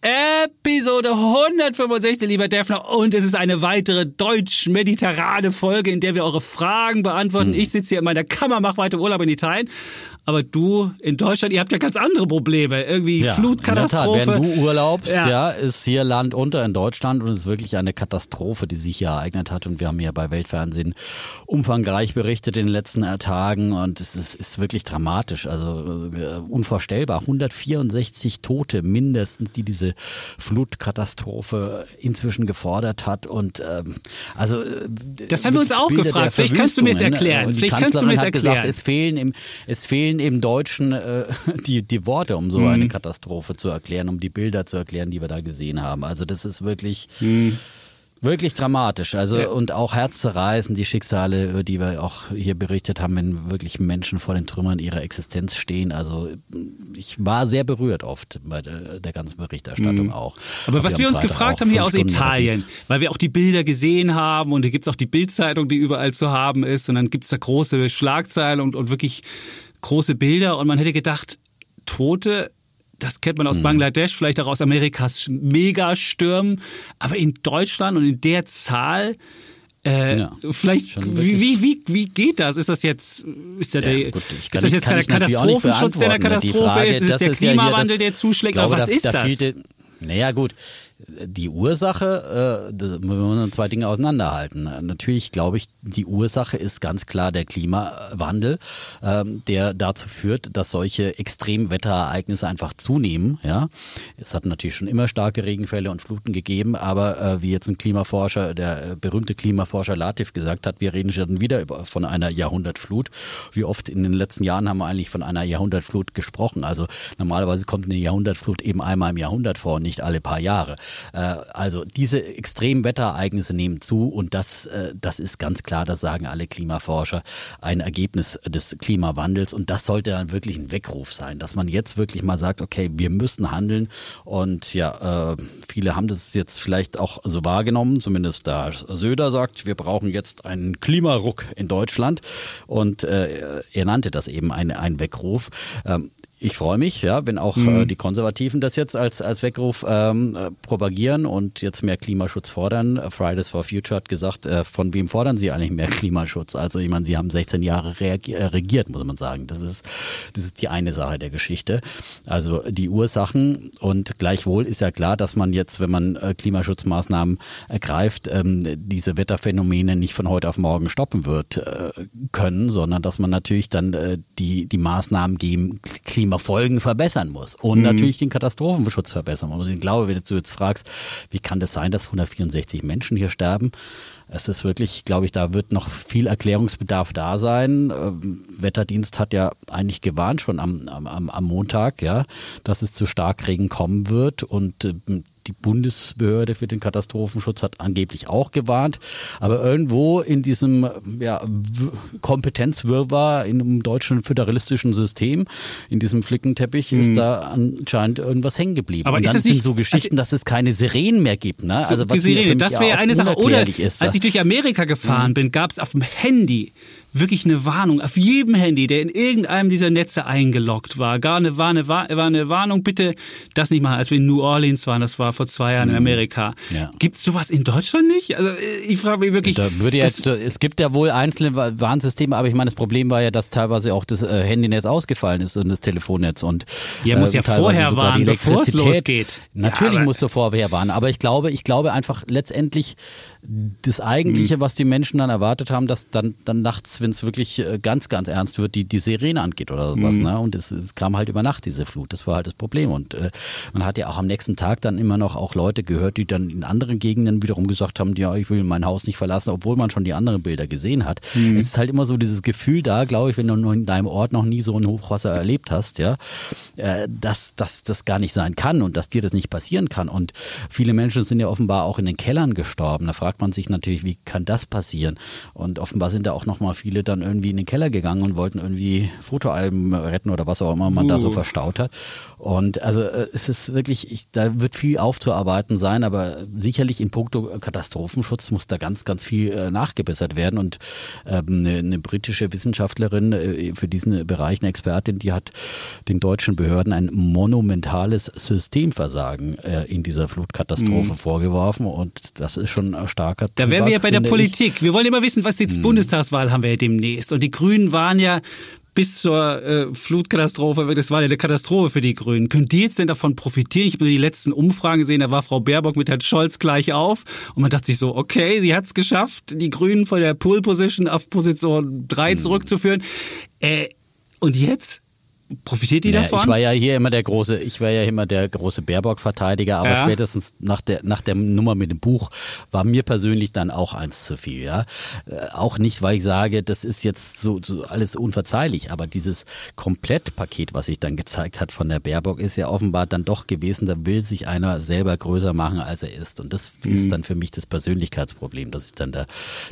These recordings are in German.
Episode 165, lieber Defner. Und es ist eine weitere deutsch-mediterrane Folge, in der wir eure Fragen beantworten. Hm. Ich sitze hier in meiner Kammer, mache weiter Urlaub in Italien. Aber du in Deutschland, ihr habt ja ganz andere Probleme. Irgendwie ja, Flutkatastrophe. In der Tat, während du urlaubst, ja. ja. ist hier Land unter in Deutschland und es ist wirklich eine Katastrophe, die sich hier ereignet hat. Und wir haben ja bei Weltfernsehen umfangreich berichtet in den letzten Tagen und es ist, ist wirklich dramatisch. Also uh, unvorstellbar. 164 Tote mindestens, die diese Flutkatastrophe inzwischen gefordert hat. Und ähm, also äh, das haben wir uns auch gefragt. Vielleicht kannst du mir es erklären. Vielleicht kannst du mir es erklären. Gesagt, es fehlen im, es fehlen fehlen im Deutschen äh, die, die Worte, um so mhm. eine Katastrophe zu erklären, um die Bilder zu erklären, die wir da gesehen haben. Also das ist wirklich. Mhm. Wirklich dramatisch. Also ja. und auch herzzerreißend die Schicksale, über die wir auch hier berichtet haben, wenn wirklich Menschen vor den Trümmern ihrer Existenz stehen. Also ich war sehr berührt oft bei der, ganzen Berichterstattung mhm. auch. Aber was wir uns Freitag gefragt haben hier aus Stunden Italien, weil wir auch die Bilder gesehen haben und hier gibt es auch die Bildzeitung, die überall zu haben ist und dann gibt es da große Schlagzeilen und, und wirklich große Bilder und man hätte gedacht, Tote, das kennt man aus mhm. Bangladesch, vielleicht auch aus Amerikas Megastürmen, aber in Deutschland und in der Zahl, äh, ja, vielleicht, wie, wie, wie, wie geht das? Ist das jetzt, ist, der, ja, gut, ist das jetzt der Katastrophenschutz, der eine Katastrophe Frage, ist? Ist es der Klimawandel, ja das, der zuschlägt? Glaube, was da, ist da das? Naja, gut die Ursache, äh, das müssen wir zwei Dinge auseinanderhalten. Natürlich glaube ich, die Ursache ist ganz klar der Klimawandel, ähm, der dazu führt, dass solche Extremwetterereignisse einfach zunehmen. Ja, es hat natürlich schon immer starke Regenfälle und Fluten gegeben, aber äh, wie jetzt ein Klimaforscher, der äh, berühmte Klimaforscher Latif gesagt hat, wir reden schon wieder von einer Jahrhundertflut. Wie oft in den letzten Jahren haben wir eigentlich von einer Jahrhundertflut gesprochen? Also normalerweise kommt eine Jahrhundertflut eben einmal im Jahrhundert vor, nicht alle paar Jahre. Äh, also diese extremen Wetterereignisse nehmen zu und das, äh, das ist ganz klar, das sagen alle Klimaforscher, ein Ergebnis des Klimawandels. Und das sollte dann wirklich ein Weckruf sein, dass man jetzt wirklich mal sagt, okay, wir müssen handeln. Und ja, äh, viele haben das jetzt vielleicht auch so wahrgenommen, zumindest da Söder sagt, wir brauchen jetzt einen Klimaruck in Deutschland. Und er nannte das eben ein, ein Weckruf. Ich freue mich, ja, wenn auch mhm. äh, die Konservativen das jetzt als, als Weckruf ähm, äh, propagieren und jetzt mehr Klimaschutz fordern. Fridays for Future hat gesagt, äh, von wem fordern sie eigentlich mehr Klimaschutz? Also ich meine, sie haben 16 Jahre äh, regiert, muss man sagen. Das ist, das ist die eine Sache der Geschichte. Also die Ursachen und gleichwohl ist ja klar, dass man jetzt, wenn man äh, Klimaschutzmaßnahmen ergreift, ähm, diese Wetterphänomene nicht von heute auf morgen stoppen wird äh, können, sondern dass man natürlich dann äh, die, die Maßnahmen gegen Klima Klimafolgen verbessern muss und mhm. natürlich den Katastrophenschutz verbessern muss. Und ich glaube, wenn du jetzt fragst, wie kann das sein, dass 164 Menschen hier sterben, es ist wirklich, glaube ich, da wird noch viel Erklärungsbedarf da sein. Ähm, Wetterdienst hat ja eigentlich gewarnt schon am, am, am Montag, ja, dass es zu Starkregen kommen wird und äh, die Bundesbehörde für den Katastrophenschutz hat angeblich auch gewarnt. Aber irgendwo in diesem ja, Kompetenzwirrwarr in einem deutschen föderalistischen System, in diesem Flickenteppich, mhm. ist da anscheinend irgendwas hängen geblieben. Aber Und dann ist das sind so Geschichten, also, dass es keine Sirenen mehr gibt. Ne? Also was Sirene, das wäre eine Sache. Oder ist, als ich durch Amerika gefahren mhm. bin, gab es auf dem Handy wirklich eine Warnung auf jedem Handy, der in irgendeinem dieser Netze eingeloggt war. Gar eine, war, eine, war eine Warnung, bitte das nicht machen, als wir in New Orleans waren, das war vor zwei Jahren in mhm. Amerika. Ja. Gibt es sowas in Deutschland nicht? Also ich frage mich wirklich. Da würde jetzt, es gibt ja wohl einzelne Warnsysteme, aber ich meine, das Problem war ja, dass teilweise auch das äh, Handynetz ausgefallen ist und das Telefonnetz und ja, muss äh, ja vorher warnen, bevor es losgeht. Natürlich ja, musst du vorher warnen, aber ich glaube, ich glaube einfach letztendlich das Eigentliche, mhm. was die Menschen dann erwartet haben, dass dann, dann nachts wenn es wirklich äh, ganz, ganz ernst wird, die, die Sirene angeht oder sowas. Mhm. Ne? Und es, es, kam halt über Nacht, diese Flut. Das war halt das Problem. Und äh, man hat ja auch am nächsten Tag dann immer noch auch Leute gehört, die dann in anderen Gegenden wiederum gesagt haben, ja, ich will mein Haus nicht verlassen, obwohl man schon die anderen Bilder gesehen hat. Mhm. Es ist halt immer so dieses Gefühl da, glaube ich, wenn du in deinem Ort noch nie so ein Hochwasser erlebt hast, ja, äh, dass, dass das gar nicht sein kann und dass dir das nicht passieren kann. Und viele Menschen sind ja offenbar auch in den Kellern gestorben. Da fragt man sich natürlich, wie kann das passieren? Und offenbar sind da auch noch mal viele dann irgendwie in den Keller gegangen und wollten irgendwie Fotoalben retten oder was auch immer man uh. da so uh. verstaut hat. Und also äh, es ist wirklich, ich, da wird viel aufzuarbeiten sein, aber sicherlich in puncto Katastrophenschutz muss da ganz, ganz viel äh, nachgebessert werden. Und ähm, eine, eine britische Wissenschaftlerin äh, für diesen Bereich, eine Expertin, die hat den deutschen Behörden ein monumentales Systemversagen äh, in dieser Flutkatastrophe mhm. vorgeworfen. Und das ist schon ein starker Da wären wir ja bei der Politik. Ich. Wir wollen immer wissen, was jetzt mhm. Bundestagswahl haben wir ja demnächst. Und die Grünen waren ja bis zur äh, Flutkatastrophe, das war ja eine Katastrophe für die Grünen. Können die jetzt denn davon profitieren? Ich habe die letzten Umfragen gesehen, da war Frau Baerbock mit Herrn Scholz gleich auf und man dachte sich so, okay, sie hat es geschafft, die Grünen von der Pool Position auf Position 3 mhm. zurückzuführen. Äh, und jetzt? Profitiert die ja, davon? Ich war ja hier immer der große, ich war ja immer der große Baerbock-Verteidiger, aber ja. spätestens nach der, nach der Nummer mit dem Buch war mir persönlich dann auch eins zu viel, ja. Äh, auch nicht, weil ich sage, das ist jetzt so, so alles unverzeihlich, aber dieses Komplettpaket, was sich dann gezeigt hat von der Baerbock, ist ja offenbar dann doch gewesen, da will sich einer selber größer machen, als er ist. Und das mhm. ist dann für mich das Persönlichkeitsproblem, das ich dann da,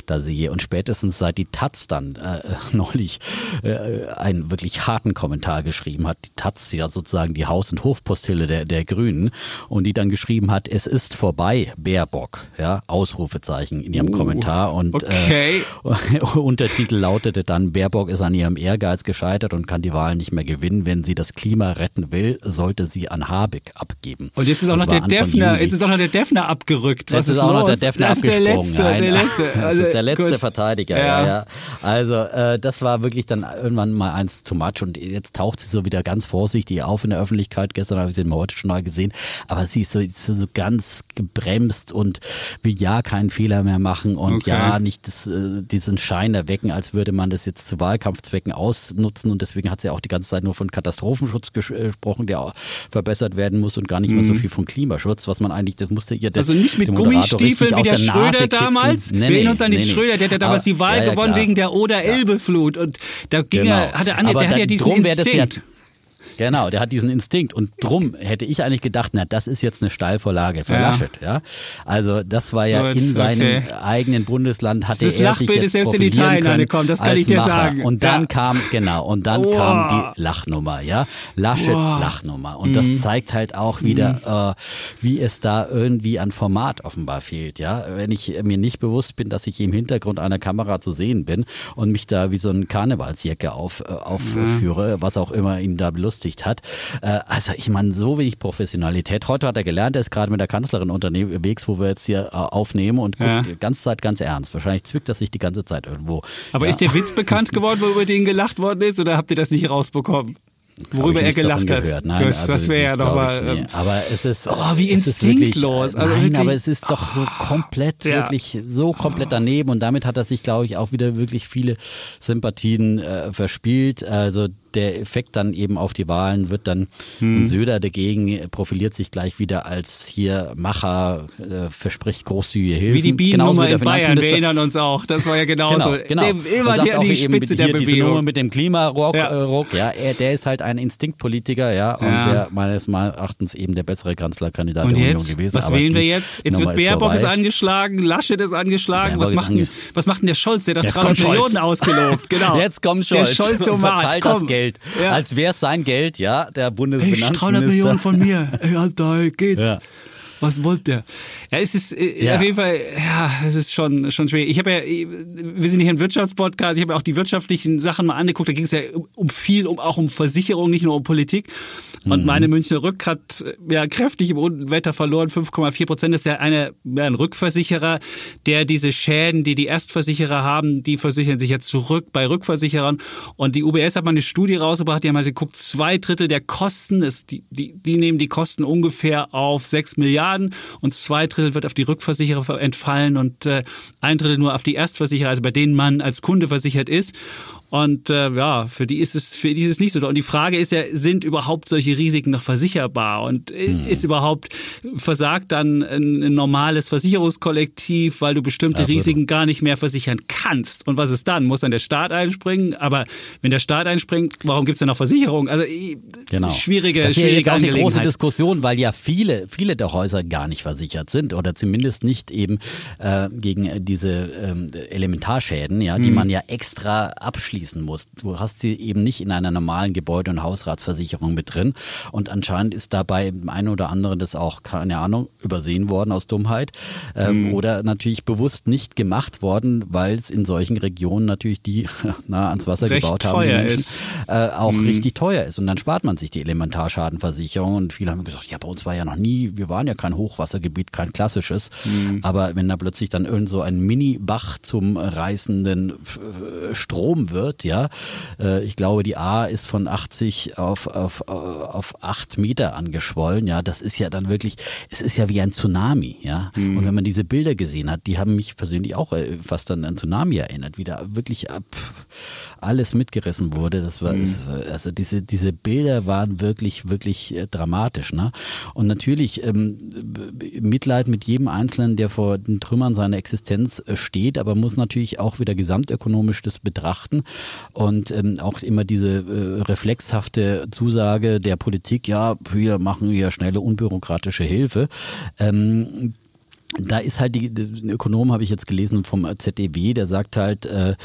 da sehe. Und spätestens seit die Taz dann äh, neulich äh, einen wirklich harten Kommentar geschrieben hat, die Taz, ja sozusagen die Haus- und Hofpostille der, der Grünen, und die dann geschrieben hat, es ist vorbei, Baerbock, ja, Ausrufezeichen in ihrem uh, Kommentar. Und okay. äh, Untertitel lautete dann, Baerbock ist an ihrem Ehrgeiz gescheitert und kann die Wahl nicht mehr gewinnen. Wenn sie das Klima retten will, sollte sie an Habeck abgeben. Und jetzt ist auch noch der Defner, jetzt ist auch noch der Defner abgerückt. Was jetzt ist, ist auch los? noch der Defner das abgesprungen. Der letzte, Nein, der letzte. Also, das ist der letzte gut. Verteidiger, ja. ja, Also äh, das war wirklich dann irgendwann mal eins too much und jetzt taucht taucht sie so wieder ganz vorsichtig auf in der Öffentlichkeit. Gestern habe ich sie im heute schon mal gesehen. Aber sie ist so, ist so ganz gebremst und will ja keinen Fehler mehr machen und okay. ja nicht das, äh, diesen Schein erwecken, als würde man das jetzt zu Wahlkampfzwecken ausnutzen. Und deswegen hat sie auch die ganze Zeit nur von Katastrophenschutz äh, gesprochen, der verbessert werden muss und gar nicht mhm. mehr so mhm. viel von Klimaschutz, was man eigentlich, das musste ihr der, Also nicht mit Gummistiefeln wie der, der Schröder damals. Nee, Wir erinnern uns an den nee, Schröder, der hat ja damals Aber, die Wahl ja, ja, gewonnen klar. wegen der Oder-Elbe-Flut. Und da ging genau. er, hat er, der hat ja diesen Instinkt. Genau, der hat diesen Instinkt. Und drum hätte ich eigentlich gedacht, na, das ist jetzt eine Steilvorlage für ja. Laschet. Ja? Also das war ja Gut, in seinem okay. eigenen Bundesland hatte das er Lachbild sich jetzt ist selbst in Italien angekommen, das kann ich dir Macher. sagen. Und dann ja. kam, genau, und dann oh. kam die Lachnummer, ja. Laschets oh. Lachnummer. Und mhm. das zeigt halt auch wieder, mhm. äh, wie es da irgendwie an Format offenbar fehlt, ja. Wenn ich mir nicht bewusst bin, dass ich im Hintergrund einer Kamera zu sehen bin und mich da wie so ein Karnevalsjacke auf, äh, aufführe, mhm. was auch immer ihn da belustigt beschäftigt hat. Äh, also ich meine, so wenig Professionalität. Heute hat er gelernt, er ist gerade mit der Kanzlerin unterwegs, wo wir jetzt hier äh, aufnehmen und guckt ja. die ganze Zeit ganz ernst. Wahrscheinlich zwickt das sich die ganze Zeit irgendwo. Aber ja. ist der Witz bekannt geworden, wo über den gelacht worden ist oder habt ihr das nicht rausbekommen? Worüber er gelacht hat. Nein, also, das wäre ja nochmal. Aber es ist. Oh, wie instinktlos. Wirklich, also nein, wirklich, aber es ist doch so komplett, ja. wirklich so komplett daneben. Und damit hat er sich, glaube ich, auch wieder wirklich viele Sympathien äh, verspielt. Also der Effekt dann eben auf die Wahlen wird dann hm. Söder dagegen profiliert sich gleich wieder als hier Macher, äh, verspricht großzügige Hilfe. Wie die Bienennummer in Bayern, wir erinnern uns auch. Das war ja genauso. genau, genau. Dem, immer die, die Spitze der Bewegung. Diese Nummer mit dem Klimarock, ja. Äh, Rock, ja, er, der ist halt ein Instinktpolitiker, ja, und ja. wäre meines Erachtens eben der bessere Kanzlerkandidat und der Union gewesen. Was wählen wir jetzt? Jetzt wird Baerbock ist, ist angeschlagen, Laschet ist angeschlagen. was macht, denn, was macht denn der Scholz? Der hat 300 Millionen ausgelobt. Genau. Jetzt kommt Scholz. Der Scholz verteilt das Geld. Ja. Als wäre es sein Geld, ja, der Bundesfinanzminister. Hey, 300 Millionen von mir. Ey, Alter, geht. Ja. Was wollt der? Ja, es ist äh, ja. auf jeden Fall, ja, es ist schon, schon schwer. Ich habe ja, wir sind hier ein Wirtschaftspodcast, ich habe ja auch die wirtschaftlichen Sachen mal angeguckt, da ging es ja um viel, um auch um Versicherung, nicht nur um Politik. Und mhm. meine Münchner Rück hat ja kräftig im Unwetter verloren, 5,4 Prozent. Das ist ja eine, ja, ein Rückversicherer, der diese Schäden, die die Erstversicherer haben, die versichern sich jetzt zurück bei Rückversicherern. Und die UBS hat mal eine Studie rausgebracht, die haben halt geguckt, zwei Drittel der Kosten, ist, die, die, die nehmen die Kosten ungefähr auf 6 Milliarden Milliarden und zwei Drittel wird auf die Rückversicherer entfallen und äh, ein Drittel nur auf die Erstversicherer, also bei denen man als Kunde versichert ist. Und äh, ja, für die ist es für die ist es nicht so. Und die Frage ist ja, sind überhaupt solche Risiken noch versicherbar? Und äh, hm. ist überhaupt versagt dann ein, ein, normales Versicherungskollektiv, weil du bestimmte Absolut. Risiken gar nicht mehr versichern kannst? Und was ist dann? Muss dann der Staat einspringen? Aber wenn der Staat einspringt, warum gibt's denn noch Versicherung? Also genau. schwierige, das schwierige jetzt auch eine große Diskussion, weil ja viele, viele der Häuser gar nicht versichert sind oder zumindest nicht eben äh, gegen diese ähm, Elementarschäden, ja, die hm. man ja extra abschließt abschließen musst. Du hast sie eben nicht in einer normalen Gebäude- und Hausratsversicherung mit drin. Und anscheinend ist dabei ein oder andere das auch, keine Ahnung, übersehen worden aus Dummheit ähm, mhm. oder natürlich bewusst nicht gemacht worden, weil es in solchen Regionen natürlich die nah ans Wasser Recht gebaut haben, die Menschen, äh, auch mhm. richtig teuer ist. Und dann spart man sich die Elementarschadenversicherung. Und viele haben gesagt, ja, bei uns war ja noch nie, wir waren ja kein Hochwassergebiet, kein klassisches. Mhm. Aber wenn da plötzlich dann irgend so ein Mini-Bach zum reißenden Strom wird, wird, ja. Äh, ich glaube, die A ist von 80 auf, auf, auf 8 Meter angeschwollen, ja. Das ist ja dann wirklich, es ist ja wie ein Tsunami, ja. Mhm. Und wenn man diese Bilder gesehen hat, die haben mich persönlich auch äh, fast an ein Tsunami erinnert, wie da wirklich ab alles mitgerissen wurde. Das war, mhm. also diese, diese Bilder waren wirklich, wirklich äh, dramatisch, ne. Und natürlich ähm, Mitleid mit jedem Einzelnen, der vor den Trümmern seiner Existenz steht, aber muss natürlich auch wieder gesamtökonomisch das betrachten und ähm, auch immer diese äh, reflexhafte Zusage der Politik, ja, wir machen ja schnelle unbürokratische Hilfe. Ähm, da ist halt die, die Ökonom habe ich jetzt gelesen vom ZDW, der sagt halt, äh,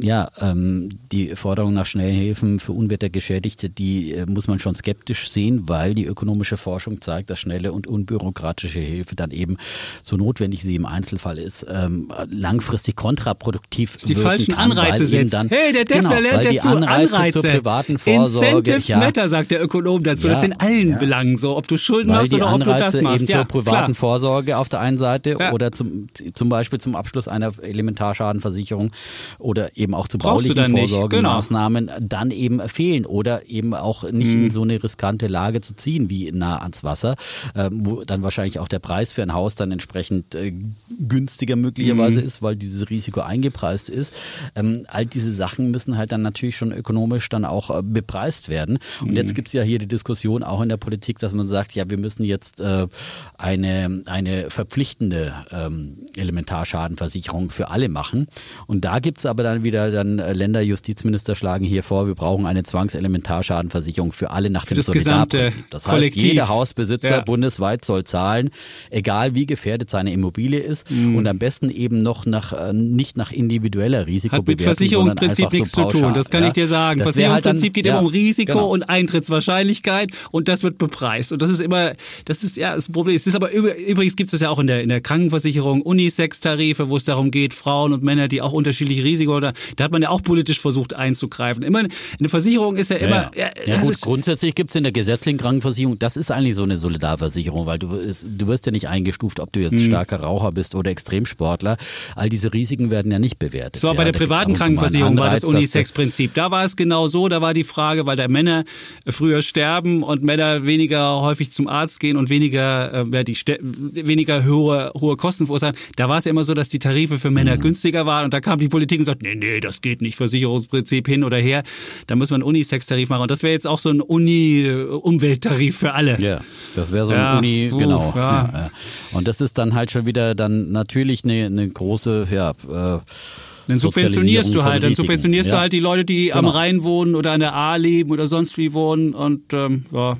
ja, ähm, die Forderung nach Schnellhilfen für Unwettergeschädigte, die äh, muss man schon skeptisch sehen, weil die ökonomische Forschung zeigt, dass schnelle und unbürokratische Hilfe dann eben, so notwendig sie im Einzelfall ist, ähm, langfristig kontraproduktiv ist die falschen kann, Anreize setzt. Dann, hey, der Defner genau, lernt dazu Anreize, Anreize zur privaten Vorsorge. Incentives ja, matter, sagt der Ökonom dazu. Ja, das in allen ja. Belangen so, ob du Schulden weil machst oder ob du das machst. Eben zur privaten klar. Vorsorge auf der einen Seite ja. oder zum, zum Beispiel zum Abschluss einer Elementarschadenversicherung oder eben auch zu baulichen dann Vorsorgemaßnahmen genau. dann eben fehlen oder eben auch nicht mhm. in so eine riskante Lage zu ziehen wie nah ans Wasser, äh, wo dann wahrscheinlich auch der Preis für ein Haus dann entsprechend äh, günstiger möglicherweise mhm. ist, weil dieses Risiko eingepreist ist. Ähm, all diese Sachen müssen halt dann natürlich schon ökonomisch dann auch äh, bepreist werden. Und mhm. jetzt gibt es ja hier die Diskussion auch in der Politik, dass man sagt, ja, wir müssen jetzt äh, eine, eine verpflichtende ähm, Elementarschadenversicherung für alle machen. Und da gibt es aber dann wieder dann äh, Länderjustizminister schlagen hier vor, wir brauchen eine Zwangselementarschadenversicherung für alle nach dem das Solidarprinzip. Das heißt, Kollektiv. jeder Hausbesitzer ja. bundesweit soll zahlen, egal wie gefährdet seine Immobilie ist mhm. und am besten eben noch nach äh, nicht nach individueller Risikobewertung. Hat mit Versicherungsprinzip nichts so zu tun, das kann ja. ich dir sagen. Das Versicherungsprinzip halt dann, geht ja, immer um Risiko genau. und Eintrittswahrscheinlichkeit und das wird bepreist. Und das ist immer, das ist ja das Problem. Es ist aber übrigens gibt es ja auch in der in der Krankenversicherung Unisex-Tarife, wo es darum geht, Frauen und Männer, die auch unterschiedliche Risiken oder da hat man ja auch politisch versucht einzugreifen. Immer eine Versicherung ist ja immer. Ja, ja. ja gut, grundsätzlich gibt es in der gesetzlichen Krankenversicherung, das ist eigentlich so eine Solidarversicherung, weil du, du wirst ja nicht eingestuft, ob du jetzt mhm. starker Raucher bist oder Extremsportler. All diese Risiken werden ja nicht bewertet. Das war bei der privaten Krankenversicherung war das Unisex-Prinzip. Da war es genau so, da war die Frage, weil da Männer früher sterben und Männer weniger häufig zum Arzt gehen und weniger, äh, die weniger hohe, hohe Kosten verursachen. Da war es ja immer so, dass die Tarife für Männer mhm. günstiger waren und da kam die Politik und sagt, nee, nee, das geht nicht, Versicherungsprinzip hin oder her. Da muss man einen Unisex-Tarif machen und das wäre jetzt auch so ein Uni-Umwelttarif für alle. Ja, das wäre so ein ja, Uni, uh, genau. Ja. Ja, und das ist dann halt schon wieder dann natürlich eine, eine große, ja, äh, dann subventionierst du halt, dann subventionierst ja. du halt die Leute, die genau. am Rhein wohnen oder an der A leben oder sonst wie wohnen und ähm, ja.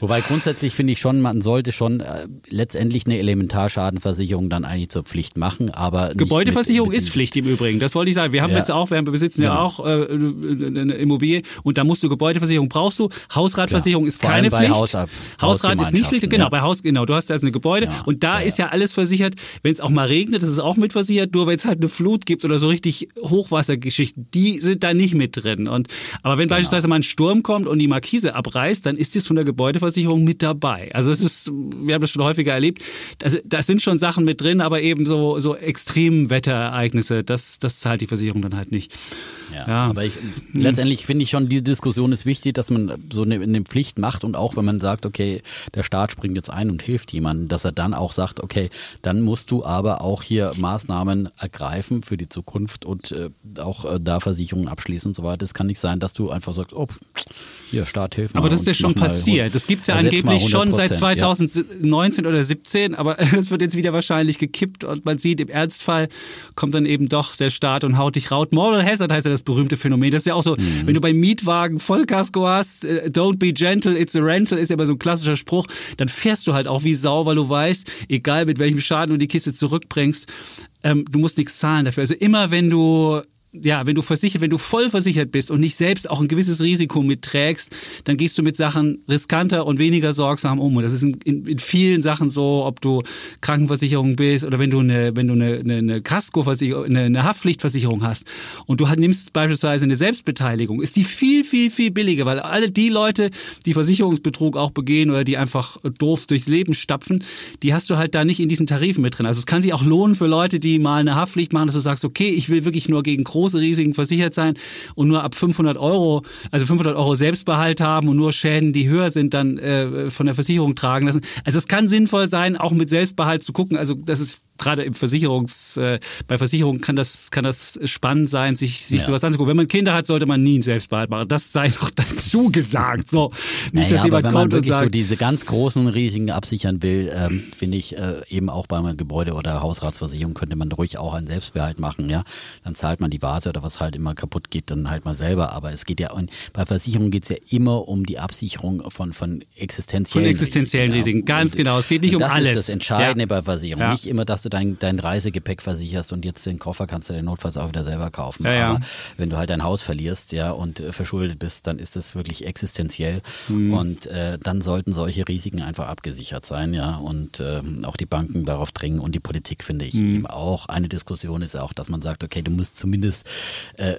Wobei grundsätzlich finde ich schon, man sollte schon äh, letztendlich eine Elementarschadenversicherung dann eigentlich zur Pflicht machen, aber Gebäudeversicherung mit, mit ist Pflicht im Übrigen. Das wollte ich sagen. Wir haben ja. jetzt auch, wir besitzen genau. ja auch äh, eine Immobilie und da musst du Gebäudeversicherung brauchst du. Hausratversicherung Klar. ist Vor keine Pflicht. Hausab Hausrat ist nicht Pflicht. Genau, ja. bei Haus genau. Du hast also eine Gebäude ja. und da ist ja alles versichert. Wenn es auch mal regnet, das ist auch mit versichert. Nur wenn es halt eine Flut gibt oder so richtig Hochwassergeschichten, die sind da nicht mit drin. Und aber wenn genau. beispielsweise mal ein Sturm kommt und die Markise abreißt, dann ist das von der Gebäudeversicherung Krankenversicherung mit dabei. Also es ist, wir haben das schon häufiger erlebt. Also da sind schon Sachen mit drin, aber eben so, so Extremwetterereignisse, das, das zahlt die Versicherung dann halt nicht. Ja, ja. aber ich, letztendlich finde ich schon, die Diskussion ist wichtig, dass man so eine, eine Pflicht macht und auch wenn man sagt, okay, der Staat springt jetzt ein und hilft jemandem, dass er dann auch sagt, okay, dann musst du aber auch hier Maßnahmen ergreifen für die Zukunft und äh, auch äh, da Versicherungen abschließen und so weiter. Es kann nicht sein, dass du einfach sagst, oh, hier, Staat, hilf mal. Aber das ist ja schon passiert. Das gibt es ja angeblich schon seit 2019 ja. oder 17, aber das wird jetzt wieder wahrscheinlich gekippt und man sieht, im Ernstfall kommt dann eben doch der Staat und haut dich raut. Moral Hazard heißt ja das berühmte Phänomen. Das ist ja auch so, mhm. wenn du beim Mietwagen Vollkasko hast, äh, don't be gentle, it's a rental, ist ja immer so ein klassischer Spruch, dann fährst du halt auch wie Sau, weil du weißt, egal mit welchem Schaden du die Kiste zurückbringst, ähm, du musst nichts zahlen dafür. Also immer wenn du ja, wenn du versichert, wenn du voll versichert bist und nicht selbst auch ein gewisses Risiko mitträgst, dann gehst du mit Sachen riskanter und weniger sorgsam um. Und das ist in, in, in vielen Sachen so, ob du Krankenversicherung bist oder wenn du eine, wenn du eine, eine, eine eine, eine Haftpflichtversicherung hast und du nimmst beispielsweise eine Selbstbeteiligung, ist die viel, viel, viel billiger, weil alle die Leute, die Versicherungsbetrug auch begehen oder die einfach doof durchs Leben stapfen, die hast du halt da nicht in diesen Tarifen mit drin. Also es kann sich auch lohnen für Leute, die mal eine Haftpflicht machen, dass du sagst, okay, ich will wirklich nur gegen große Risiken versichert sein und nur ab 500 Euro, also 500 Euro Selbstbehalt haben und nur Schäden, die höher sind, dann äh, von der Versicherung tragen lassen. Also es kann sinnvoll sein, auch mit Selbstbehalt zu gucken. Also das ist gerade im Versicherungs, äh, bei Versicherungen kann das, kann das spannend sein, sich, sich ja. sowas anzugucken. Wenn man Kinder hat, sollte man nie einen Selbstbehalt machen. Das sei doch dazu gesagt. So, nicht, naja, dass jemand wenn man wirklich sagt, so diese ganz großen Risiken absichern will, ähm, finde ich, äh, eben auch bei einer Gebäude- oder Hausratsversicherung könnte man ruhig auch einen Selbstbehalt machen, ja. Dann zahlt man die Vase oder was halt immer kaputt geht, dann halt mal selber. Aber es geht ja, und bei Versicherungen geht es ja immer um die Absicherung von, von existenziellen Von existenziellen Risiken, Risiken. ganz und, genau. Es geht nicht um alles. Das ist das Entscheidende ja. bei Versicherungen. Ja. Nicht immer, dass du dein, dein Reisegepäck versicherst und jetzt den Koffer kannst du den notfalls auch wieder selber kaufen. Ja, ja. Aber wenn du halt dein Haus verlierst, ja, und äh, verschuldet bist, dann ist das wirklich existenziell. Mhm. Und äh, dann sollten solche Risiken einfach abgesichert sein, ja. Und äh, auch die Banken darauf dringen und die Politik, finde ich, mhm. eben auch. Eine Diskussion ist auch, dass man sagt, okay, du musst zumindest äh,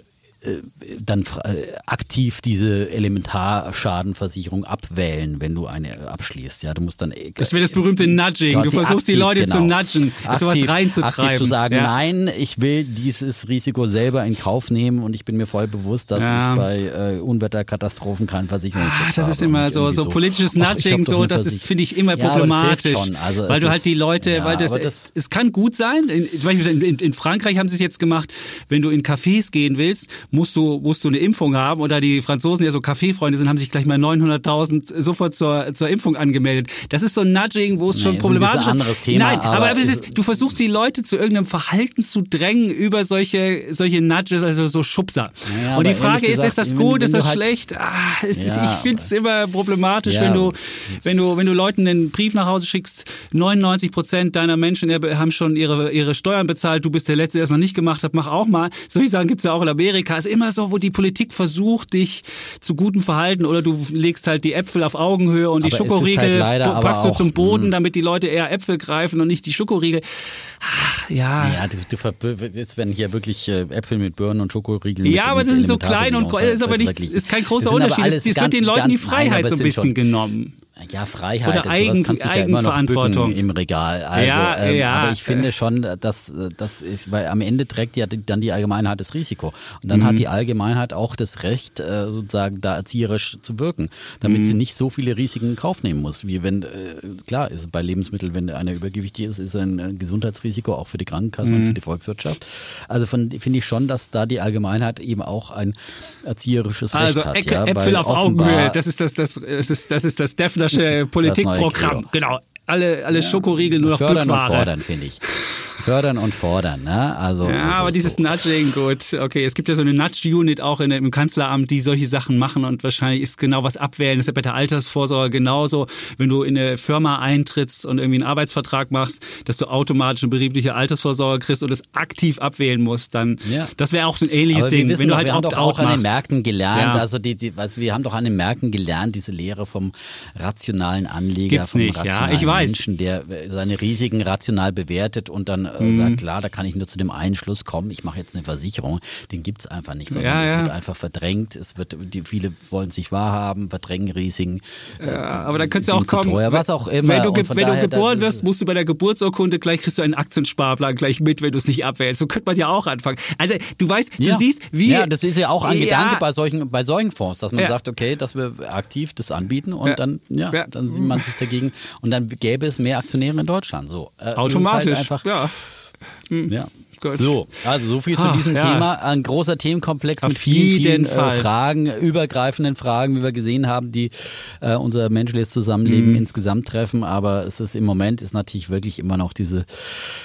dann äh, aktiv diese Elementarschadenversicherung abwählen, wenn du eine abschließt. Ja, du musst dann. Äh, das wäre das berühmte Nudging. Du versuchst aktiv, die Leute genau. zu nudgen, aktiv, sowas reinzutreiben. Aktiv zu sagen, ja. nein, ich will dieses Risiko selber in Kauf nehmen und ich bin mir voll bewusst, dass ja. ich bei äh, Unwetterkatastrophen keinen Versicherungsschutz ah, Das ist immer so, so, politisches Nudging, so, das ist, finde ich, immer problematisch. Ja, also weil du halt die Leute, weil das, das, es kann gut sein. In, zum Beispiel in, in Frankreich haben sie es jetzt gemacht, wenn du in Cafés gehen willst, musst du, musst du eine Impfung haben. Oder die Franzosen, die ja so Kaffeefreunde sind, haben sich gleich mal 900.000 sofort zur, zur Impfung angemeldet. Das ist so ein Nudging, wo es nee, schon problematisch ist. Ein anderes Thema. Nein, aber, aber ist, du versuchst die Leute zu irgendeinem Verhalten zu drängen über solche, solche Nudges, also so Schubser. Ja, Und die Frage ist, gesagt, ist das gut, wenn, wenn ist das halt, schlecht? Ah, ist, ja, ich finde es immer problematisch, ja. wenn du, wenn du, wenn du Leuten einen Brief nach Hause schickst, 99 Prozent deiner Menschen haben schon ihre, ihre Steuern bezahlt, du bist der Letzte, der es noch nicht gemacht hat, mach auch mal. Solche Sachen gibt es ja auch in Amerika. Ist immer so, wo die Politik versucht, dich zu gutem Verhalten oder du legst halt die Äpfel auf Augenhöhe und aber die Schokoriegel halt packst du zum Boden, hm. damit die Leute eher Äpfel greifen und nicht die Schokoriegel. Ach, ja. Ja, du, du jetzt werden hier wirklich äh, Äpfel mit Birnen und Schokoriegeln. Ja, aber das sind so klein und ist aber nicht, ist kein großer Unterschied. Es wird den Leuten die Freiheit so ein bisschen genommen. Ja, Freiheit. Oder Eigen, kannst dich ja immer noch bücken im Regal. Also, ja, ähm, ja. Aber ich finde schon, dass das ist, weil am Ende trägt ja dann die Allgemeinheit das Risiko. Und dann mhm. hat die Allgemeinheit auch das Recht, äh, sozusagen da erzieherisch zu wirken, damit mhm. sie nicht so viele Risiken in Kauf nehmen muss. Wie wenn, äh, klar, ist bei Lebensmitteln, wenn einer übergewichtig ist, ist ein Gesundheitsrisiko auch für die Krankenkasse mhm. und für die Volkswirtschaft. Also finde ich schon, dass da die Allgemeinheit eben auch ein erzieherisches Recht also, hat. Also Äpfel auf Augenhöhe, das ist das, das, das ist das, ist das Defner Politikprogramm. Genau. Alle, alle ja. Schokoriegel nur noch Fördern Bückware. Und fordern, finde ich. Fördern und fordern, ne? Also ja, aber dieses so. Nudging, gut, okay, es gibt ja so eine Nudge-Unit auch in, im Kanzleramt, die solche Sachen machen und wahrscheinlich ist genau was abwählen. Das ist ja bei der Altersvorsorge genauso, wenn du in eine Firma eintrittst und irgendwie einen Arbeitsvertrag machst, dass du automatisch eine betriebliche Altersvorsorge kriegst und es aktiv abwählen musst, dann ja. das wäre auch so ein ähnliches Ding, wissen wenn du halt wir haben doch auch an den Märkten gelernt, ja. also die, die was wir haben doch an den Märkten gelernt, diese Lehre vom rationalen Anleger, Gibt's vom nicht, rationalen ja, ich weiß. Menschen, der seine Risiken rational bewertet und dann äh, äh, mhm. sagt, klar, da kann ich nur zu dem einen Schluss kommen, ich mache jetzt eine Versicherung, den gibt es einfach nicht, sondern ja, ja. es wird einfach verdrängt, es wird, die, viele wollen sich wahrhaben, verdrängen Risiken. Ja, aber dann könntest du auch kommen, teuer, was auch immer. Wenn du, wenn daher, du geboren wirst, musst du bei der Geburtsurkunde gleich kriegst du einen Aktiensparplan gleich mit, wenn du es nicht abwählst. So könnte man ja auch anfangen. Also du weißt, du siehst, wie... Ja, das ist ja auch ein Gedanke bei solchen, bei solchen Fonds, dass man sagt, okay, dass wir aktiv das anbieten und dann, ja, dann sieht man sich dagegen und dann gäbe es mehr Aktionäre in Deutschland. So, äh, Automatisch, halt einfach, ja. Ja, Gut. So, also so viel zu ah, diesem ja. Thema. Ein großer Themenkomplex Auf mit vielen, vielen äh, Fragen, übergreifenden Fragen, wie wir gesehen haben, die äh, unser menschliches Zusammenleben mhm. insgesamt treffen. Aber es ist im Moment ist natürlich wirklich immer noch diese,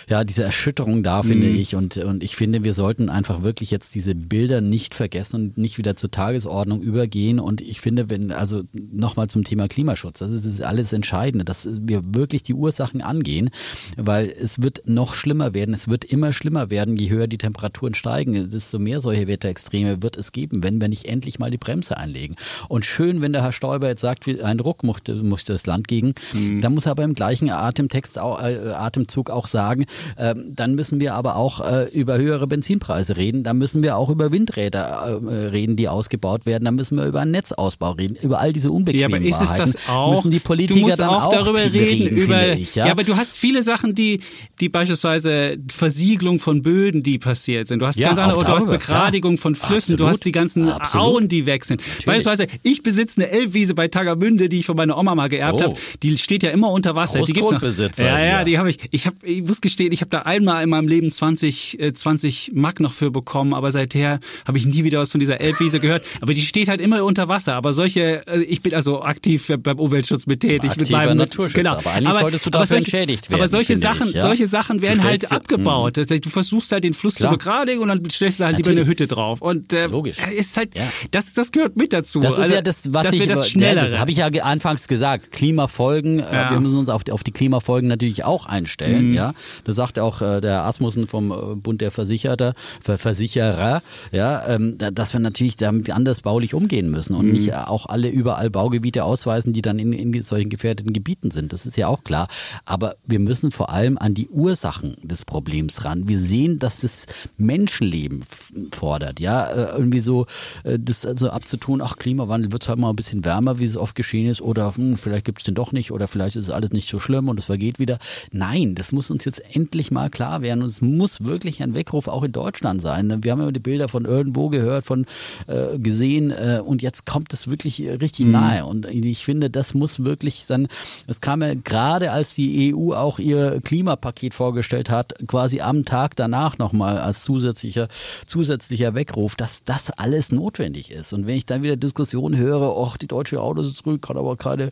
ja, diese Erschütterung da, finde mhm. ich. Und, und ich finde, wir sollten einfach wirklich jetzt diese Bilder nicht vergessen und nicht wieder zur Tagesordnung übergehen. Und ich finde, wenn, also nochmal zum Thema Klimaschutz, das ist alles Entscheidende, dass wir wirklich die Ursachen angehen, weil es wird noch schlimmer werden. Es wird immer schlimmer werden, je höher die Temperaturen steigen, desto mehr solche Wetterextreme wird es geben, wenn wir nicht endlich mal die Bremse einlegen. Und schön, wenn der Herr Stoiber jetzt sagt, ein Druck musste, musste das Land gegen, mhm. dann muss er aber im gleichen Atemtext, auch, äh, Atemzug auch sagen, äh, dann müssen wir aber auch äh, über höhere Benzinpreise reden, dann müssen wir auch über Windräder äh, reden, die ausgebaut werden, dann müssen wir über einen Netzausbau reden, über all diese unbequemen ja, aber ist es das auch? müssen die Politiker du musst dann auch, auch darüber reden, reden über, ich, ja? ja, aber du hast viele Sachen, die, die beispielsweise Versiegelung von von Böden, die passiert sind. Du hast ja, ganz andere, du hast Begradigung ja. von Flüssen, Absolut. du hast die ganzen Absolut. Auen, die weg sind. Natürlich. Beispielsweise, ich besitze eine Elbwiese bei Tagamünde, die ich von meiner Oma mal geerbt oh. habe. Die steht ja immer unter Wasser. Die gibt's noch. Ja, ja, die habe ich. Ich habe, ich muss gestehen, ich habe da einmal in meinem Leben 20, äh, 20 Mark noch für bekommen, aber seither habe ich nie wieder was von dieser Elbwiese gehört. Aber die steht halt immer unter Wasser. Aber solche, äh, ich bin also aktiv beim Umweltschutz mit tätig. Aktiver mit meinem Naturschutz. Genau. Aber eigentlich aber, solltest du dafür solche, entschädigt werden. Aber solche Sachen, ich, ja? solche Sachen werden halt abgebaut. Mhm. Du versuchst halt den Fluss Klar. zu begradigen und dann stellst du halt Natürlich. lieber eine Hütte drauf. Und äh, Logisch. ist halt, ja. das, das gehört mit dazu. Das ist also, ja das, was ich, das, ja, das habe ich ja anfangs gesagt. Klimafolgen, äh, ja. wir müssen uns auf die, auf die Klimafolgen natürlich auch einstellen. Mhm. Ja, das sagt auch äh, der Asmussen vom äh, Bund der Versicherter, Ver Versicherer, ja, ähm, dass wir natürlich damit anders baulich umgehen müssen und mhm. nicht auch alle überall Baugebiete ausweisen, die dann in, in solchen gefährdeten Gebieten sind. Das ist ja auch klar. Aber wir müssen vor allem an die Ursachen des Problems ran. Wir sehen, dass das Menschenleben fordert, ja, äh, irgendwie so äh, das also abzutun, ach Klimawandel wird halt mal ein bisschen wärmer, wie es oft geschehen ist, oder hm, vielleicht gibt es den doch nicht, oder vielleicht ist alles nicht so schlimm und es vergeht wieder. Nein, das muss uns jetzt endlich mal klar werden und es muss wirklich ein Weckruf auch in Deutschland sein. Wir haben ja die Bilder von irgendwo gehört, von äh, gesehen äh, und jetzt kommt es wirklich richtig mhm. nahe und ich finde, das muss wirklich dann, es kam ja gerade als die EU auch ihr Klimapaket vorgestellt hat, quasi am Tag danach nochmal als zusätzlicher, zusätzlicher Weckruf, dass das alles notwendig ist. Und wenn ich dann wieder Diskussionen höre, ach, die deutsche Autosindustrie kann aber keine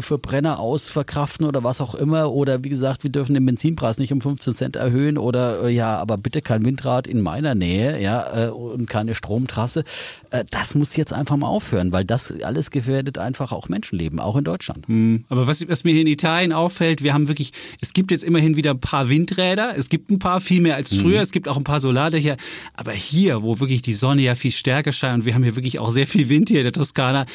Verbrenner ausverkraften oder was auch immer. Oder wie gesagt, wir dürfen den Benzinpreis nicht um 15 Cent erhöhen oder äh, ja, aber bitte kein Windrad in meiner Nähe, ja, äh, und keine Stromtrasse. Äh, das muss jetzt einfach mal aufhören, weil das alles gefährdet einfach auch Menschenleben, auch in Deutschland. Mhm. Aber was, was mir hier in Italien auffällt, wir haben wirklich, es gibt jetzt immerhin wieder ein paar Windräder, es gibt ein paar, viel mehr als früher, mhm. es gibt auch ein paar Solardächer, aber hier, wo wirklich die Sonne ja viel stärker scheint und wir haben hier wirklich auch sehr viel Wind hier in der Toskana,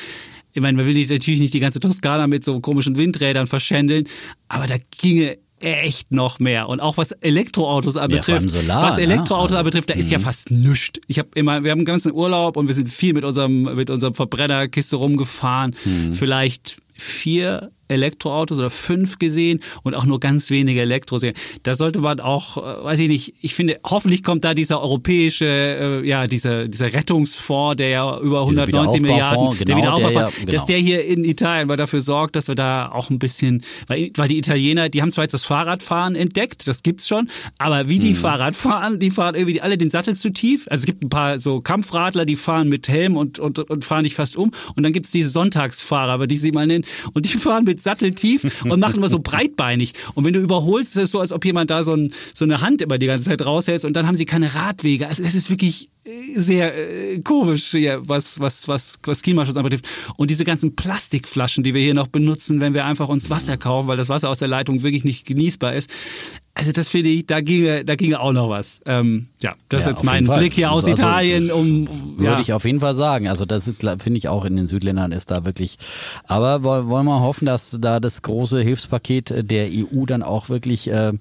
ich meine, man will natürlich nicht die ganze Toskana mit so komischen Windrädern verschändeln, aber da ginge echt noch mehr. Und auch was Elektroautos anbetrifft, ja, Solar, was ne? Elektroautos ne? anbetrifft, da ist ja mhm. fast nichts. Ich habe immer, wir haben einen ganzen Urlaub und wir sind viel mit unserem mit unserem Verbrennerkiste rumgefahren. Hm. Vielleicht vier Elektroautos oder fünf gesehen und auch nur ganz wenige Elektroserien. Da sollte man auch, äh, weiß ich nicht, ich finde, hoffentlich kommt da dieser europäische, äh, ja, dieser, dieser Rettungsfonds, der ja über 190 Milliarden, genau, der Wiederaufbaufonds, der, ja, genau. dass der hier in Italien mal dafür sorgt, dass wir da auch ein bisschen, weil, weil die Italiener, die haben zwar jetzt das Fahrradfahren entdeckt, das gibt's schon, aber wie die hm. Fahrrad fahren, die fahren irgendwie alle den Sattel zu tief. Also es gibt ein paar so Kampfradler, die fahren mit Helm und, und, und fahren dich fast um. Und dann gibt's diese Sonntagsfahrer, aber die sie mal nennen, und die fahren mit satteltief und machen immer so breitbeinig. Und wenn du überholst, ist es so, als ob jemand da so, ein, so eine Hand immer die ganze Zeit raushält und dann haben sie keine Radwege. Also es ist wirklich äh, sehr äh, komisch hier, was, was, was, was Klimaschutz anbetrifft. Und diese ganzen Plastikflaschen, die wir hier noch benutzen, wenn wir einfach uns Wasser kaufen, weil das Wasser aus der Leitung wirklich nicht genießbar ist Also das finde ich, da ginge, da ginge auch noch was. Ähm, ja, das ja, ist jetzt mein Blick hier aus also, Italien. Um, ja. Würde ich auf jeden Fall sagen. Also das finde ich auch in den Südländern ist da wirklich. Aber wollen wir hoffen, dass da das große Hilfspaket der EU dann auch wirklich äh,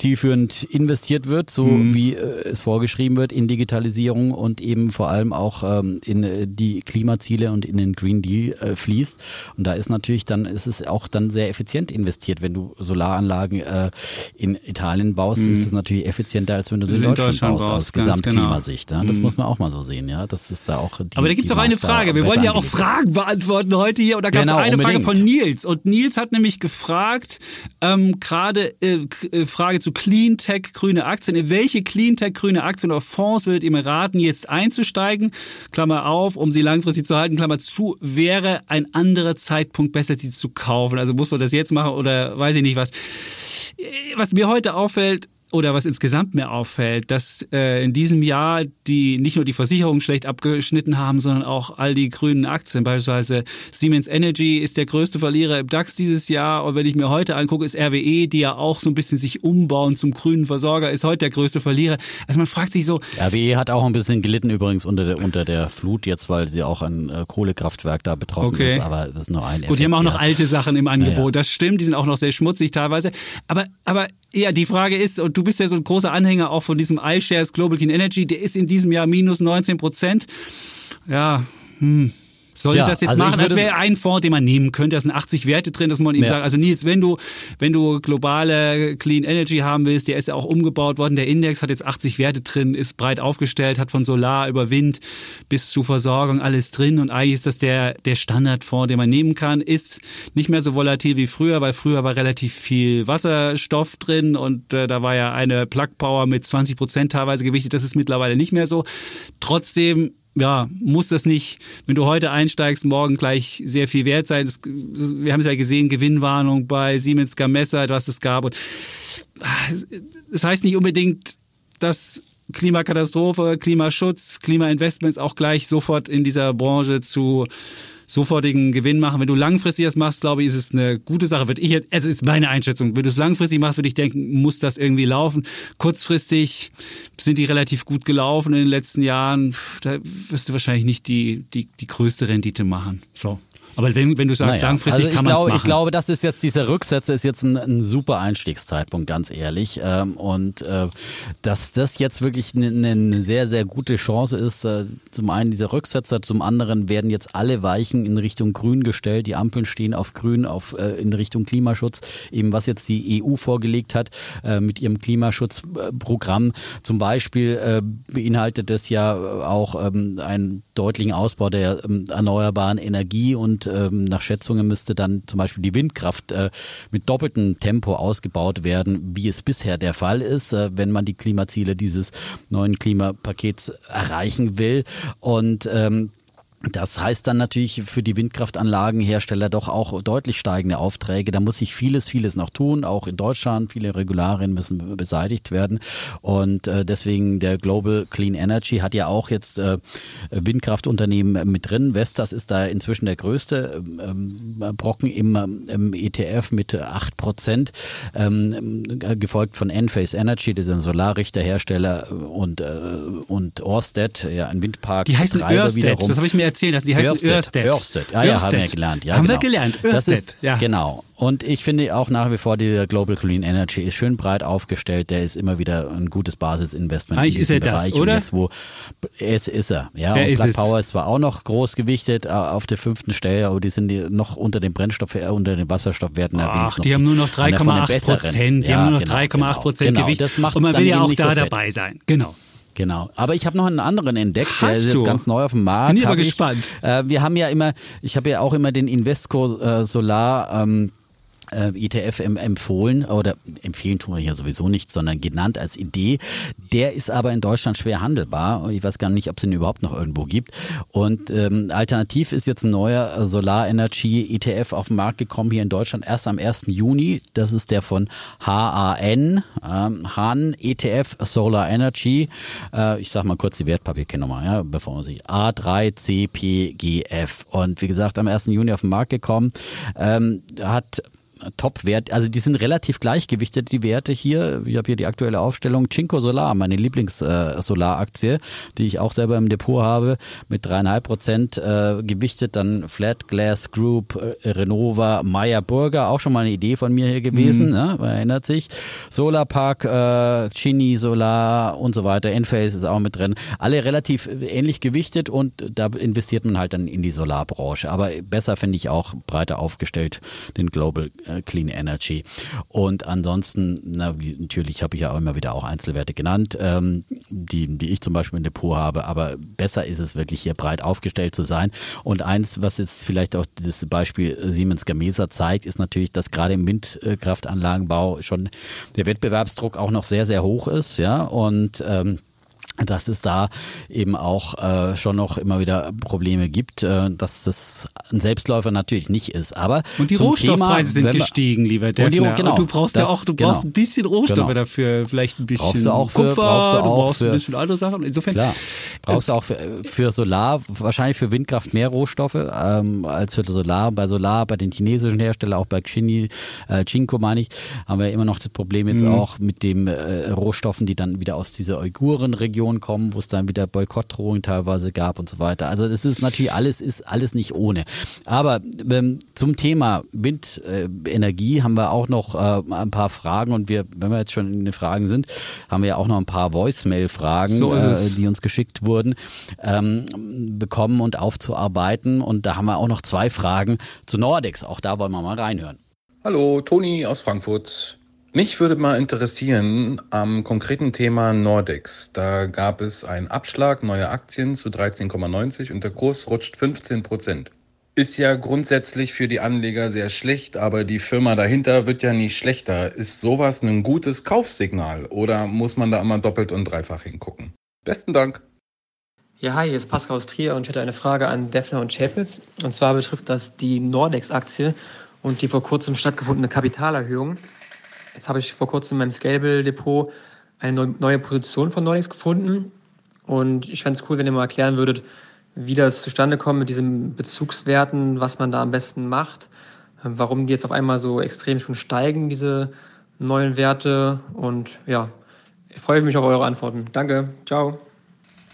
zielführend investiert wird, so mhm. wie äh, es vorgeschrieben wird in Digitalisierung und eben vor allem auch ähm, in äh, die Klimaziele und in den Green Deal äh, fließt. Und da ist natürlich dann, ist es auch dann sehr effizient investiert. Wenn du Solaranlagen äh, in Italien baust, mhm. ist es natürlich effizienter, als wenn du sie in, Deutschland, Deutschland baust, aus. Gesamtklimasicht. Genau. Ja? Das mhm. muss man auch mal so sehen, ja. Das ist da auch. Die, Aber da gibt es doch eine Frage. Wir wollen ja auch Fragen beantworten heute hier. Und da gab es genau, eine unbedingt. Frage von Nils. Und Nils hat nämlich gefragt, ähm, gerade äh, äh Frage zu zu Cleantech grüne Aktien. In welche Cleantech grüne Aktien oder Fonds würdet ihr mir raten, jetzt einzusteigen? Klammer auf, um sie langfristig zu halten, Klammer zu, wäre ein anderer Zeitpunkt besser, die zu kaufen? Also muss man das jetzt machen oder weiß ich nicht was. Was mir heute auffällt, oder was insgesamt mir auffällt, dass äh, in diesem Jahr die nicht nur die Versicherungen schlecht abgeschnitten haben, sondern auch all die grünen Aktien. Beispielsweise Siemens Energy ist der größte Verlierer im DAX dieses Jahr. Und wenn ich mir heute angucke, ist RWE, die ja auch so ein bisschen sich umbauen zum grünen Versorger, ist heute der größte Verlierer. Also man fragt sich so. RWE hat auch ein bisschen gelitten übrigens unter der, unter der Flut jetzt, weil sie auch ein äh, Kohlekraftwerk da betroffen okay. ist. Aber das ist nur ein Gut, Effekt, die haben auch noch alte Sachen im Angebot. Ja, ja. Das stimmt, die sind auch noch sehr schmutzig teilweise. Aber, aber ja, die Frage ist, und du bist ja so ein großer Anhänger auch von diesem iShares Global Clean Energy, der ist in diesem Jahr minus 19 Prozent. Ja, hm. Soll ja, ich das jetzt also machen? Das wäre ein Fonds, den man nehmen könnte. Da sind 80 Werte drin, dass man ihm ja. sagt, also Nils, wenn du, wenn du globale Clean Energy haben willst, der ist ja auch umgebaut worden. Der Index hat jetzt 80 Werte drin, ist breit aufgestellt, hat von Solar über Wind bis zu Versorgung alles drin. Und eigentlich ist das der, der Standardfonds, den man nehmen kann. Ist nicht mehr so volatil wie früher, weil früher war relativ viel Wasserstoff drin und äh, da war ja eine Plug Power mit 20 Prozent teilweise gewichtet. Das ist mittlerweile nicht mehr so. Trotzdem ja, muss das nicht, wenn du heute einsteigst, morgen gleich sehr viel wert sein. Das, wir haben es ja gesehen, Gewinnwarnung bei Siemens Gamesa, was es gab. Und ah, das heißt nicht unbedingt, dass Klimakatastrophe, Klimaschutz, Klimainvestments auch gleich sofort in dieser Branche zu sofortigen Gewinn machen. Wenn du langfristig das machst, glaube ich, ist es eine gute Sache. Würde ich, also ist meine Einschätzung. Wenn du es langfristig machst, würde ich denken, muss das irgendwie laufen. Kurzfristig sind die relativ gut gelaufen in den letzten Jahren. Da wirst du wahrscheinlich nicht die, die, die größte Rendite machen. So. Aber wenn, wenn du sagst, naja, langfristig also kann man es machen. Ich glaube, das ist jetzt, dieser Rücksetzer ist jetzt ein, ein super Einstiegszeitpunkt, ganz ehrlich. Ähm, und äh, dass das jetzt wirklich eine, eine sehr, sehr gute Chance ist, äh, zum einen dieser Rücksetzer, zum anderen werden jetzt alle Weichen in Richtung Grün gestellt. Die Ampeln stehen auf Grün, auf, äh, in Richtung Klimaschutz. Eben was jetzt die EU vorgelegt hat mit ihrem Klimaschutzprogramm. Zum Beispiel beinhaltet das ja auch ähm, einen deutlichen Ausbau der ähm, erneuerbaren Energie und und ähm, nach Schätzungen müsste dann zum Beispiel die Windkraft äh, mit doppeltem Tempo ausgebaut werden, wie es bisher der Fall ist, äh, wenn man die Klimaziele dieses neuen Klimapakets erreichen will. Und ähm, das heißt dann natürlich für die Windkraftanlagenhersteller doch auch deutlich steigende Aufträge. Da muss sich vieles, vieles noch tun. Auch in Deutschland, viele Regularien müssen beseitigt werden. Und äh, deswegen der Global Clean Energy hat ja auch jetzt äh, Windkraftunternehmen mit drin. Vestas ist da inzwischen der größte ähm, Brocken im, im ETF mit acht Prozent, ähm, gefolgt von Enphase Energy, das ist ein Solarrichterhersteller und, äh, und Orsted, ja, ein Windpark. Die heißen Örsted, das habe ich mir erzählen lassen. Die heißen Örsted. Örsted. Ah, ja, haben wir gelernt. Ja, haben genau. wir gelernt. Örsted. Ist, ja. Genau. Und ich finde auch nach wie vor, dieser Global Clean Energy ist schön breit aufgestellt. Der ist immer wieder ein gutes Basisinvestment. Eigentlich ist er Bereich. das, oder? jetzt, wo, es ist er. Ja, Wer und Black Power ist zwar auch noch groß gewichtet äh, auf der fünften Stelle, aber die sind noch unter den Brennstoff, äh, unter den Wasserstoffwerten. Ach, die, die haben nur noch 3,8 Prozent. Die ja, haben nur noch 3,8 genau, Prozent genau, Gewicht. Und man will ja auch da dabei sein. Genau. Genau. Aber ich habe noch einen anderen entdeckt, Hast der ist jetzt ganz neu auf dem Markt. Bin ich aber gespannt. Äh, wir haben ja immer, ich habe ja auch immer den Invesco äh, Solar ähm, äh, ETF empfohlen oder empfehlen tun wir hier sowieso nicht, sondern genannt als Idee. Der ist aber in Deutschland schwer handelbar. Ich weiß gar nicht, ob es ihn überhaupt noch irgendwo gibt. Und ähm, alternativ ist jetzt ein neuer Solar Energy ETF auf den Markt gekommen hier in Deutschland erst am 1. Juni. Das ist der von HAN, ähm, HAN ETF Solar Energy. Äh, ich sag mal kurz die Wertpapierkennummer, ja, bevor man sich A3CPGF. Und wie gesagt, am 1. Juni auf den Markt gekommen. Ähm, hat Top-Wert, also die sind relativ gleichgewichtet, die Werte hier. Ich habe hier die aktuelle Aufstellung. Cinco Solar, meine Lieblings-Solaraktie, die ich auch selber im Depot habe, mit dreieinhalb Prozent äh, gewichtet. Dann Flat Glass Group, äh, Renova, Meyer Burger, auch schon mal eine Idee von mir hier gewesen, mhm. ne? man erinnert sich. Solarpark, äh, Chini Solar und so weiter. Enphase ist auch mit drin. Alle relativ ähnlich gewichtet und da investiert man halt dann in die Solarbranche. Aber besser finde ich auch breiter aufgestellt den Global äh, Clean Energy. Und ansonsten, na, natürlich habe ich ja auch immer wieder auch Einzelwerte genannt, ähm, die, die ich zum Beispiel im Depot habe. Aber besser ist es wirklich hier breit aufgestellt zu sein. Und eins, was jetzt vielleicht auch das Beispiel Siemens Gamesa zeigt, ist natürlich, dass gerade im Windkraftanlagenbau schon der Wettbewerbsdruck auch noch sehr, sehr hoch ist. Ja, und ähm, dass es da eben auch äh, schon noch immer wieder Probleme gibt, äh, dass das ein Selbstläufer natürlich nicht ist. Aber und die Rohstoffpreise Thema, sind gestiegen, lieber Defner. Genau, und du brauchst das, ja auch, du genau, brauchst ein bisschen Rohstoffe genau. dafür, vielleicht ein bisschen brauchst du auch für, Kupfer, brauchst du, auch du brauchst für, ein bisschen andere Sachen. Insofern klar, brauchst du auch für, für Solar, wahrscheinlich für Windkraft mehr Rohstoffe ähm, als für Solar. Bei Solar, bei den chinesischen Herstellern, auch bei Xini, äh, Chinko meine ich, haben wir immer noch das Problem jetzt mhm. auch mit den äh, Rohstoffen, die dann wieder aus dieser Uiguren-Region Diskussionen kommen, wo es dann wieder Boykottdrohungen teilweise gab und so weiter. Also das ist natürlich alles, ist alles nicht ohne. Aber ähm, zum Thema Windenergie äh, haben wir auch noch äh, ein paar Fragen und wir, wenn wir jetzt schon in den Fragen sind, haben wir ja auch noch ein paar Voicemail-Fragen, so äh, die uns geschickt wurden, ähm, bekommen und aufzuarbeiten. Und da haben wir auch noch zwei Fragen zu Nordex. Auch da wollen wir mal reinhören. Hallo, Toni aus Frankfurt. Mich würde mal interessieren am konkreten Thema Nordex. Da gab es einen Abschlag, neue Aktien zu 13,90 und der Kurs rutscht 15 Prozent. Ist ja grundsätzlich für die Anleger sehr schlecht, aber die Firma dahinter wird ja nicht schlechter. Ist sowas ein gutes Kaufsignal oder muss man da immer doppelt und dreifach hingucken? Besten Dank. Ja, hi, hier ist Pascal aus Trier und ich hätte eine Frage an Defner und Chapitz. Und zwar betrifft das die Nordex-Aktie und die vor kurzem stattgefundene Kapitalerhöhung. Jetzt habe ich vor kurzem in meinem Scalable-Depot eine neue Position von Nordex gefunden. Und ich fände es cool, wenn ihr mal erklären würdet, wie das zustande kommt mit diesen Bezugswerten, was man da am besten macht, warum die jetzt auf einmal so extrem schon steigen, diese neuen Werte. Und ja, ich freue mich auf eure Antworten. Danke, ciao.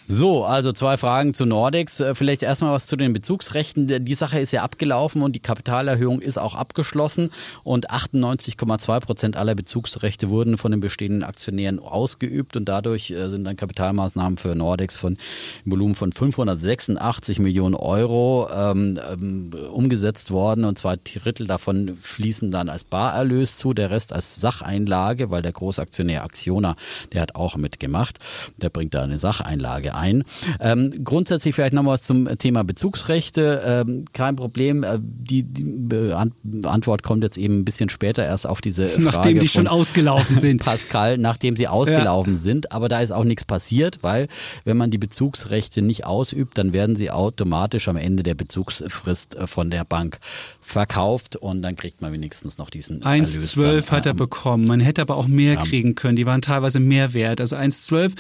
So, also zwei Fragen zu Nordex. Äh, vielleicht erstmal was zu den Bezugsrechten. Die Sache ist ja abgelaufen und die Kapitalerhöhung ist auch abgeschlossen und 98,2 Prozent aller Bezugsrechte wurden von den bestehenden Aktionären ausgeübt und dadurch äh, sind dann Kapitalmaßnahmen für Nordex von Volumen von 586 Millionen Euro ähm, ähm, umgesetzt worden und zwei Drittel davon fließen dann als Barerlös zu, der Rest als Sacheinlage, weil der Großaktionär Acciona, der hat auch mitgemacht, der bringt da eine Sacheinlage ein. Ähm, grundsätzlich vielleicht noch was zum Thema Bezugsrechte. Ähm, kein Problem. Äh, die, die Antwort kommt jetzt eben ein bisschen später erst auf diese Frage. Nachdem die schon ausgelaufen sind. Pascal, nachdem sie ausgelaufen ja. sind. Aber da ist auch nichts passiert, weil wenn man die Bezugsrechte nicht ausübt, dann werden sie automatisch am Ende der Bezugsfrist äh, von der Bank verkauft und dann kriegt man wenigstens noch diesen 1,12 hat er bekommen. Man hätte aber auch mehr ja. kriegen können. Die waren teilweise mehr wert. Also 1,12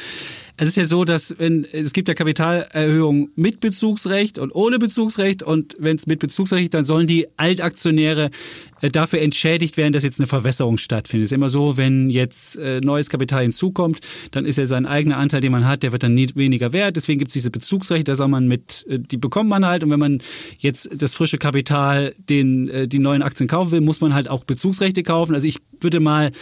es ist ja so, dass wenn es gibt ja Kapitalerhöhungen mit Bezugsrecht und ohne Bezugsrecht und wenn es mit Bezugsrecht, dann sollen die Altaktionäre äh, dafür entschädigt werden, dass jetzt eine Verwässerung stattfindet. Es ist immer so, wenn jetzt äh, neues Kapital hinzukommt, dann ist ja sein eigener Anteil, den man hat, der wird dann nie weniger wert. Deswegen gibt es diese Bezugsrechte, da soll man mit, äh, die bekommt man halt. Und wenn man jetzt das frische Kapital, den die neuen Aktien kaufen will, muss man halt auch Bezugsrechte kaufen. Also ich würde mal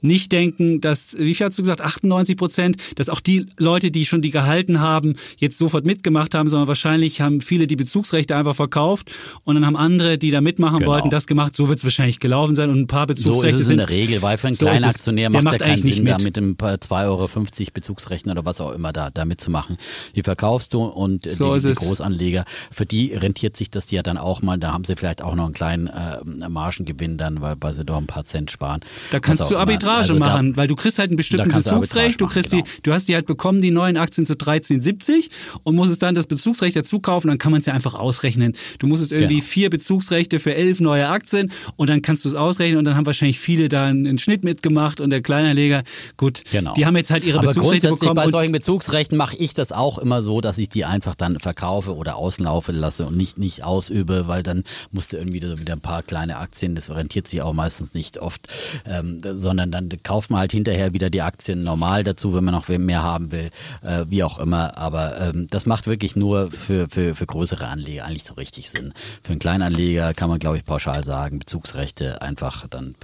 nicht denken, dass, wie viel hast du gesagt, 98 Prozent, dass auch die Leute, die schon die gehalten haben, jetzt sofort mitgemacht haben, sondern wahrscheinlich haben viele die Bezugsrechte einfach verkauft und dann haben andere, die da mitmachen genau. wollten, das gemacht. So wird es wahrscheinlich gelaufen sein und ein paar Bezugsrechte so ist es in der Regel, weil für einen so kleinen Aktionär macht es ja keinen Sinn, da mit dem 2,50 Euro Bezugsrechten oder was auch immer da, da mitzumachen. Die verkaufst du und so die, die Großanleger, für die rentiert sich das ja dann auch mal, da haben sie vielleicht auch noch einen kleinen äh, Margengewinn dann, weil, weil sie doch ein paar Cent sparen. Da kannst du Arbitrage Arbitrage also machen, weil du kriegst halt ein bestimmtes Bezugsrecht, du kriegst machen, genau. die, du hast die halt bekommen, die neuen Aktien zu 13,70 und musstest dann das Bezugsrecht dazu kaufen, dann kann man es ja einfach ausrechnen. Du musstest irgendwie genau. vier Bezugsrechte für elf neue Aktien und dann kannst du es ausrechnen und dann haben wahrscheinlich viele da einen Schnitt mitgemacht und der Kleinanleger, gut, genau. die haben jetzt halt ihre Aber Bezugsrechte bekommen. Bei solchen Bezugsrechten mache ich das auch immer so, dass ich die einfach dann verkaufe oder auslaufen lasse und nicht, nicht ausübe, weil dann musst du irgendwie so wieder ein paar kleine Aktien, das orientiert sich auch meistens nicht oft, ähm, sondern dann kauft man halt hinterher wieder die Aktien normal dazu, wenn man noch mehr haben will, äh, wie auch immer. Aber ähm, das macht wirklich nur für, für, für größere Anleger eigentlich so richtig Sinn. Für einen Kleinanleger kann man, glaube ich, pauschal sagen, Bezugsrechte einfach dann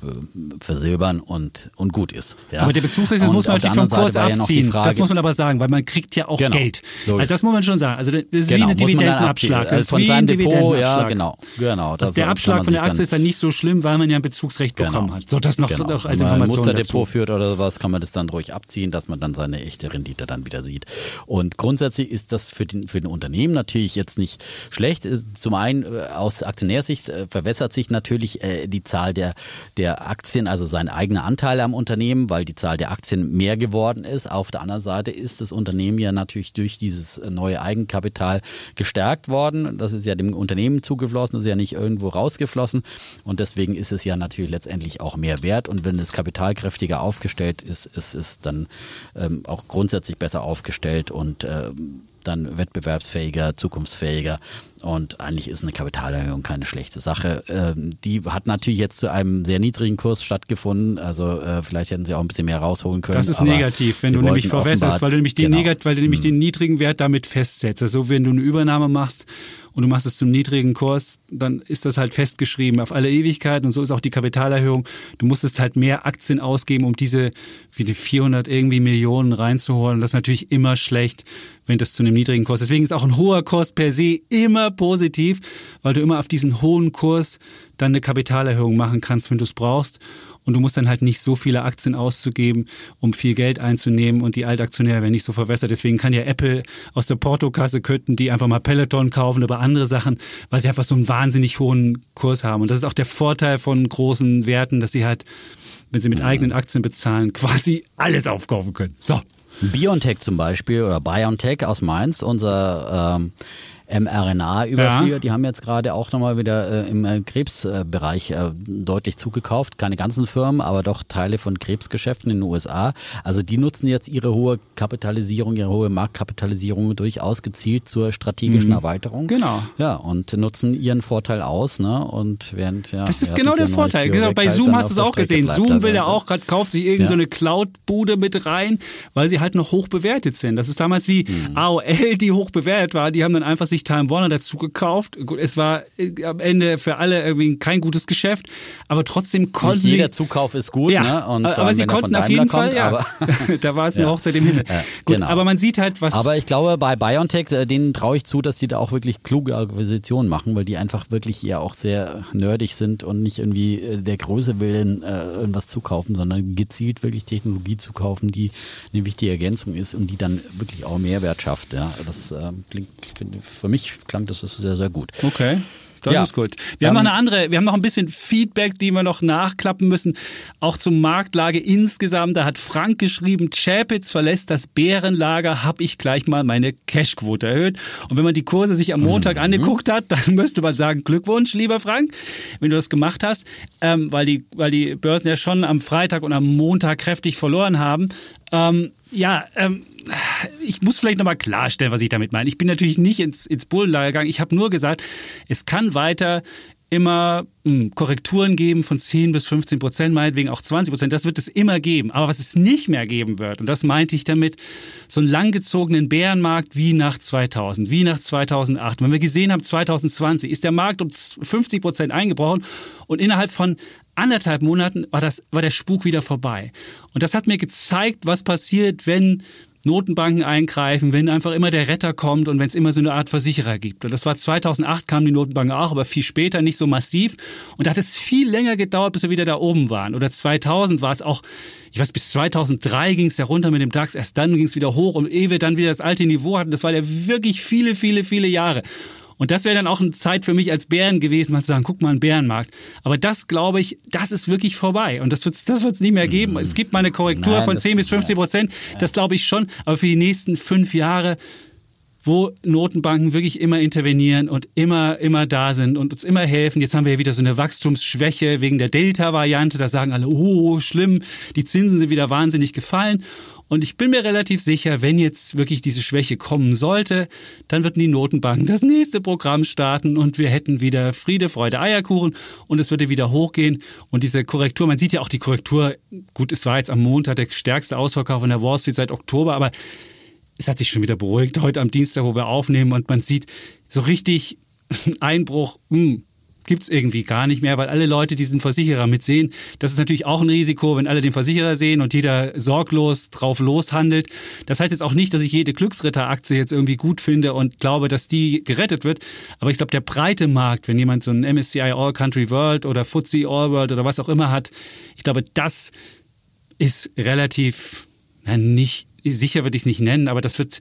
versilbern und, und gut ist. Ja? Aber der Bezugsrecht, das muss man natürlich vom Kurs abziehen. Ja das muss man aber sagen, weil man kriegt ja auch genau. Geld. Also das muss man schon sagen. Also das ist genau. wie ein Dividendenabschlag. Also wie ein Depot, ja, genau. genau. Das der Abschlag von der Aktie ist dann nicht so schlimm, weil man ja ein Bezugsrecht genau. bekommen hat. So, das noch, genau. noch als Information Musterdepot führt oder sowas, kann man das dann ruhig abziehen, dass man dann seine echte Rendite dann wieder sieht. Und grundsätzlich ist das für den, für den Unternehmen natürlich jetzt nicht schlecht. Zum einen äh, aus Aktionärsicht äh, verwässert sich natürlich äh, die Zahl der, der Aktien, also sein eigener Anteil am Unternehmen, weil die Zahl der Aktien mehr geworden ist. Auf der anderen Seite ist das Unternehmen ja natürlich durch dieses neue Eigenkapital gestärkt worden. Das ist ja dem Unternehmen zugeflossen, das ist ja nicht irgendwo rausgeflossen. Und deswegen ist es ja natürlich letztendlich auch mehr wert. Und wenn es kapitalkräftiger aufgestellt ist, ist es dann ähm, auch grundsätzlich besser aufgestellt und ähm, dann wettbewerbsfähiger, zukunftsfähiger. Und eigentlich ist eine Kapitalerhöhung keine schlechte Sache. Ähm, die hat natürlich jetzt zu einem sehr niedrigen Kurs stattgefunden. Also äh, vielleicht hätten sie auch ein bisschen mehr rausholen können. Das ist negativ, wenn du nämlich verwässerst, weil du nämlich, den, genau. weil du nämlich hm. den niedrigen Wert damit festsetzt. Also wenn du eine Übernahme machst und du machst es zum niedrigen Kurs, dann ist das halt festgeschrieben auf alle Ewigkeit und so ist auch die Kapitalerhöhung. Du musstest halt mehr Aktien ausgeben, um diese wie die 400 irgendwie Millionen reinzuholen. Das ist natürlich immer schlecht, wenn das zu einem niedrigen Kurs. Deswegen ist auch ein hoher Kurs per se immer positiv, weil du immer auf diesen hohen Kurs dann eine Kapitalerhöhung machen kannst, wenn du es brauchst und du musst dann halt nicht so viele Aktien auszugeben, um viel Geld einzunehmen und die Altaktionäre werden nicht so verwässert. Deswegen kann ja Apple aus der Portokasse könnten die einfach mal Peloton kaufen oder andere Sachen, weil sie einfach so einen wahnsinnig hohen Kurs haben. Und das ist auch der Vorteil von großen Werten, dass sie halt, wenn sie mit mhm. eigenen Aktien bezahlen, quasi alles aufkaufen können. So. BioNTech zum Beispiel oder BioNTech aus Mainz, unser ähm, mRNA-Überflieger, ja. die haben jetzt gerade auch nochmal wieder äh, im äh, Krebsbereich äh, deutlich zugekauft. Keine ganzen Firmen, aber doch Teile von Krebsgeschäften in den USA. Also die nutzen jetzt ihre hohe Kapitalisierung, ihre hohe Marktkapitalisierung durchaus gezielt zur strategischen mhm. Erweiterung. Genau. Ja, und nutzen ihren Vorteil aus. Ne? Und während, ja, das ist genau der Vorteil. Genau, bei Zoom hast du es auch gesehen. Zoom will ja auch gerade, kauft sich irgendeine ja. so eine Cloud-Bude mit rein, weil sie halt noch hoch bewertet sind. Das ist damals wie mhm. AOL, die hoch bewertet war. Die haben dann einfach sich Time Warner dazu gekauft. Gut, es war äh, am Ende für alle irgendwie kein gutes Geschäft, aber trotzdem konnten Nicht jeder sie. Zukauf ist gut, ja, ne? Und aber sie konnten auf jeden Fall, ja. da war es eine ja. Hochzeit im Himmel. Gut, genau. aber man sieht halt, was. Aber ich glaube, bei BioNTech, äh, denen traue ich zu, dass sie da auch wirklich kluge Akquisitionen machen, weil die einfach wirklich ja auch sehr nerdig sind und nicht irgendwie äh, der Größe willen äh, irgendwas zukaufen, sondern gezielt wirklich Technologie zu kaufen, die eine wichtige Ergänzung ist und die dann wirklich auch Mehrwert schafft. Ja, das äh, klingt finde für mich klang das sehr, sehr gut. Okay. Das ja. ist gut. Wir ähm, haben noch eine andere, wir haben noch ein bisschen Feedback, die wir noch nachklappen müssen. Auch zur Marktlage insgesamt. Da hat Frank geschrieben, Chapitz verlässt das Bärenlager, habe ich gleich mal meine Cashquote erhöht. Und wenn man die Kurse sich am Montag mhm. angeguckt hat, dann müsste man sagen, Glückwunsch, lieber Frank, wenn du das gemacht hast, ähm, weil, die, weil die Börsen ja schon am Freitag und am Montag kräftig verloren haben. Ähm, ja, ähm, ich muss vielleicht nochmal klarstellen, was ich damit meine. Ich bin natürlich nicht ins, ins Bullenlager gegangen. Ich habe nur gesagt, es kann weiter immer mh, hm, Korrekturen geben von 10 bis 15 Prozent, meinetwegen auch 20 Prozent. Das wird es immer geben. Aber was es nicht mehr geben wird, und das meinte ich damit, so einen langgezogenen Bärenmarkt wie nach 2000, wie nach 2008. Wenn wir gesehen haben, 2020 ist der Markt um 50 Prozent eingebrochen und innerhalb von anderthalb Monaten war, das, war der Spuk wieder vorbei. Und das hat mir gezeigt, was passiert, wenn Notenbanken eingreifen, wenn einfach immer der Retter kommt und wenn es immer so eine Art Versicherer gibt. Und das war 2008 kamen die Notenbanken auch, aber viel später nicht so massiv. Und da hat es viel länger gedauert, bis wir wieder da oben waren. Oder 2000 war es auch, ich weiß, bis 2003 ging es ja runter mit dem DAX, erst dann ging es wieder hoch und ehe wir dann wieder das alte Niveau hatten, das war ja wirklich viele, viele, viele Jahre. Und das wäre dann auch eine Zeit für mich als Bären gewesen, mal zu sagen, guck mal, ein Bärenmarkt. Aber das, glaube ich, das ist wirklich vorbei. Und das wird es das wird's nie mehr geben. Es gibt mal eine Korrektur Nein, von 10 bis 15 Prozent. Das glaube ich schon. Aber für die nächsten fünf Jahre wo Notenbanken wirklich immer intervenieren und immer, immer da sind und uns immer helfen. Jetzt haben wir ja wieder so eine Wachstumsschwäche wegen der Delta-Variante. Da sagen alle, oh, schlimm, die Zinsen sind wieder wahnsinnig gefallen. Und ich bin mir relativ sicher, wenn jetzt wirklich diese Schwäche kommen sollte, dann würden die Notenbanken das nächste Programm starten und wir hätten wieder Friede, Freude, Eierkuchen und es würde wieder hochgehen. Und diese Korrektur, man sieht ja auch die Korrektur, gut, es war jetzt am Montag der stärkste Ausverkauf in der Wall Street seit Oktober, aber es hat sich schon wieder beruhigt heute am Dienstag, wo wir aufnehmen und man sieht so richtig Einbruch, mh, hm, gibt's irgendwie gar nicht mehr, weil alle Leute diesen Versicherer mitsehen. Das ist natürlich auch ein Risiko, wenn alle den Versicherer sehen und jeder sorglos drauf loshandelt. Das heißt jetzt auch nicht, dass ich jede Glücksritter-Aktie jetzt irgendwie gut finde und glaube, dass die gerettet wird. Aber ich glaube, der breite Markt, wenn jemand so ein MSCI All Country World oder FTSE All World oder was auch immer hat, ich glaube, das ist relativ na, nicht sicher würde ich es nicht nennen, aber das wird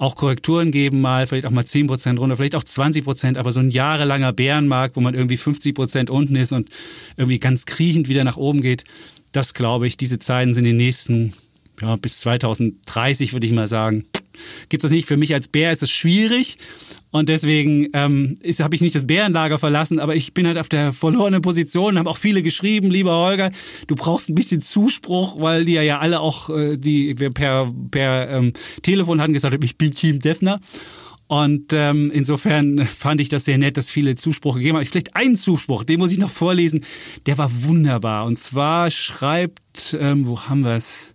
auch Korrekturen geben mal, vielleicht auch mal 10 Prozent runter, vielleicht auch 20 Prozent, aber so ein jahrelanger Bärenmarkt, wo man irgendwie 50 Prozent unten ist und irgendwie ganz kriechend wieder nach oben geht, das glaube ich, diese Zeiten sind in den nächsten, ja, bis 2030 würde ich mal sagen, gibt es nicht. Für mich als Bär ist es schwierig und deswegen ähm, habe ich nicht das Bärenlager verlassen, aber ich bin halt auf der verlorenen Position, haben auch viele geschrieben, lieber Holger, du brauchst ein bisschen Zuspruch, weil die ja alle auch, äh, die wir per, per ähm, Telefon hatten gesagt, ich bin Team Defner. Und ähm, insofern fand ich das sehr nett, dass viele Zuspruch gegeben haben. Vielleicht einen Zuspruch, den muss ich noch vorlesen, der war wunderbar. Und zwar schreibt, ähm, wo haben wir es?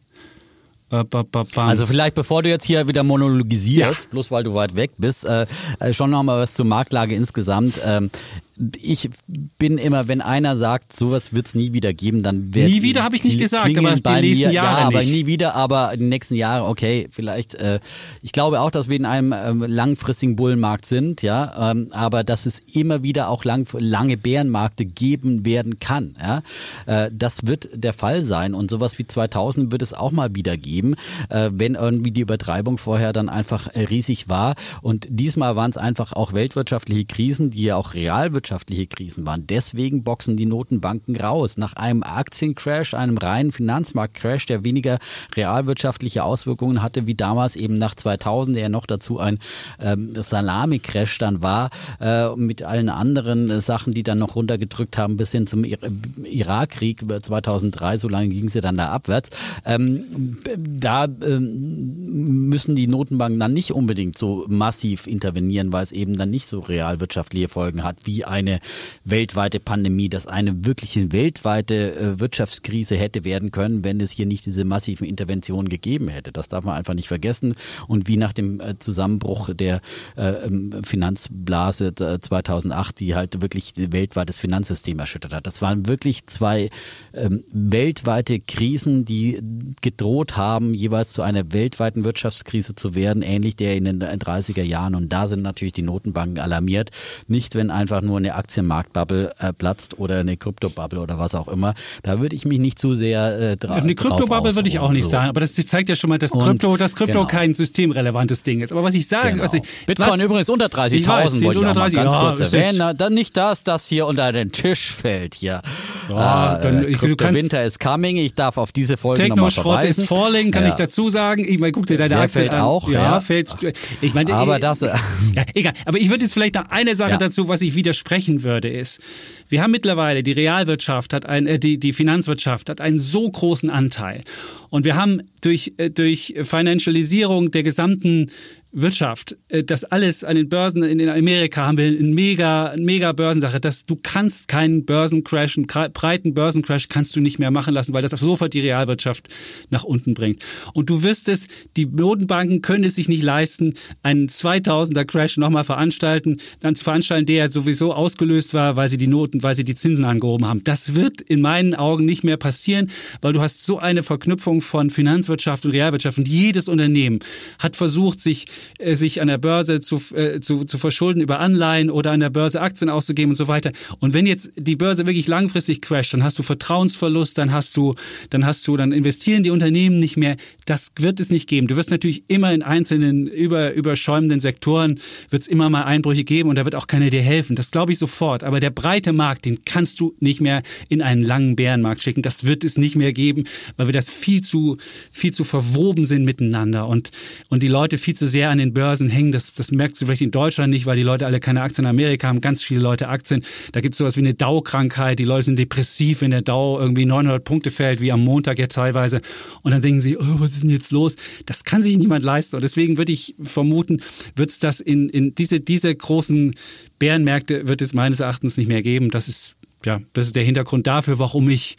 Also vielleicht bevor du jetzt hier wieder monologisierst, ja. bloß weil du weit weg bist, äh, äh schon noch mal was zur Marktlage insgesamt. Ähm, ich bin immer, wenn einer sagt, sowas wird es nie wieder geben, dann wird Nie wieder habe ich nicht gesagt, aber die nächsten mir, Jahre ja, aber nicht. nie wieder, aber die nächsten Jahre, okay, vielleicht. Äh, ich glaube auch, dass wir in einem ähm, langfristigen Bullenmarkt sind, ja, ähm, aber dass es immer wieder auch lang, lange Bärenmärkte geben werden kann, ja. Äh, das wird der Fall sein und sowas wie 2000 wird es auch mal wieder geben, äh, wenn irgendwie die Übertreibung vorher dann einfach äh, riesig war und diesmal waren es einfach auch weltwirtschaftliche Krisen, die ja auch realwirtschaftlich volkswirtschaftliche Krisen waren. Deswegen boxen die Notenbanken raus. Nach einem Aktiencrash, einem reinen Finanzmarktcrash, der weniger realwirtschaftliche Auswirkungen hatte, wie damals eben nach 2000, der noch dazu ein ähm, Salami-Crash dann war, äh, mit allen anderen Sachen, die dann noch runtergedrückt haben, bis hin zum Irakkrieg 2003, so lange ging ja dann da abwärts. Ähm, da ähm, müssen die Notenbanken dann nicht unbedingt so massiv intervenieren, weil es eben dann nicht so realwirtschaftliche Folgen hat, wie ein eine weltweite Pandemie, dass eine wirkliche weltweite äh, Wirtschaftskrise hätte werden können, wenn es hier nicht diese massiven Interventionen gegeben hätte. Das darf man einfach nicht vergessen. Und wie nach dem äh, Zusammenbruch der äh, ähm, Finanzblase 2008, die halt wirklich weltweites Finanzsystem erschüttert hat. Das waren wirklich zwei ähm, weltweite Krisen, die gedroht haben, jeweils zu einer weltweiten Wirtschaftskrise zu werden, ähnlich der in den 30er Jahren. Und da sind natürlich die Notenbanken alarmiert. Nicht, wenn einfach nur eine Aktienmarktbubble äh, platzt oder eine Kryptobubble oder was auch immer. Da würde ich mich nicht zu sehr äh, dra Eine Kryptobubble würde ich auch nicht so. sagen, aber das zeigt ja schon mal, dass Krypto, dass Krypto genau. kein systemrelevantes Ding ist. Aber was ich sage, genau. also, Bitcoin was, übrigens unter 30.000 wollte ich unter 30, ganz ja, kurz erwähnen. Dann nicht das, das hier unter den Tisch fällt hier. Ja, äh, dann, ich, du kannst, Winter is coming. Ich darf auf diese Folge nochmal verweisen. Techno-Schrott ist falling, kann ja. ich dazu sagen. Ich meine, guck dir deine Der Aktie fällt an. auch. Ja, ja. fällt. Ich meine, aber das. Ja, egal. Aber ich würde jetzt vielleicht noch eine Sache dazu, was ich widersprechen würde, ist, wir haben mittlerweile, die Realwirtschaft hat ein, äh, die, die Finanzwirtschaft hat einen so großen Anteil. Und wir haben durch, äh, durch Financialisierung der gesamten Wirtschaft, äh, das alles an den Börsen in Amerika haben wir eine mega, mega Börsensache. dass du kannst keinen Börsencrash, einen breiten Börsencrash kannst du nicht mehr machen lassen, weil das sofort die Realwirtschaft nach unten bringt. Und du wirst es, die Notenbanken können es sich nicht leisten, einen 2000er Crash nochmal veranstalten, dann zu veranstalten, der sowieso ausgelöst war, weil sie die Noten weil sie die Zinsen angehoben haben. Das wird in meinen Augen nicht mehr passieren, weil du hast so eine Verknüpfung von Finanzwirtschaft und Realwirtschaft und jedes Unternehmen hat versucht, sich, sich an der Börse zu, äh, zu, zu verschulden über Anleihen oder an der Börse Aktien auszugeben und so weiter. Und wenn jetzt die Börse wirklich langfristig crasht, dann hast du Vertrauensverlust, dann hast du, dann hast du, dann investieren die Unternehmen nicht mehr. Das wird es nicht geben. Du wirst natürlich immer in einzelnen über, überschäumenden Sektoren wird es immer mal Einbrüche geben und da wird auch keiner dir helfen. Das glaube ich sofort. Aber der breite Markt, den kannst du nicht mehr in einen langen Bärenmarkt schicken. Das wird es nicht mehr geben, weil wir das viel zu, viel zu verwoben sind miteinander und, und die Leute viel zu sehr an den Börsen hängen. Das, das merkst du vielleicht in Deutschland nicht, weil die Leute alle keine Aktien in Amerika haben. Ganz viele Leute Aktien. Da gibt es sowas wie eine Dow-Krankheit. Die Leute sind depressiv, wenn der Dow irgendwie 900 Punkte fällt, wie am Montag ja teilweise. Und dann denken sie, oh, was ist denn jetzt los? Das kann sich niemand leisten. Und deswegen würde ich vermuten, wird es das in, in diese, diese großen Bärenmärkte wird es meines Erachtens nicht mehr geben. Das ist ja, das ist der Hintergrund dafür, warum ich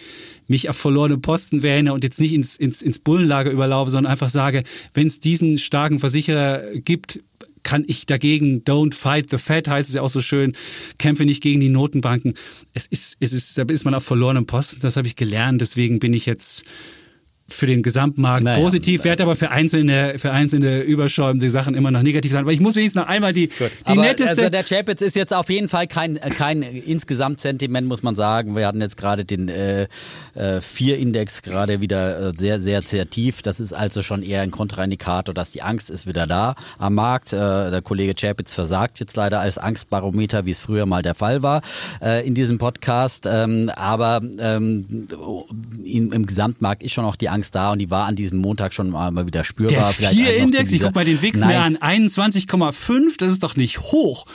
mich auf verlorene Posten wähne und jetzt nicht ins, ins, ins Bullenlager überlaufe, sondern einfach sage, wenn es diesen starken Versicherer gibt, kann ich dagegen, don't fight the Fed, heißt es ja auch so schön, kämpfe nicht gegen die Notenbanken. Es ist, es ist, da ist man auf verlorenem Posten, das habe ich gelernt, deswegen bin ich jetzt für den Gesamtmarkt naja, positiv, werde aber für einzelne, für einzelne überschäumende Sachen immer noch negativ sein. Aber ich muss wenigstens noch einmal die, die aber netteste. Also der Chapitz ist jetzt auf jeden Fall kein, kein insgesamt Sentiment, muss man sagen. Wir hatten jetzt gerade den äh, äh, Vier-Index gerade wieder äh, sehr, sehr, sehr tief. Das ist also schon eher ein Kontraindikator, dass die Angst ist wieder da am Markt. Äh, der Kollege Chapitz versagt jetzt leider als Angstbarometer, wie es früher mal der Fall war äh, in diesem Podcast. Ähm, aber ähm, im, im Gesamtmarkt ist schon auch die Angst Angst da und die war an diesem Montag schon mal, wieder spürbar. Der 4-Index, ich guck mal den Wix mir an, 21,5, das ist doch nicht hoch.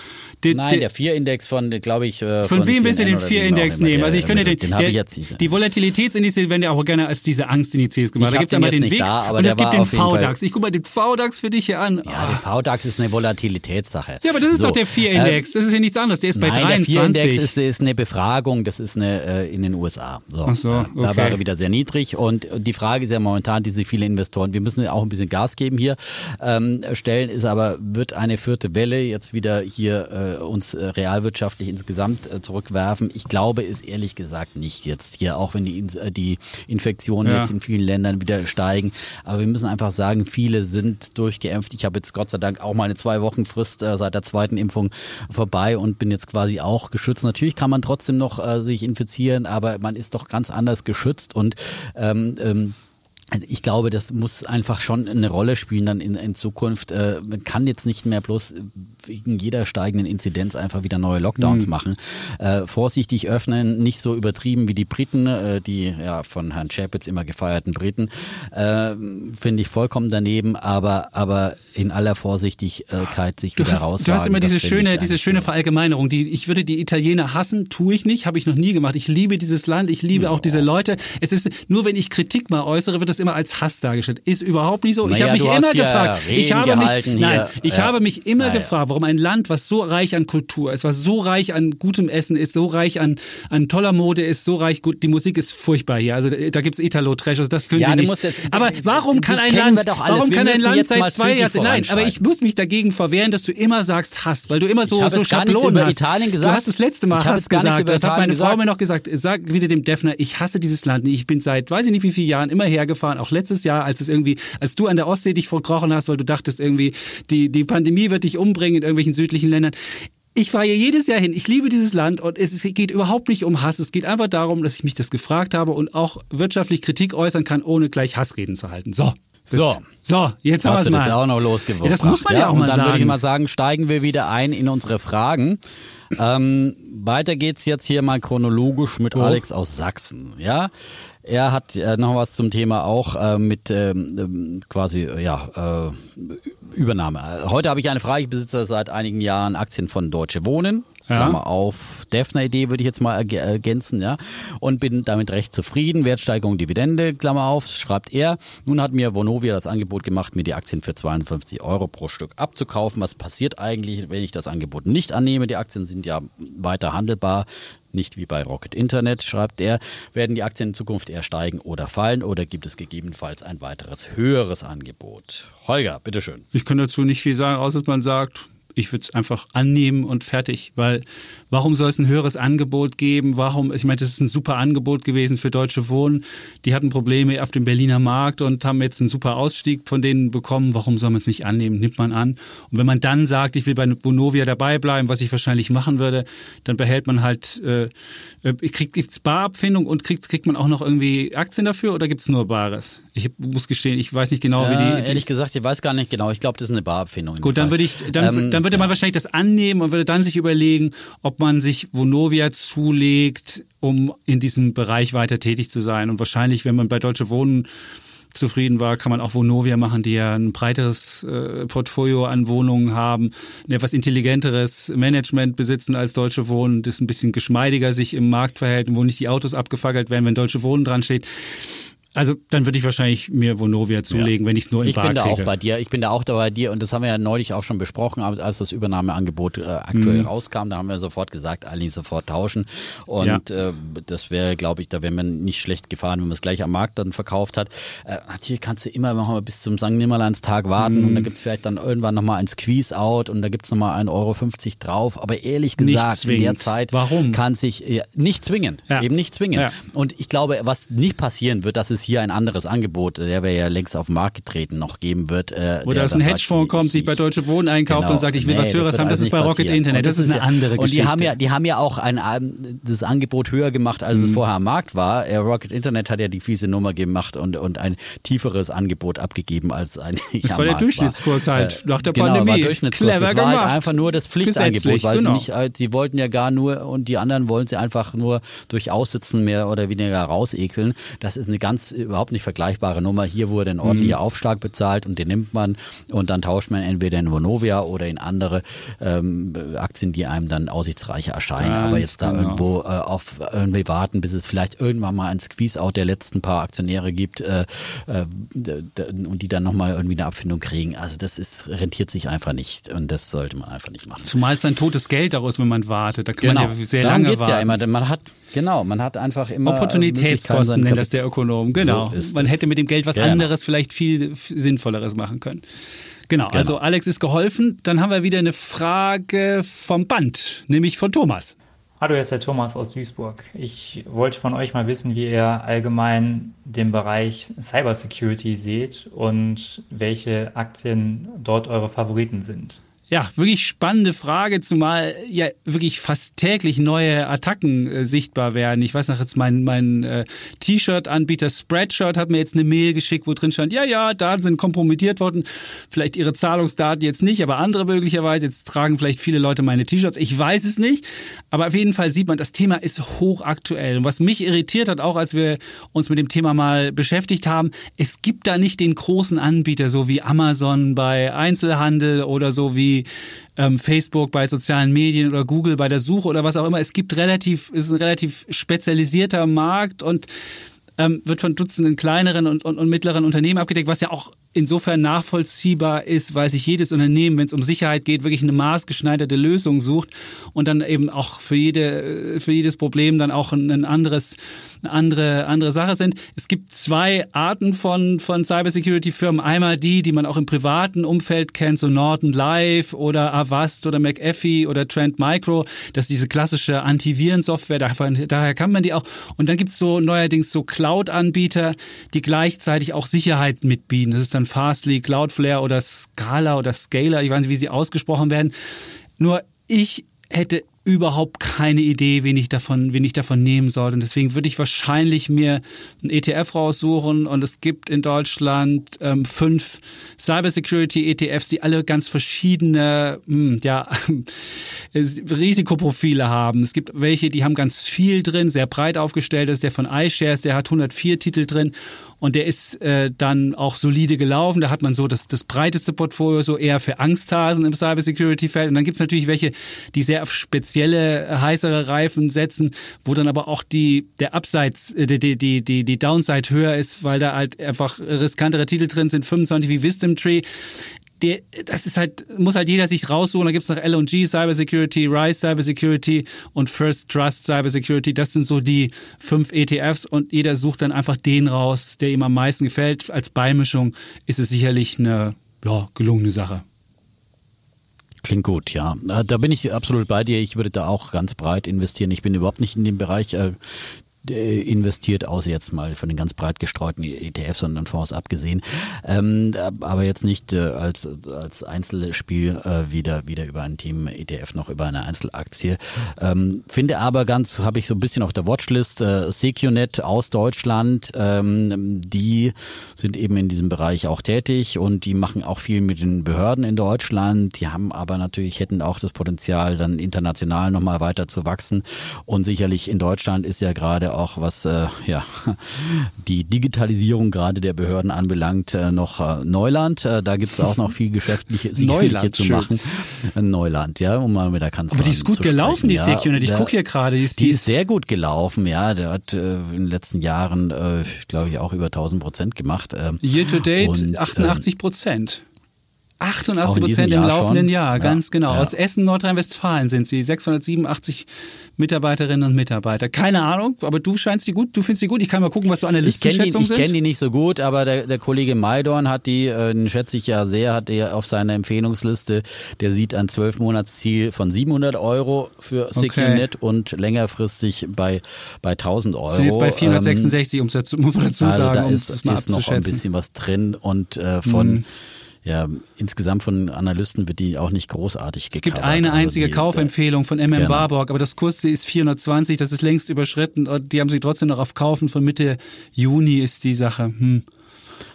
Den, Nein, der 4-Index von, glaube ich. Äh, von, von wem willst du den 4-Index nehmen? also ich könnte den, den, der, ich jetzt nicht. Die Volatilitätsindizes werden ja auch gerne als diese Angstindizes gemacht. Da gibt es ja mal den WIX da, und es gibt den VDAX. Ich gucke mal den VDAX für dich hier an. Ja, der VDAX ist eine Volatilitätssache. Ja, aber das ist so, doch der 4-Index. Ähm, das ist ja nichts anderes. Der ist bei nein, 23. Der 4-Index ist, ist, eine Befragung. Das ist eine äh, in den USA. So, Ach so, okay. Da war er wieder sehr niedrig. Und die Frage ist ja momentan, diese viele Investoren, wir müssen auch ein bisschen Gas geben hier, ähm, stellen, ist aber, wird eine vierte Welle jetzt wieder hier äh, uns äh, real realwirtschaftlich insgesamt äh, zurückwerfen. Ich glaube es ehrlich gesagt nicht jetzt hier, auch wenn die, äh, die Infektionen ja. jetzt in vielen Ländern wieder steigen. Aber wir müssen einfach sagen, viele sind durchgeimpft. Ich habe jetzt Gott sei Dank auch meine zwei Wochen Frist äh, seit der zweiten Impfung vorbei und bin jetzt quasi auch geschützt. Natürlich kann man trotzdem noch sich infizieren, aber man ist doch ganz anders geschützt und ähm, ähm, ich glaube, das muss einfach schon eine Rolle spielen dann in, in Zukunft. Äh, man kann jetzt nicht mehr bloß wegen jeder steigenden Inzidenz einfach wieder neue Lockdowns mhm. machen. Äh, vorsichtig öffnen, nicht so übertrieben wie die Briten, äh, die ja von Herrn Chapitz immer gefeierten Briten, äh, finde ich vollkommen daneben, aber, aber in aller Vorsichtigkeit sich du wieder rauswagen. Du hast immer diese schöne, diese schöne Verallgemeinerung. Die, ich würde die Italiener hassen, tue ich nicht, habe ich noch nie gemacht. Ich liebe dieses Land, ich liebe ja. auch diese Leute. Es ist nur, wenn ich Kritik mal äußere, wird das immer als Hass dargestellt. Ist überhaupt nicht so. Naja, ich habe mich immer gefragt. Reden ich habe mich, nein, ich ja. habe mich immer naja. gefragt, warum ein Land, was so reich an Kultur ist, was so reich an gutem Essen ist, so reich an, an toller Mode ist, so reich gut, die Musik ist furchtbar hier. Also da gibt's Italo-Trash, also das können ja, Sie nicht. Jetzt, aber warum kann ein Land, warum kann ein Land seit zwei Jahren, nein, aber ich muss mich dagegen verwehren, dass du immer sagst Hass, weil du immer so, so Schablonen über hast. Italien gesagt. Du hast das letzte Mal Hass gesagt. Das hat meine Frau mir noch gesagt. Sag wieder dem Defner, ich hasse dieses Land. Ich bin seit, weiß ich nicht wie vielen Jahren immer hergefahren, auch letztes Jahr, als es irgendwie, als du an der Ostsee dich verkrochen hast, weil du dachtest irgendwie, die, die Pandemie wird dich umbringen in irgendwelchen südlichen Ländern. Ich fahre hier jedes Jahr hin. Ich liebe dieses Land und es geht überhaupt nicht um Hass. Es geht einfach darum, dass ich mich das gefragt habe und auch wirtschaftlich Kritik äußern kann, ohne gleich Hassreden zu halten. So. So, so, jetzt haben wir es mal. Das auch noch losgeworden. Ja, das muss man ja, ja auch mal sagen. Und dann würde ich mal sagen, steigen wir wieder ein in unsere Fragen. ähm, weiter geht's jetzt hier mal chronologisch mit oh. Alex aus Sachsen. Ja, er hat äh, noch was zum Thema auch äh, mit ähm, ähm quasi ja äh, Übernahme. Heute habe ich eine Frage. Ich besitze seit einigen Jahren Aktien von Deutsche Wohnen. Klammer ja. auf, Defner-Idee würde ich jetzt mal ergänzen, ja, und bin damit recht zufrieden. Wertsteigerung, Dividende, Klammer auf, schreibt er. Nun hat mir Vonovia das Angebot gemacht, mir die Aktien für 52 Euro pro Stück abzukaufen. Was passiert eigentlich, wenn ich das Angebot nicht annehme? Die Aktien sind ja weiter handelbar. Nicht wie bei Rocket Internet, schreibt er, werden die Aktien in Zukunft eher steigen oder fallen oder gibt es gegebenenfalls ein weiteres höheres Angebot? Holger, bitteschön. Ich kann dazu nicht viel sagen, außer dass man sagt, ich würde es einfach annehmen und fertig, weil Warum soll es ein höheres Angebot geben? Warum, ich meine, das ist ein super Angebot gewesen für Deutsche Wohnen. Die hatten Probleme auf dem Berliner Markt und haben jetzt einen super Ausstieg von denen bekommen. Warum soll man es nicht annehmen? Nimmt man an. Und wenn man dann sagt, ich will bei Vonovia dabei bleiben, was ich wahrscheinlich machen würde, dann behält man halt, äh, äh kriegt es Barabfindung und kriegt, kriegt man auch noch irgendwie Aktien dafür oder gibt es nur Bares? Ich muss gestehen, ich weiß nicht genau, ja, wie die, die. Ehrlich gesagt, ich weiß gar nicht genau. Ich glaube, das ist eine Barabfindung. Gut, dann würde ich, dann, ähm, dann würde man wahrscheinlich das annehmen und würde dann sich überlegen, ob man sich Vonovia zulegt, um in diesem Bereich weiter tätig zu sein. Und wahrscheinlich, wenn man bei Deutsche Wohnen zufrieden war, kann man auch Vonovia machen, die ja ein breiteres äh, Portfolio an Wohnungen haben, ein etwas intelligenteres Management besitzen als Deutsche Wohnen, das ein bisschen geschmeidiger sich im Markt verhält, wo nicht die Autos abgefackelt werden, wenn Deutsche Wohnen dran steht. Also dann würde ich wahrscheinlich mir Vonovia zulegen, ja. wenn ich es nur in ich Bar bin da kriege. auch bei dir. Ich bin da auch da bei dir und das haben wir ja neulich auch schon besprochen, als das Übernahmeangebot äh, aktuell mhm. rauskam. Da haben wir sofort gesagt, alle sofort tauschen und ja. äh, das wäre, glaube ich, da wäre man nicht schlecht gefahren, wenn man es gleich am Markt dann verkauft hat. Äh, natürlich kannst du immer noch mal bis zum St. Nimmerleins-Tag warten mhm. und da gibt es vielleicht dann irgendwann nochmal ein Squeeze-Out und da gibt es nochmal 1,50 Euro drauf. Aber ehrlich gesagt, in der Zeit Warum? kann sich nicht zwingen, ja. eben nicht zwingen. Und ich glaube, was nicht passieren wird, dass es hier ein anderes Angebot Angebot, der wäre ja längst auf den Markt getreten, noch geben wird. Äh, Oder dass ein Hedgefonds kommt, sich bei Deutsche Wohnen einkauft genau, und sagt, ich will nee, was Höheres haben, das ist bei Rocket passieren. Internet. Das, das, ist eine andere und Geschichte. Und die haben ja, die haben ja auch ein, das Angebot höher gemacht, als mhm. es vorher am Markt war. Rocket Internet hat ja die fiese Nummer gemacht und, und ein tieferes Angebot abgeben als ein Das war der Durchschnittskurs war. halt nach der genau, Pandemie. War Durchschnittskurs. Clever das war halt einfach nur das Pflichtangebot, weil genau. sie nicht, sie wollten ja gar nur und die anderen wollen sie einfach nur durch Aussitzen mehr oder weniger rausekeln. Das ist eine ganz überhaupt nicht vergleichbare Nummer. Hier wurde ein ordentlicher mhm. Aufschlag bezahlt und den nimmt man und dann tauscht man entweder in Vonovia oder in andere ähm, Aktien, die einem dann aussichtsreicher erscheinen. Ganz Aber jetzt da genau. irgendwo äh, auf irgendwie warten, bis es vielleicht irgendwann mal ein Squeeze-Out der letzten paar Aktionäre gibt äh, äh, und die dann nochmal irgendwie eine Abfindung kriegen. Also das ist, rentiert sich einfach nicht und das sollte man einfach nicht machen. Zumal es dann totes Geld daraus, wenn man wartet. Da kann genau. man ja sehr Darum lange geht's warten. ja immer, denn man hat Genau, man hat einfach immer Opportunitätskosten nennt das der Ökonom. Genau. So man hätte mit dem Geld was genau. anderes vielleicht viel sinnvolleres machen können. Genau, genau, also Alex ist geholfen. Dann haben wir wieder eine Frage vom Band, nämlich von Thomas. Hallo, hier ist der Thomas aus Duisburg. Ich wollte von euch mal wissen, wie ihr allgemein den Bereich Cybersecurity seht und welche Aktien dort eure Favoriten sind. Ja, wirklich spannende Frage, zumal ja wirklich fast täglich neue Attacken äh, sichtbar werden. Ich weiß noch jetzt, mein, mein äh, T-Shirt-Anbieter Spreadshirt hat mir jetzt eine Mail geschickt, wo drin stand, ja, ja, Daten sind kompromittiert worden. Vielleicht ihre Zahlungsdaten jetzt nicht, aber andere möglicherweise. Jetzt tragen vielleicht viele Leute meine T-Shirts. Ich weiß es nicht. Aber auf jeden Fall sieht man, das Thema ist hochaktuell. Und was mich irritiert hat, auch als wir uns mit dem Thema mal beschäftigt haben, es gibt da nicht den großen Anbieter, so wie Amazon bei Einzelhandel oder so wie ähm, Facebook bei sozialen Medien oder Google bei der Suche oder was auch immer. Es gibt relativ, ist ein relativ spezialisierter Markt und ähm, wird von Dutzenden kleineren und, und, und mittleren Unternehmen abgedeckt, was ja auch insofern nachvollziehbar ist, weil sich jedes Unternehmen, wenn es um Sicherheit geht, wirklich eine maßgeschneiderte Lösung sucht und dann eben auch für jede für jedes Problem dann auch ein anderes eine andere andere Sache sind. Es gibt zwei Arten von von Cybersecurity Firmen, einmal die, die man auch im privaten Umfeld kennt, so Norton Live oder Avast oder McAfee oder Trend Micro, das ist diese klassische Antivirensoftware, daher, daher kann man die auch und dann gibt's so neuerdings so Cloud Anbieter, die gleichzeitig auch Sicherheit mitbieten. Das ist dann dann Fastly, Cloudflare oder Scala oder Scalar, ich weiß nicht, wie sie ausgesprochen werden. Nur ich hätte überhaupt keine Idee, wen ich davon, wen ich davon nehmen sollte. Und deswegen würde ich wahrscheinlich mir einen ETF raussuchen. Und es gibt in Deutschland ähm, fünf Cybersecurity-ETFs, die alle ganz verschiedene mh, hm, ja, Risikoprofile haben. Es gibt welche, die haben ganz viel drin, sehr breit aufgestellt. Das ist der von iShares, der hat 104 Titel drin. Und der ist äh, dann auch solide gelaufen. Da hat man so das, das breiteste Portfolio, so eher für Angsthasen im Cybersecurity-Feld. Und dann gibt's natürlich welche, die sehr auf spezielle, äh, heißere Reifen setzen, wo dann aber auch die, der Abseits, äh, die, die, die, die Downside höher ist, weil da halt einfach riskantere Titel drin sind, 25 wie Wisdom Tree der, das ist halt, muss halt jeder sich raussuchen. Da gibt's noch L&G Cybersecurity, Rise Cybersecurity und First Trust Cybersecurity. Das sind so die fünf ETFs und jeder sucht dann einfach den raus, der ihm am meisten gefällt. Als Beimischung ist es sicherlich eine ja, gelungene Sache. Klingt gut, ja. Äh, da bin ich absolut bei dir. Ich würde da auch ganz breit investieren. Ich bin überhaupt nicht in dem Bereich äh, investiert, außer jetzt mal von den ganz breit gestreuten ETFs und Fonds abgesehen. Ähm, aber jetzt nicht äh, als, als Einzelspiel äh, wieder, wieder über ein Team ETF noch über eine Einzelaktie. Ähm, finde aber ganz, habe ich so ein bisschen auf der Watchlist, äh, SecuNet aus Deutschland, ähm, die sind eben in diesem Bereich auch tätig und die machen auch viel mit den Behörden in Deutschland. Die haben aber natürlich, hätten auch das Potenzial, dann international nochmal weiter zu wachsen. Und sicherlich in Deutschland ist ja gerade auch was äh, ja, die Digitalisierung gerade der Behörden anbelangt, äh, noch äh, Neuland. Äh, da gibt es auch noch viel geschäftliche Neuland, zu machen. Neuland, ja, um mal mit der Kanzlerin Aber die ist gut gelaufen, die ja, Sekunde. Ich gucke hier gerade. Die, ist, die, ist sehr gut gelaufen, ja. Der hat äh, in den letzten Jahren, äh, glaube ich, auch über 1000 Prozent gemacht. Ähm, Year to date und, 88 Prozent. 88 Prozent im laufenden schon. Jahr, ganz ja, genau. Ja. Aus Essen, Nordrhein-Westfalen sind sie. 687 Mitarbeiterinnen und Mitarbeiter. Keine Ahnung, aber du scheinst die gut, du findest die gut. Ich kann mal gucken, was so Analystenschätzungen sind. Ich kenne die nicht so gut, aber der, der Kollege Maidorn hat die, äh, den schätze ich ja sehr, hat er auf seiner Empfehlungsliste, der sieht ein 12-Monats-Ziel von 700 Euro für SecureNet okay. und längerfristig bei, bei 1000 Euro. Sind jetzt bei 466, ähm, dazu, muss man dazu also sagen, da ist, um ist noch ein bisschen was drin und äh, von hm ja, insgesamt von Analysten wird die auch nicht großartig gecovert. Es gibt eine also einzige die, Kaufempfehlung von MM genau. Warburg, aber das Kursziel ist 420, das ist längst überschritten die haben sich trotzdem noch auf Kaufen. Von Mitte Juni ist die Sache. Hm.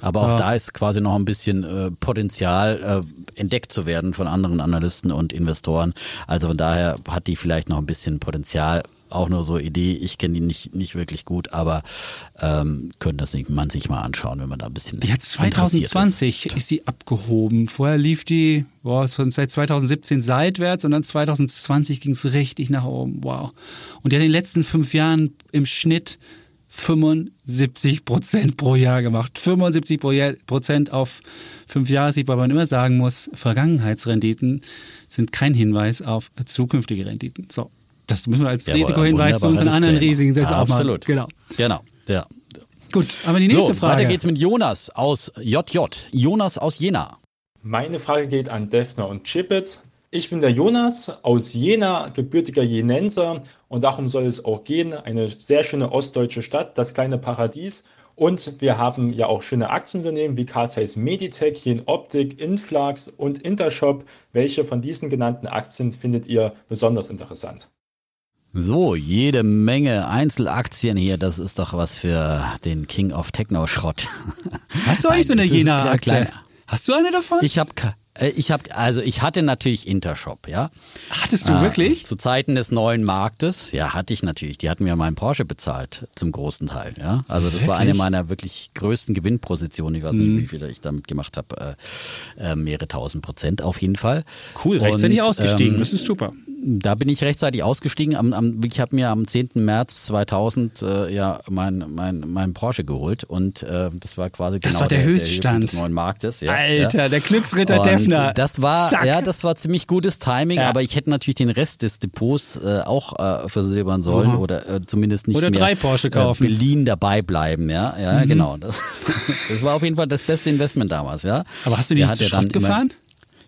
Aber auch ja. da ist quasi noch ein bisschen äh, Potenzial äh, entdeckt zu werden von anderen Analysten und Investoren. Also von daher hat die vielleicht noch ein bisschen Potenzial auch nur so Idee. Ich kenne die nicht, nicht wirklich gut, aber ähm, könnte das man sich mal anschauen, wenn man da ein bisschen. Die hat 2020 ist. ist sie abgehoben. Vorher lief die boah, seit 2017 seitwärts und dann 2020 ging es richtig nach oben. Wow. Und die hat in den letzten fünf Jahren im Schnitt 75 Prozent pro Jahr gemacht. 75 Prozent auf fünf Jahre, weil man immer sagen muss, Vergangenheitsrenditen sind kein Hinweis auf zukünftige Renditen. So, das müssen wir als Jawohl, Risikohinweis zu unseren anderen Risiken das ja, auch mal. Absolut. Genau. Genau. Ja. Gut, aber die nächste so, Frage. Weiter geht's mit Jonas aus JJ. Jonas aus Jena. Meine Frage geht an Defner und Chipitz. Ich bin der Jonas aus Jena, gebürtiger Jenenser und darum soll es auch gehen. Eine sehr schöne ostdeutsche Stadt, das kleine Paradies. Und wir haben ja auch schöne Aktienunternehmen wie Carl Zeiss Meditech, hier in Optik, Influx und Intershop. Welche von diesen genannten Aktien findet ihr besonders interessant? So, jede Menge Einzelaktien hier. Das ist doch was für den King of Techno-Schrott. Hast du eigentlich so eine Jena-Aktie? Hast du eine davon? Ich habe ich habe also ich hatte natürlich Intershop, ja. Hattest du äh, wirklich? Zu Zeiten des neuen Marktes, ja, hatte ich natürlich. Die hatten mir meinen Porsche bezahlt zum großen Teil, ja. Also das wirklich? war eine meiner wirklich größten Gewinnpositionen. Ich weiß nicht, mhm. wie viel ich damit gemacht habe. Äh, äh, mehrere tausend Prozent auf jeden Fall. Cool, rechtzeitig Und, ausgestiegen. Ähm, das ist super da bin ich rechtzeitig ausgestiegen. Am, am, ich habe mir am 10. März 2000 äh, ja mein, mein, mein Porsche geholt und äh, das war quasi das genau war der, der Höchststand des neuen Marktes. Ja, Alter, ja. der Glücksritter und Defner. Das war Zack. ja, das war ziemlich gutes Timing, ja. aber ich hätte natürlich den Rest des Depots äh, auch äh, versilbern sollen mhm. oder äh, zumindest nicht oder mehr, drei Porsche kaufen. Äh, Berlin dabei bleiben, ja, ja, mhm. genau. Das, das, war auf jeden Fall das beste Investment damals, ja. Aber hast du die nicht zu Schrott gefahren? Immer,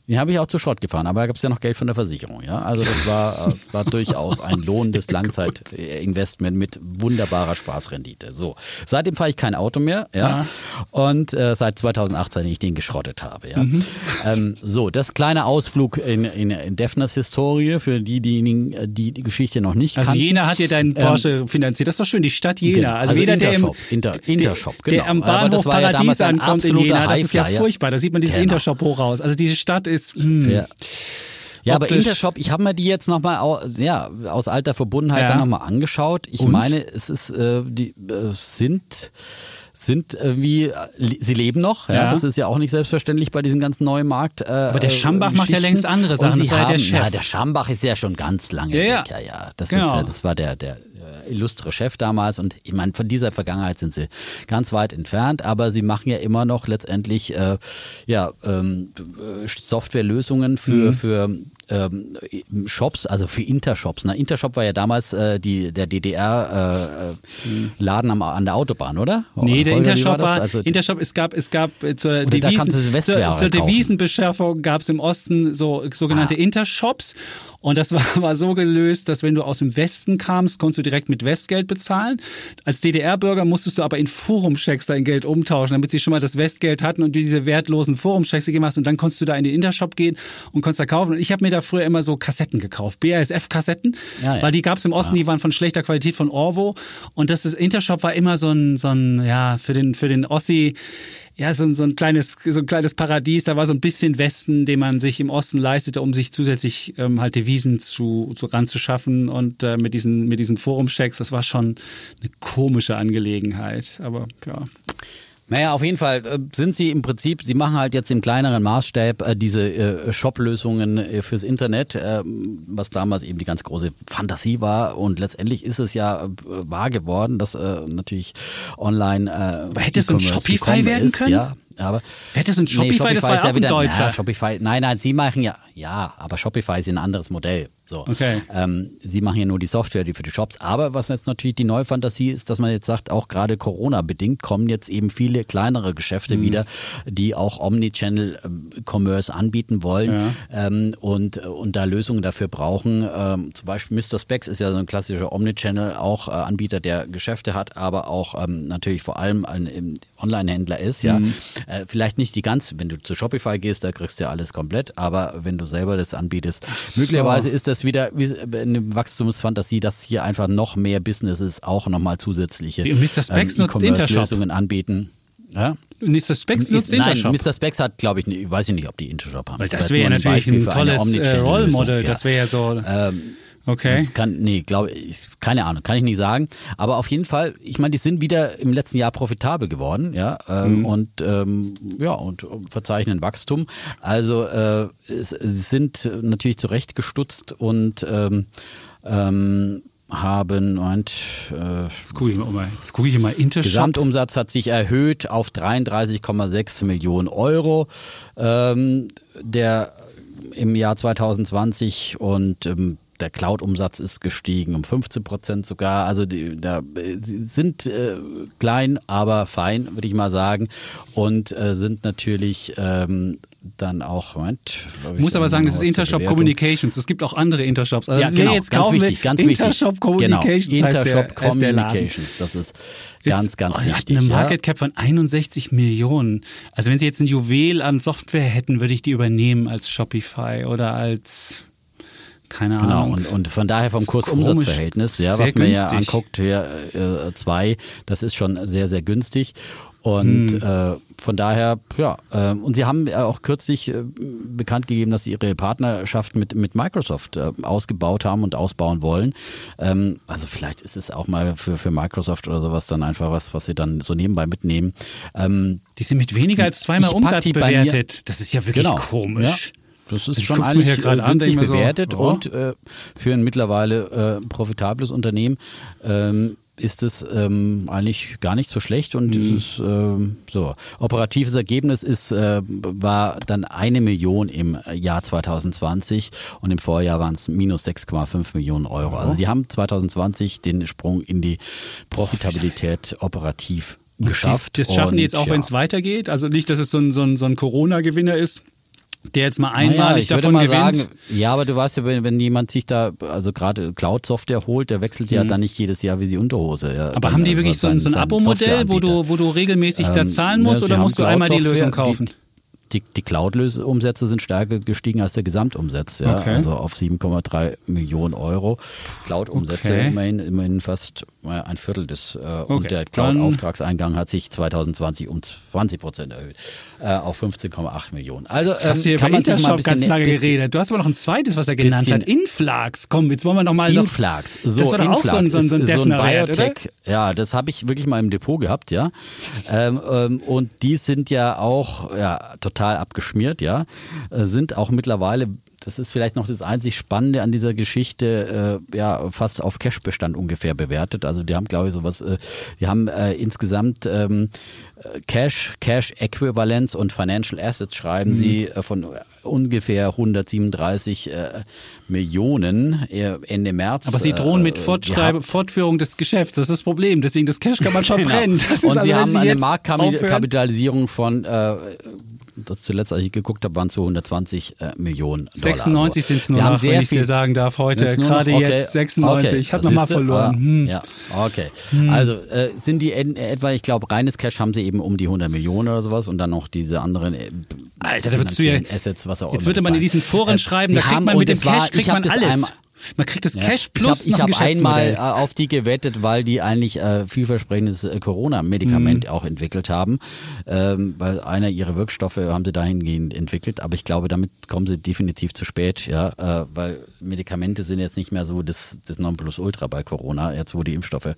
den habe ich auch zu Schrott gefahren, aber da gab es ja noch Geld von der Versicherung. Ja? Also das war, das war durchaus ein lohnendes Langzeitinvestment mit wunderbarer Spaßrendite. So, seitdem fahre ich kein Auto mehr ja? und äh, seit 2018 ich den geschrottet habe. Ja? Mhm. Ähm, so, das kleine Ausflug in, in, in Defners Historie für die, diejenigen, die die Geschichte noch nicht Also Jena hat dir deinen Porsche ähm, finanziert. Das ist doch schön, die Stadt Jena. Genau. Also, also jeder, der im Inter, Intershop, genau. der am Bahnhof Paradies ja ankommt in Jena, das ist ja furchtbar. Da sieht man dieses genau. Intershop hoch raus. Also diese Stadt ist ist. Mh. Hm. Ja. Ja, aber Intershop, ich habe mir die jetzt nochmal ja, aus alter Verbundenheit ja. dann nochmal angeschaut. Ich Und? meine, es ist, äh, die äh, sind sind irgendwie, sie leben noch, ja. ja. das ist ja auch nicht selbstverständlich bei diesem ganzen neuen Markt. Äh, Aber der Schambach macht ja längst andere Sachen, das war haben, ja der Chef. Ja, der Schambach ist ja schon ganz lange ja, weg, ja, ja. Das, genau. ist, das war der, der illustre Chef damals und ich meine, von dieser Vergangenheit sind sie ganz weit entfernt, aber sie machen ja immer noch letztendlich äh, ja, ähm, Softwarelösungen für, mhm. für ähm, Shops, also für Intershops. Ne? Intershop war ja damals äh, die, der DDR-Laden äh, an der Autobahn, oder? Nee, der Holger, Intershop war, also, Intershop, es gab, es gab äh, zur, Devisen, zur, zur Devisenbeschärfung gab es im Osten so sogenannte ah. Intershops und das war, war so gelöst, dass wenn du aus dem Westen kamst, konntest du direkt mit Westgeld bezahlen. Als DDR-Bürger musstest du aber in Forumchecks dein Geld umtauschen, damit sie schon mal das Westgeld hatten und diese wertlosen Forumchecks gegeben hast. Und dann konntest du da in den Intershop gehen und konntest da kaufen. Und ich habe mir da früher immer so Kassetten gekauft, BASF-Kassetten, ja, ja. weil die gab es im Osten, ja. die waren von schlechter Qualität von Orvo. Und das ist, Intershop war immer so ein, so ein ja, für den, für den Ossi ja, so, so, ein kleines, so ein kleines Paradies. Da war so ein bisschen Westen, den man sich im Osten leistete, um sich zusätzlich ähm, halt Devisen zu, zu ranzuschaffen. Und äh, mit diesen, mit diesen Forumchecks, das war schon eine komische Angelegenheit. Aber ja. Naja, auf jeden Fall äh, sind sie im Prinzip, sie machen halt jetzt im kleineren Maßstab äh, diese äh, Shop-Lösungen äh, fürs Internet, äh, was damals eben die ganz große Fantasie war. Und letztendlich ist es ja äh, wahr geworden, dass äh, natürlich online. Äh, Aber hätte es ein Shopify werden ist, können? Ja. Aber Hätte es ein Shopify, nee, Shopify das war ja auch wieder, ein Deutscher. Na, Shopify, nein, nein, sie machen ja, ja, aber Shopify ist ein anderes Modell. So. Okay. Ähm, sie machen ja nur die Software die für die Shops. Aber was jetzt natürlich die neue Fantasie ist, dass man jetzt sagt, auch gerade Corona-bedingt kommen jetzt eben viele kleinere Geschäfte mhm. wieder, die auch Omnichannel-Commerce anbieten wollen ja. ähm, und, und da Lösungen dafür brauchen. Ähm, zum Beispiel Mr. Specs ist ja so ein klassischer Omnichannel, auch äh, Anbieter, der Geschäfte hat, aber auch ähm, natürlich vor allem ein Online-Händler ist. Ja, mhm. Äh, vielleicht nicht die ganz, wenn du zu Shopify gehst, da kriegst du ja alles komplett, aber wenn du selber das anbietest, so. möglicherweise ist das wieder eine Wachstumsfantasie, dass hier einfach noch mehr Businesses auch nochmal zusätzliche Mr. Specs ähm, E-Commerce-Lösungen anbieten. Ja? Mr. Specs nutzt ist, Intershop. Nein, Mr. Specs hat, glaube ich, ich weiß nicht, ob die Intershop haben. Weil das, das wäre ja natürlich ein, tolles äh, Rollmodell. Das wäre ja so. Ähm, Okay. Das kann, nee, glaube ich, keine Ahnung, kann ich nicht sagen. Aber auf jeden Fall, ich meine, die sind wieder im letzten Jahr profitabel geworden, ja, ähm, mhm. und ähm, ja, und verzeichnen Wachstum. Also äh, sie sind natürlich zurechtgestutzt und ähm, ähm, haben Moment, äh, jetzt gucke ich mal, jetzt gucke ich mal Intershop. Gesamtumsatz hat sich erhöht auf 33,6 Millionen Euro. Ähm, der im Jahr 2020 und ähm, der Cloud-Umsatz ist gestiegen um 15 Prozent sogar. Also die, da, sie sind äh, klein, aber fein, würde ich mal sagen. Und äh, sind natürlich ähm, dann auch, Moment. Ich muss aber sagen, das ist Intershop Communications. Es gibt auch andere Intershops. Also ja, genau, jetzt ganz wichtig, ganz Intershop wichtig. Communications. Genau, Intershop Communications, das ist ganz, ganz oh, wichtig. Hat eine Market Cap von 61 Millionen. Also wenn Sie jetzt ein Juwel an Software hätten, würde ich die übernehmen als Shopify oder als keine genau, Ahnung. Und, und von daher vom Kurs-Umsatz-Verhältnis, ja, was man ja anguckt, hier äh, zwei, das ist schon sehr, sehr günstig. Und hm. äh, von daher, ja, äh, und sie haben auch kürzlich äh, bekannt gegeben, dass sie ihre Partnerschaft mit, mit Microsoft äh, ausgebaut haben und ausbauen wollen. Ähm, also vielleicht ist es auch mal für, für Microsoft oder sowas dann einfach was, was sie dann so nebenbei mitnehmen. Ähm, die sind mit weniger als zweimal Umsatz bewertet. Das ist ja wirklich genau, komisch. Ja. Das ist ich schon eigentlich gerade an, bewertet so, oh. und äh, für ein mittlerweile äh, profitables Unternehmen ähm, ist es ähm, eigentlich gar nicht so schlecht und mhm. dieses ähm, so operatives Ergebnis ist äh, war dann eine Million im Jahr 2020 und im Vorjahr waren es minus 6,5 Millionen Euro. Also die haben 2020 den Sprung in die Profitabilität operativ geschafft. Das, das schaffen die jetzt auch, ja. wenn es weitergeht. Also nicht, dass es so ein, so ein, so ein Corona-Gewinner ist der jetzt mal einmalig naja, davon gewinnt. Sagen, ja, aber du weißt ja, wenn, wenn jemand sich da, also gerade Cloud-Software holt, der wechselt ja mhm. dann nicht jedes Jahr wie die Unterhose. Ja, aber haben die wirklich so, ein, so ein Abo-Modell, wo du, wo du regelmäßig ähm, da zahlen musst ja, oder musst du einmal die Lösung kaufen? Die, die, die Cloud-Umsätze sind stärker gestiegen als der Gesamtumsatz, ja, okay. also auf 7,3 Millionen Euro. Cloud-Umsätze okay. immerhin, immerhin fast äh, ein Viertel des äh, okay. und der Cloud-Auftragseingang hat sich 2020 um 20 Prozent erhöht äh, auf 15,8 Millionen. Also ähm, hast du hier kann man sich mal ein bisschen, ganz lange geredet. Du hast aber noch ein zweites, was er genannt hat. Inflax. Komm, jetzt wollen wir noch mal Inflax. So, das war doch auch so ein, so ein, so ein, so ein Biotech. Ja, das habe ich wirklich mal im Depot gehabt, ja. ähm, ähm, und die sind ja auch ja total abgeschmiert, ja, äh, sind auch mittlerweile das ist vielleicht noch das einzig Spannende an dieser Geschichte, äh, ja, fast auf Cash-Bestand ungefähr bewertet. Also die haben, glaube ich, sowas, äh, die haben äh, insgesamt ähm, Cash, Cash-Äquivalenz und Financial Assets schreiben mhm. sie äh, von ungefähr 137 äh, Millionen Ende März. Aber sie drohen mit Fortführung des Geschäfts. Das ist das Problem. Deswegen das Cash kann man verbrennen. genau. Und also, sie haben eine Marktkapitalisierung von äh, das zuletzt, als ich geguckt habe, waren es so 120 äh, Millionen Dollar. 96 sind es nur noch, wenn ich dir sagen darf, heute. Gerade okay. jetzt 96. Okay. Ich habe nochmal verloren. Ah, hm. Ja, okay. Hm. Also äh, sind die etwa, ich glaube, reines Cash haben sie eben um die 100 Millionen oder sowas und dann noch diese anderen äh, Alter, da würdest du ja, Assets, was auch Jetzt würde man in diesen Foren äh, schreiben, da kriegt man mit dem Cash war, kriegt man alles. Einmal, man kriegt das Cash plus Ich habe hab einmal äh, auf die gewettet, weil die eigentlich äh, vielversprechendes äh, Corona-Medikament mhm. auch entwickelt haben. Ähm, weil einer ihrer Wirkstoffe haben sie dahingehend entwickelt. Aber ich glaube, damit kommen sie definitiv zu spät, ja, äh, weil Medikamente sind jetzt nicht mehr so das, das Nonplusultra bei Corona, jetzt wo die Impfstoffe äh,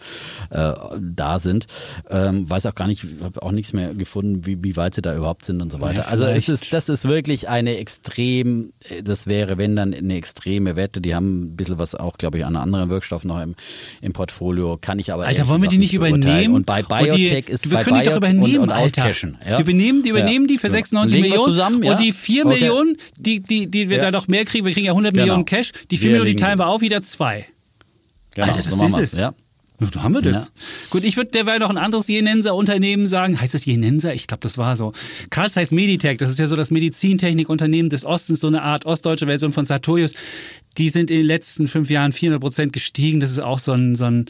da sind. Ähm, weiß auch gar nicht, habe auch nichts mehr gefunden, wie, wie weit sie da überhaupt sind und so weiter. Ja, also es ist, das ist wirklich eine extrem, das wäre, wenn dann eine extreme Wette. Die haben ein bisschen was auch, glaube ich, an anderen Wirkstoffen noch im, im Portfolio. Kann ich aber Alter, wollen wir die nicht übernehmen? Und bei Biotech die, ist wir bei können Biot die doch übernehmen, und, und Alter. Ja? Wir übernehmen die, übernehmen ja. die für 96 Legen Millionen zusammen, ja? und die 4 okay. Millionen, die, die, die wir da noch mehr kriegen, wir kriegen ja 100 genau. Millionen Cash, die 4 wir Millionen, die teilen wir auf, wieder zwei. Genau, Alter, das so ist es. Ja. Da haben wir das. Ja. Gut, ich würde derweil noch ein anderes Jenenser-Unternehmen sagen. Heißt das Jenenser? Ich glaube, das war so. Karls heißt Meditech. Das ist ja so das Medizintechnikunternehmen des Ostens, so eine Art ostdeutsche Version von Sartorius. Die sind in den letzten fünf Jahren 400 Prozent gestiegen. Das ist auch so ein, so ein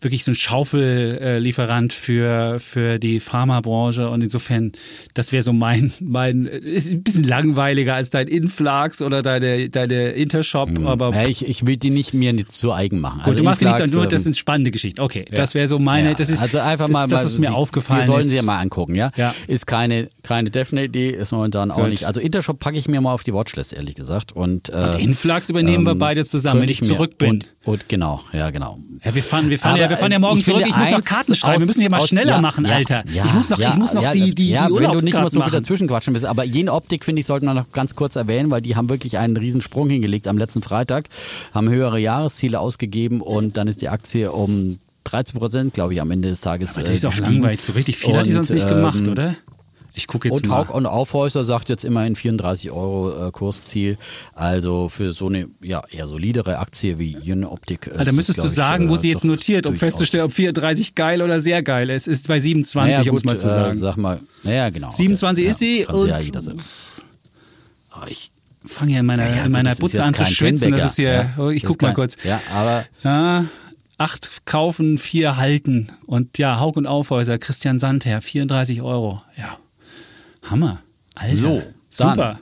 wirklich so ein Schaufellieferant für, für die Pharmabranche und insofern, das wäre so mein, mein, ist ein bisschen langweiliger als dein Influx oder deine, deine Intershop, mhm. aber. Ja, ich, ich will die nicht mir nicht zu eigen machen. Gut, also du machst die nicht nur, das ähm, sind spannende Geschichten. Okay, ja. das wäre so meine, das ist, also einfach mal, das, das ist mir Sie, aufgefallen. Wir sollen sie ja mal angucken, ja? ja. Ist keine, keine Definitely, ist momentan Gut. auch nicht. Also Intershop packe ich mir mal auf die Watchlist, ehrlich gesagt. Und, äh, und Influx übernehmen ähm, wir beide zusammen, wenn ich zurück bin. Und, und, genau, ja, genau. Ja, wir fahren, wir fahren ja, wir fahren ja morgen zurück. Ich muss noch Karten schreiben. wir müssen hier mal aus, schneller ja, machen, ja, Alter. Ja, ich muss noch, ich muss noch die, die, ja, die wenn du nicht immer so viel dazwischen quatschen bist. Aber jene Optik, finde ich, sollte man noch ganz kurz erwähnen, weil die haben wirklich einen riesen Sprung hingelegt am letzten Freitag, haben höhere Jahresziele ausgegeben und dann ist die Aktie um 13 Prozent, glaube ich, am Ende des Tages. Aber das ist auch langweilig. So richtig viel und, hat die sonst nicht gemacht, ähm, oder? Ich gucke jetzt und mal. Und Aufhäuser sagt jetzt immerhin 34 Euro äh, Kursziel. Also für so eine ja, eher solidere Aktie wie Optik. Also da müsstest du sagen, ich, wo sie jetzt notiert, um festzustellen, ob 34 geil oder sehr geil ist. Ist bei 27, naja, um es mal zu sagen. Äh, sag mal, naja, genau. 27 okay. ist sie. und ja jeder sagen. Oh, ich fange ja in meiner, ja, in meiner Butze an zu schwitzen. Das ist hier, oh, ich guck mal kurz. Ja, aber. Ja, acht kaufen, vier halten. Und ja, Haug und Aufhäuser, Christian Sandherr, 34 Euro. Ja. Hammer. Alter. So, super.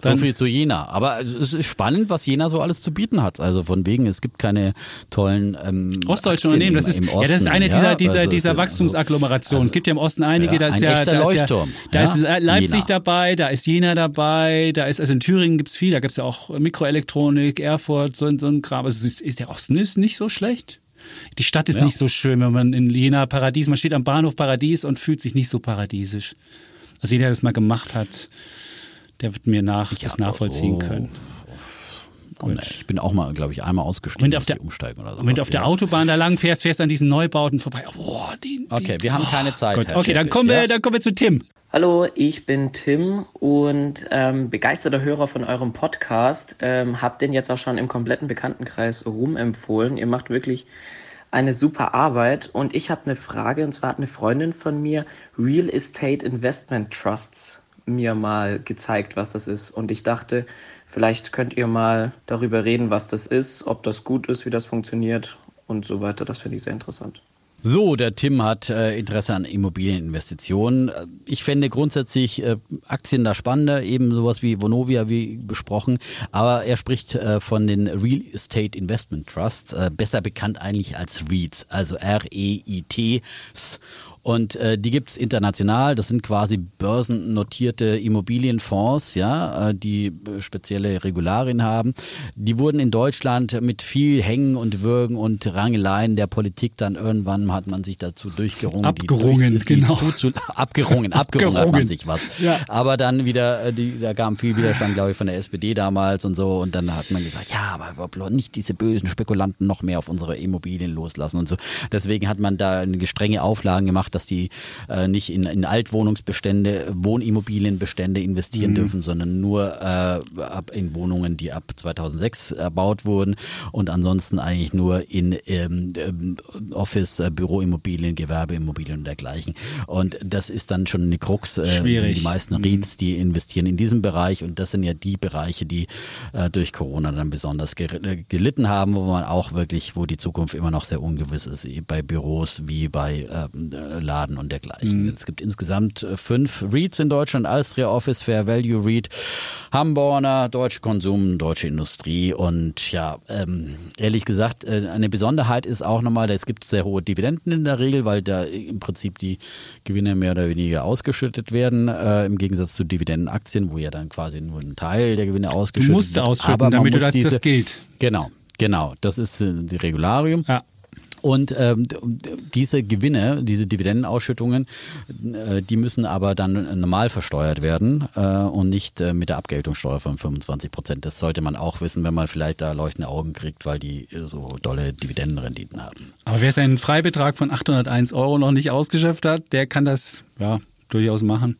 So viel zu Jena. Aber es ist spannend, was Jena so alles zu bieten hat. Also von wegen, es gibt keine tollen ähm, ostdeutsche Unternehmen. Das ist, ja, das ist eine dieser, dieser, also dieser Wachstumsagglomerationen. Also, es gibt ja im Osten einige, ja, da ist ja, da Leuchtturm. Ist, ja, da ist Leipzig Jena. dabei, da ist Jena dabei, da ist, also in Thüringen gibt es viel, da gibt es ja auch Mikroelektronik, Erfurt, so, so ein Kram. Also ist, der Osten ist nicht so schlecht. Die Stadt ist nicht so schön, wenn man in Jena Paradies, man steht am Bahnhof Paradies und fühlt sich nicht so paradiesisch. Also jeder, der das mal gemacht hat, der wird mir nach, das nachvollziehen so können. Gut. Ich bin auch mal, glaube ich, einmal ausgestiegen, wenn du auf der, umsteigen oder so. Wenn du auf der Autobahn da lang fährst, fährst an diesen Neubauten vorbei. Boah, die, die, okay, wir haben keine Zeit. Gut, okay, dann kommen, wir, dann kommen wir zu Tim. Hallo, ich bin Tim und ähm, begeisterter Hörer von eurem Podcast. Ähm, hab den jetzt auch schon im kompletten Bekanntenkreis rumempfohlen. Ihr macht wirklich eine super Arbeit. Und ich habe eine Frage, und zwar hat eine Freundin von mir Real Estate Investment Trusts mir mal gezeigt, was das ist. Und ich dachte, vielleicht könnt ihr mal darüber reden, was das ist, ob das gut ist, wie das funktioniert und so weiter. Das finde ich sehr interessant. So, der Tim hat äh, Interesse an Immobilieninvestitionen. Ich fände grundsätzlich äh, Aktien da spannender, eben sowas wie Vonovia, wie besprochen. Aber er spricht äh, von den Real Estate Investment Trusts, äh, besser bekannt eigentlich als REITs, also R-E-I-T. Und äh, die gibt's international. Das sind quasi börsennotierte Immobilienfonds, ja, äh, die äh, spezielle Regularien haben. Die wurden in Deutschland mit viel Hängen und Würgen und Rangeleien der Politik dann irgendwann hat man sich dazu durchgerungen. Abgerungen, die, genau. Zu, abgerungen, abgerungen hat man sich was. Ja. Aber dann wieder, äh, die, da kam viel Widerstand, glaube ich, von der SPD damals und so. Und dann hat man gesagt, ja, aber nicht diese bösen Spekulanten noch mehr auf unsere Immobilien loslassen und so. Deswegen hat man da strenge Auflagen gemacht, dass die äh, nicht in, in Altwohnungsbestände, Wohnimmobilienbestände investieren mhm. dürfen, sondern nur äh, in Wohnungen, die ab 2006 erbaut wurden und ansonsten eigentlich nur in ähm, ähm Office, äh, Büroimmobilien, Gewerbeimmobilien und dergleichen. Und das ist dann schon eine Krux. Äh, Schwierig. Die meisten mhm. REITs, die investieren in diesem Bereich und das sind ja die Bereiche, die äh, durch Corona dann besonders äh, gelitten haben, wo man auch wirklich, wo die Zukunft immer noch sehr ungewiss ist, bei Büros wie bei äh, Laden und dergleichen. Mhm. Es gibt insgesamt äh, fünf REITs in Deutschland, Alstria Office, Fair Value REIT, Hamborner, Deutsche Konsum, Deutsche Industrie und ja, ähm, ehrlich gesagt, äh, eine Besonderheit ist auch nochmal, es gibt sehr hohe Dividenden in der Regel, weil da im Prinzip die Gewinne mehr oder weniger ausgeschüttet werden, äh, im Gegensatz zu Dividendenaktien, wo ja dann quasi nur ein Teil der Gewinne ausgeschüttet wird. Du musst ausschütten, damit du das, diese, das gilt. Genau, genau. Das ist äh, die Regularium. Ja. Und ähm, diese Gewinne, diese Dividendenausschüttungen, äh, die müssen aber dann normal versteuert werden äh, und nicht äh, mit der Abgeltungssteuer von 25 Prozent. Das sollte man auch wissen, wenn man vielleicht da leuchtende Augen kriegt, weil die so dolle Dividendenrenditen haben. Aber wer seinen Freibetrag von 801 Euro noch nicht ausgeschöpft hat, der kann das ja durchaus machen.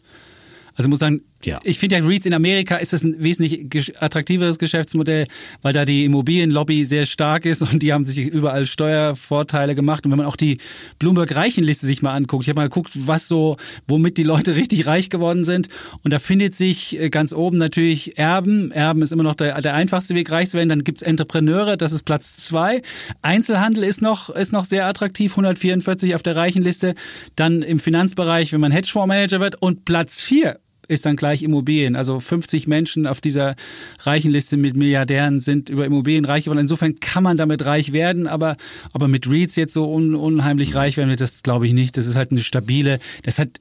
Also muss sagen, ja. Ich finde ja, REITs in Amerika ist das ein wesentlich attraktiveres Geschäftsmodell, weil da die Immobilienlobby sehr stark ist und die haben sich überall Steuervorteile gemacht. Und wenn man auch die Bloomberg-Reichenliste sich mal anguckt, ich habe mal geguckt, was so, womit die Leute richtig reich geworden sind. Und da findet sich äh, ganz oben natürlich Erben. Erben ist immer noch der, der einfachste Weg, reich zu werden. Dann gibt's Entrepreneure, das ist Platz zwei. Einzelhandel ist noch, ist noch sehr attraktiv, 144 auf der Reichenliste. Dann im Finanzbereich, wenn man Hedgefondsmanager wird. Und Platz vier ist dann gleich Immobilien. Also 50 Menschen auf dieser reichen Liste mit Milliardären sind über Immobilien reich geworden. Insofern kann man damit reich werden, aber, aber mit REITs jetzt so un, unheimlich reich werden, das glaube ich nicht. Das ist halt eine stabile, das hat,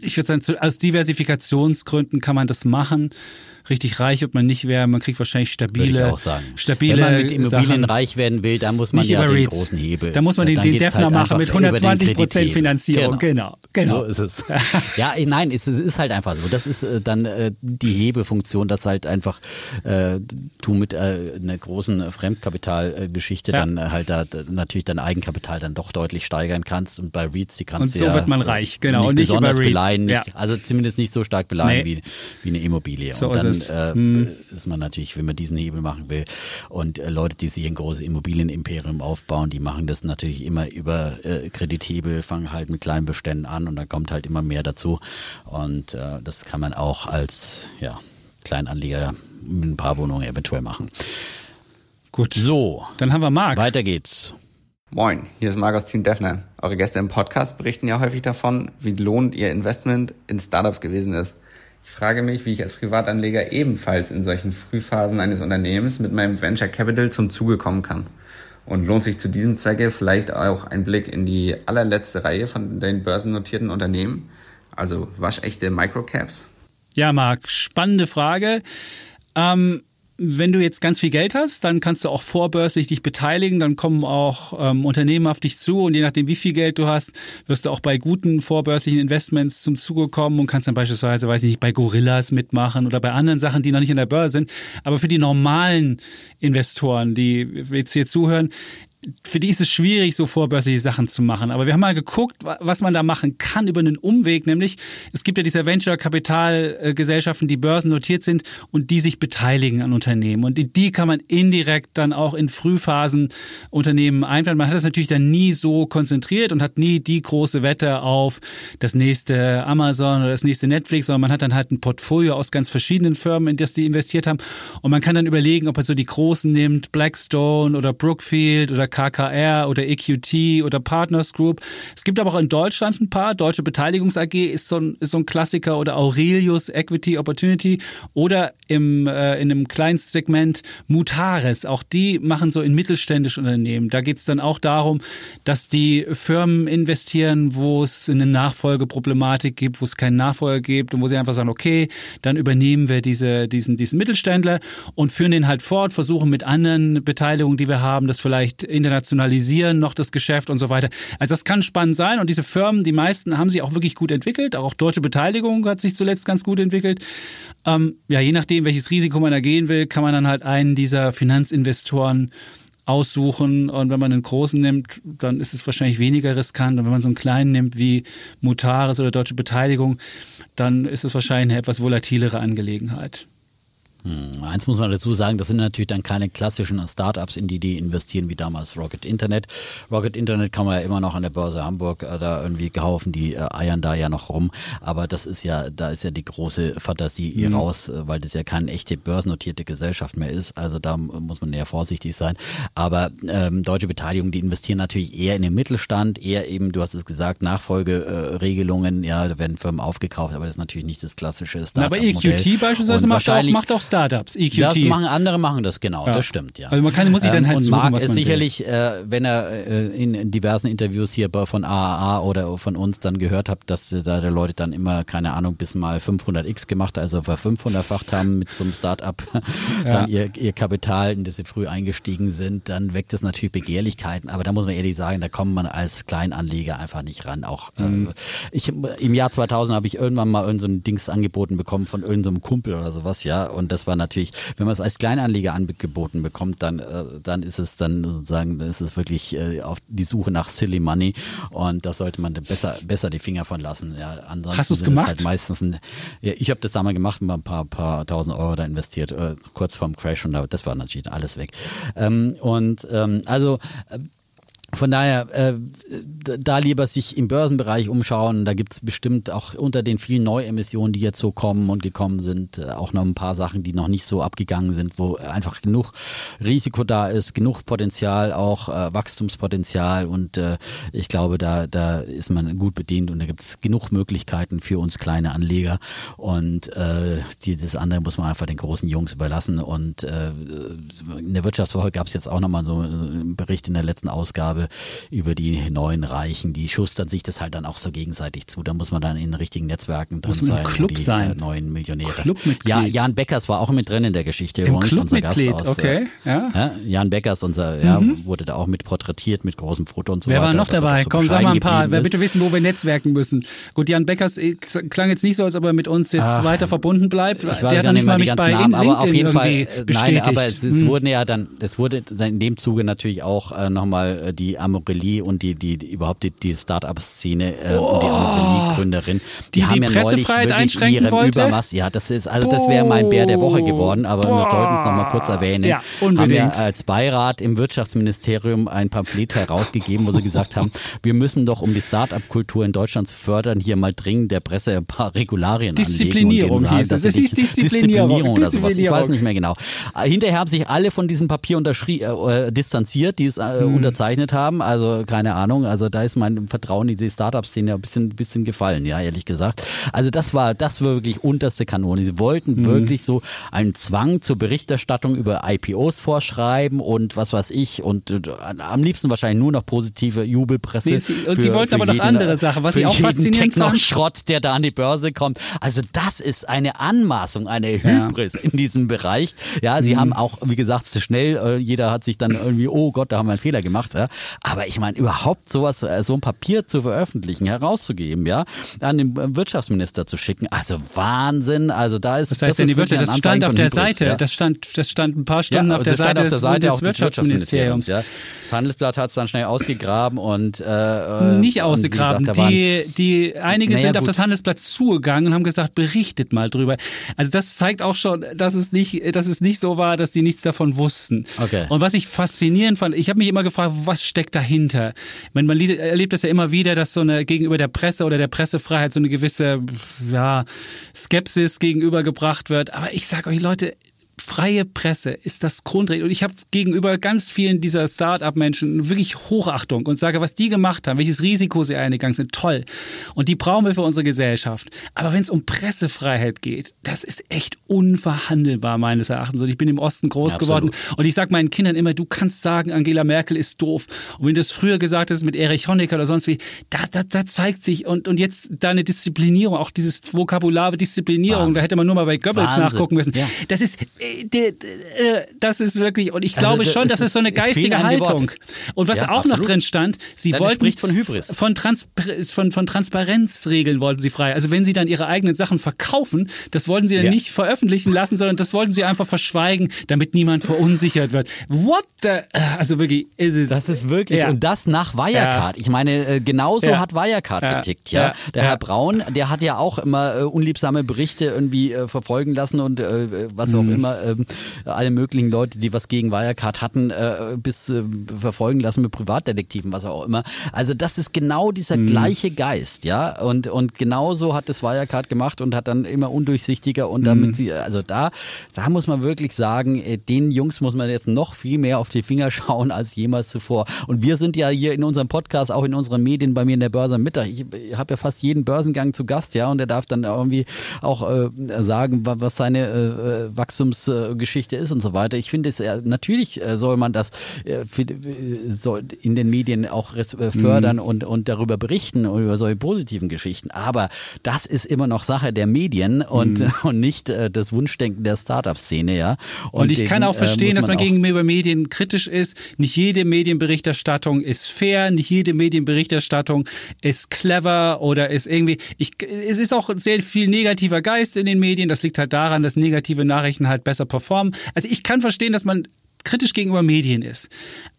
ich würde sagen, aus Diversifikationsgründen kann man das machen richtig reich wird man nicht werden. Man kriegt wahrscheinlich stabile, Würde ich auch sagen. stabile Wenn man mit Immobilien Sachen. reich werden will, dann muss man ja den großen Hebel. Da muss man den, den Defner halt machen mit 120 Prozent Finanzierung. Genau. genau, genau. So ist es. ja, nein, es, ist halt einfach so. Das ist äh, dann äh, die Hebelfunktion, dass halt einfach äh, du mit äh, einer großen Fremdkapitalgeschichte ja. dann äh, halt da natürlich dein Eigenkapital dann doch deutlich steigern kannst und bei REITs die kannst und so ja wird man reich, genau, nicht und nicht besonders beleihen, nicht, ja. also zumindest nicht so stark beleihen nee. wie, wie eine Immobilie. So und dann ist, äh, hm. ist man natürlich, wenn man diesen Hebel machen will und äh, Leute, die sich ein großes Immobilienimperium aufbauen, die machen das natürlich immer über äh, Kredithebel, fangen halt mit kleinen Beständen an und dann kommt halt immer mehr dazu und äh, das kann man auch als ja, Kleinanleger mit ein paar Wohnungen eventuell machen. Gut. So. Dann haben wir Marc. Weiter geht's. Moin, hier ist Marc aus Team Defner. Eure Gäste im Podcast berichten ja häufig davon, wie lohnend ihr Investment in Startups gewesen ist. Ich frage mich, wie ich als Privatanleger ebenfalls in solchen Frühphasen eines Unternehmens mit meinem Venture Capital zum Zuge kommen kann. Und lohnt sich zu diesem Zwecke vielleicht auch ein Blick in die allerletzte Reihe von den börsennotierten Unternehmen, also waschechte Microcaps? Ja, Marc, spannende Frage. Ähm, wenn du jetzt ganz viel Geld hast, dann kannst du auch vorbörslich dich beteiligen, dann kommen auch ähm, Unternehmen auf dich zu und je nachdem, wie viel Geld du hast, wirst du auch bei guten vorbörslichen Investments zum Zuge kommen und kannst dann beispielsweise, weiß ich nicht, bei Gorillas mitmachen oder bei anderen Sachen, die noch nicht in der Börse sind. Aber für die normalen Investoren, die jetzt hier zuhören, für die ist es schwierig, so vorbörsliche Sachen zu machen. Aber wir haben mal geguckt, was man da machen kann über einen Umweg. Nämlich, es gibt ja diese Venture-Kapitalgesellschaften, die börsennotiert sind und die sich beteiligen an Unternehmen. Und die, kann man indirekt dann auch in Frühphasen Unternehmen einplanen. Man hat das natürlich dann nie so konzentriert und hat nie die große Wette auf das nächste Amazon oder das nächste Netflix, sondern man hat dann halt ein Portfolio aus ganz verschiedenen Firmen, in das die investiert haben. Und man kann dann überlegen, ob man so die großen nimmt, Blackstone oder Brookfield oder KKR oder EQT oder Partners Group. Es gibt aber auch in Deutschland ein paar. Deutsche Beteiligungs AG ist so ein, ist so ein Klassiker oder Aurelius Equity Opportunity oder im, äh, in einem Kleinstsegment Mutares. Auch die machen so in mittelständische Unternehmen. Da geht es dann auch darum, dass die Firmen investieren, wo es eine Nachfolgeproblematik gibt, wo es keinen Nachfolger gibt und wo sie einfach sagen, okay, dann übernehmen wir diese, diesen, diesen Mittelständler und führen den halt fort, versuchen mit anderen Beteiligungen, die wir haben, das vielleicht internationalisieren, noch das Geschäft und so weiter. Also das kann spannend sein und diese Firmen, die meisten haben sich auch wirklich gut entwickelt. Auch deutsche Beteiligung hat sich zuletzt ganz gut entwickelt. Ähm, ja, je nachdem, welches Risiko man da gehen will, kann man dann halt einen dieser Finanzinvestoren aussuchen. Und wenn man einen großen nimmt, dann ist es wahrscheinlich weniger riskant. Und wenn man so einen kleinen nimmt wie Mutares oder Deutsche Beteiligung, dann ist es wahrscheinlich eine etwas volatilere Angelegenheit. Hm, eins muss man dazu sagen, das sind natürlich dann keine klassischen Startups, in die die investieren, wie damals Rocket Internet. Rocket Internet kann man ja immer noch an der Börse Hamburg äh, da irgendwie kaufen, die äh, eiern da ja noch rum. Aber das ist ja, da ist ja die große Fantasie mhm. raus, äh, weil das ja keine echte börsennotierte Gesellschaft mehr ist. Also da muss man eher vorsichtig sein. Aber ähm, deutsche Beteiligung, die investieren natürlich eher in den Mittelstand, eher eben, du hast es gesagt, Nachfolgeregelungen, ja, da werden Firmen aufgekauft, aber das ist natürlich nicht das klassische Startup. -Modell. Aber EQT beispielsweise macht auch, macht auch Startups, EQT. Das machen andere machen das genau, ja. das stimmt, ja. Also man kann, muss sich dann ähm, halt und suchen, Marc ist sicherlich, äh, wenn er äh, in, in, diversen Interviews hier von AAA oder von uns dann gehört hat, dass da der Leute dann immer, keine Ahnung, bis mal 500x gemacht, also ver 500-facht haben mit so einem Startup, dann ihr, ihr Kapital, in das sie früh eingestiegen sind, dann weckt es natürlich Begehrlichkeiten, aber da muss man ehrlich sagen, da kommt man als Kleinanleger einfach nicht ran. Auch äh, mhm. ich im Jahr 2000 habe ich irgendwann mal irgend so ein Dings angeboten bekommen von irgendeinem so Kumpel oder sowas, ja, und das das war natürlich, wenn man es als Kleinanleger angeboten bekommt, dann, äh, dann ist es dann sozusagen, dann ist es wirklich äh, auf die Suche nach Silly Money und da sollte man besser, besser die Finger von lassen. Ja, ansonsten Hast du es gemacht? Halt meistens ein, ja, ich habe das damals gemacht, mal ein paar, paar tausend Euro da investiert, äh, kurz vorm Crash und da, das war natürlich alles weg. Ähm, und ähm, also äh, von daher, äh, da lieber sich im Börsenbereich umschauen. Da gibt's bestimmt auch unter den vielen Neuemissionen, die jetzt so kommen und gekommen sind, äh, auch noch ein paar Sachen, die noch nicht so abgegangen sind, wo einfach genug Risiko da ist, genug Potenzial, auch äh, Wachstumspotenzial. Und äh, ich glaube, da, da ist man gut bedient und da gibt's genug Möglichkeiten für uns kleine Anleger. Und äh, dieses andere muss man einfach den großen Jungs überlassen. Und äh, in der Wirtschaftswoche gab's jetzt auch nochmal so einen Bericht in der letzten Ausgabe habe über die neuen Reichen. Die schustern sich das halt dann auch so gegenseitig zu. Da muss man dann in richtigen Netzwerken drin muss sein. Club die sein. Äh, neuen Millionäre. Clubmitglied. Ja, Jan Beckers war auch mit drin in der Geschichte. Im Clubmitglied, aus, okay. Äh, ja. ja. Jan Beckers, unser, ja, mhm. wurde da auch mit porträtiert mit großem Foto und so Wer weiter. Wer war noch dabei? So Komm, sag mal ein paar. Wer bitte wissen, wo wir netzwerken müssen. Gut, Jan Beckers äh, klang jetzt nicht so, als ob er mit uns jetzt Ach, weiter verbunden bleibt. Ich der hat dann nicht mal mich bei Namen, aber auf jeden Fall, bestätigt. Nein, aber es, es hm. wurden ja dann, es wurde in dem Zuge natürlich auch äh, nochmal die Amorelie und die, die, die überhaupt die, die Start-up-Szene äh, oh. und die Amorelie-Gründerin, die, die, haben die ja neulich wirklich ihrem wollte? Übermaß, ja, das ist, also das wäre mein Bär der Woche geworden, aber Boah. wir sollten es nochmal kurz erwähnen. Ja, unbedingt. Haben ja als Beirat im Wirtschaftsministerium ein Pamphlet herausgegeben, wo sie gesagt haben, wir müssen doch, um die Start-up-Kultur in Deutschland zu fördern, hier mal dringend der Presse ein paar Regularien Disziplinierung anlegen. hieß es. Das ist Disziplinierung, oder sowas. Ich weiß nicht mehr genau. Hinterher haben sich alle von diesem Papier äh, äh, distanziert, die es äh, hm. unterzeichnet haben. Also keine Ahnung. Also da ist mein Vertrauen in die Startup-Szene ein bisschen, bisschen gefallen, ja, ehrlich gesagt. Also das war, das war wirklich unterste Kanone. Sie wollten mhm. wirklich so einen Zwang zur Berichterstattung über IPOs vorschreiben und was weiß ich und äh, am liebsten wahrscheinlich nur noch positive Jubelpresse. Nee, sie, und für, sie wollten aber noch andere Sachen, was ich auch faszinierend fand. Schrott, der da an die Börse kommt. Also das ist eine Anmaßung, eine Hybris ja. in diesem Bereich. Ja, sie mhm. haben auch, wie gesagt, schnell, äh, jeder hat sich dann irgendwie, oh Gott, da haben wir einen Fehler gemacht. Ja. Aber ich meine, überhaupt sowas, äh, so ein Papier zu veröffentlichen, herauszugeben, ja, an den Wirtschaftsminister zu schicken. Also Wahnsinn. Also da ist das heißt, das, die Wirtschaft, das stand auf der Hybris, Seite, ja. das stand, das stand ein paar Stunden ja, auf, der Seite, auf der Seite des, des Wirtschaftsministeriums. Ja. Das Handelsblatt hat es dann schnell ausgegraben und äh, nicht ausgegraben. Gesagt, die, die einige naja, sind auf das Handelsblatt zugegangen und haben gesagt, berichtet mal drüber. Also das zeigt auch schon, dass es nicht, dass es nicht so war, dass die nichts davon wussten. Okay. Und was ich faszinierend fand, ich habe mich immer gefragt, was steckt dahinter? Meine, man erlebt das ja immer wieder, dass so eine gegenüber der Presse oder der Pressefreiheit so eine gewisse ja, Skepsis gegenübergebracht wird. Aber ich sage euch, Leute, freie Presse ist das Grundrecht. Und ich habe gegenüber ganz vielen dieser Start-up-Menschen wirklich Hochachtung und sage, was die gemacht haben, welches Risiko sie eingegangen sind, toll. Und die brauchen wir für unsere Gesellschaft. Aber wenn es um Pressefreiheit geht, das ist echt unverhandelbar meines Erachtens. Und ich bin im Osten groß Absolut. geworden. Und ich sage meinen Kindern immer, du kannst sagen, Angela Merkel ist doof. Und wenn du es früher gesagt hast mit Erich Honecker oder sonst wie, da, da, da zeigt sich und, und jetzt da eine Disziplinierung, auch dieses Vokabular Disziplinierung, Wahnsinn. da hätte man nur mal bei Goebbels Wahnsinn. nachgucken müssen. Ja. Das ist das ist wirklich, und ich also, glaube schon, das ist, so eine geistige Haltung. Und was ja, auch absolut. noch drin stand, sie ja, wollten spricht von Hybris. Von, Trans von, von Transparenzregeln wollten sie frei. Also wenn sie dann ihre eigenen Sachen verkaufen, das wollten sie dann ja. nicht veröffentlichen lassen, sondern das wollten sie einfach verschweigen, damit niemand verunsichert wird. What the, also wirklich, ist es. Das ist wirklich, und das nach Wirecard. Ich meine, äh, genauso hat Wirecard getickt, ja. Der Herr Braun, der hat ja auch immer äh, unliebsame Berichte irgendwie äh, verfolgen lassen und äh, was auch mhm. immer ähm, alle möglichen Leute, die was gegen Wirecard hatten, äh, bis äh, verfolgen lassen mit Privatdetektiven, was auch immer. Also das ist genau dieser mhm. gleiche Geist, ja. Und, und genauso hat das Wirecard gemacht und hat dann immer undurchsichtiger und damit mhm. sie, also da, da muss man wirklich sagen, äh, den Jungs muss man jetzt noch viel mehr auf die Finger schauen als jemals zuvor. Und wir sind ja hier in unserem Podcast, auch in unseren Medien bei mir in der Börse am Mittag. Ich habe ja fast jeden Börsengang zu Gast, ja, und der darf dann irgendwie auch äh, sagen, was seine äh, Wachstumsgeschichte ist und so weiter. Ich finde es ja, natürlich äh, soll man das äh, in den Medien auch äh, fördern mhm. und, und darüber berichten und über solche positiven Geschichten. Aber das ist immer noch Sache der Medien und, mhm. und nicht das Wunschdenken der Startup-Szene, ja. Und, und ich den, kann auch verstehen, man dass man gegenüber Medien kritisch ist. Nicht jede Medienberichterstattung ist fair, nicht jede Medienberichterstattung ist clever oder ist irgendwie. Ich, es ist auch sehr viel negativer Geist in den Medien. Das liegt halt daran, dass negative Nachrichten halt besser performen. Also ich kann verstehen, dass man kritisch gegenüber Medien ist.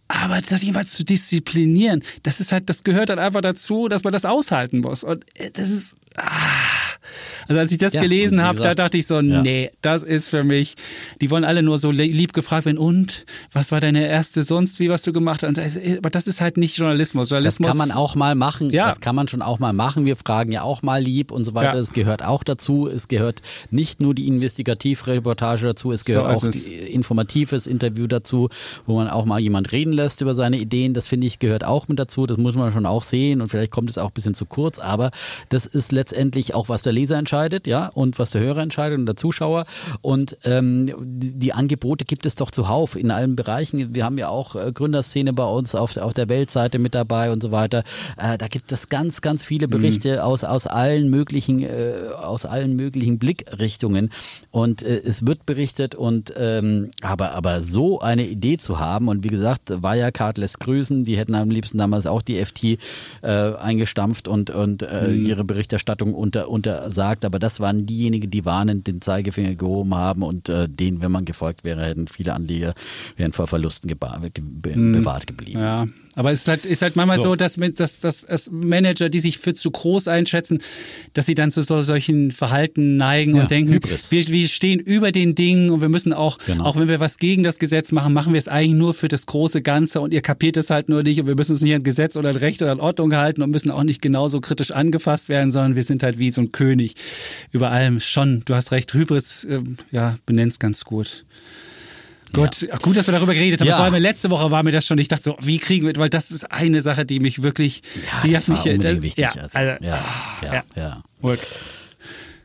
Aber das jemals zu disziplinieren, das ist halt, das gehört halt einfach dazu, dass man das aushalten muss. Und äh, das ist. Ah. Also als ich das ja, gelesen habe, da dachte ich so, ja. nee, das ist für mich. Die wollen alle nur so lieb gefragt werden. Und was war deine erste sonst, wie was du gemacht hast? Aber das ist halt nicht Journalismus. Journalismus. Das kann man auch mal machen. Ja. Das kann man schon auch mal machen. Wir fragen ja auch mal lieb und so weiter. Es gehört auch dazu. Es gehört nicht nur die Investigativreportage dazu. Es gehört so auch es. informatives Interview dazu, wo man auch mal jemand reden lässt über seine Ideen. Das finde ich gehört auch mit dazu. Das muss man schon auch sehen und vielleicht kommt es auch ein bisschen zu kurz. Aber das ist letztendlich auch was der Leser entscheidet, ja, und was der Hörer entscheidet und der Zuschauer. Und ähm, die, die Angebote gibt es doch zuhauf in allen Bereichen. Wir haben ja auch äh, Gründerszene bei uns auf, auf der Weltseite mit dabei und so weiter. Äh, da gibt es ganz, ganz viele Berichte mhm. aus, aus allen möglichen, äh, aus allen möglichen Blickrichtungen. Und äh, es wird berichtet und ähm, aber, aber so eine Idee zu haben und wie gesagt, Wirecard lässt grüßen, die hätten am liebsten damals auch die FT äh, eingestampft und, und äh, mhm. ihre Berichterstattung unter, untersagt, aber das waren diejenigen, die warnend den Zeigefinger gehoben haben und äh, denen, wenn man gefolgt wäre, hätten viele Anleger wären vor Verlusten ge mhm. bewahrt geblieben. Ja, aber es ist halt, ist halt manchmal so, so dass, dass, dass, dass, Manager, die sich für zu groß einschätzen, dass sie dann zu so, solchen Verhalten neigen ja, und denken, wir, wir stehen über den Dingen und wir müssen auch, genau. auch wenn wir was gegen das Gesetz machen, machen wir es eigentlich nur für das große Ganze und ihr kapiert es halt nur nicht und wir müssen es nicht an Gesetz oder an Recht oder an Ordnung halten und müssen auch nicht genauso kritisch angefasst werden, sondern wir sind halt wie so ein König über allem. Schon, du hast recht, Hybris, äh, ja, benennst ganz gut. Gut, ja. gut, dass wir darüber geredet haben. Ja. Vor allem letzte Woche war mir das schon. Ich dachte so, wie kriegen wir, weil das ist eine Sache, die mich wirklich, ja, die hat mich, äh, wichtig. Ja, also, ja, ja, ja, ja. Gut.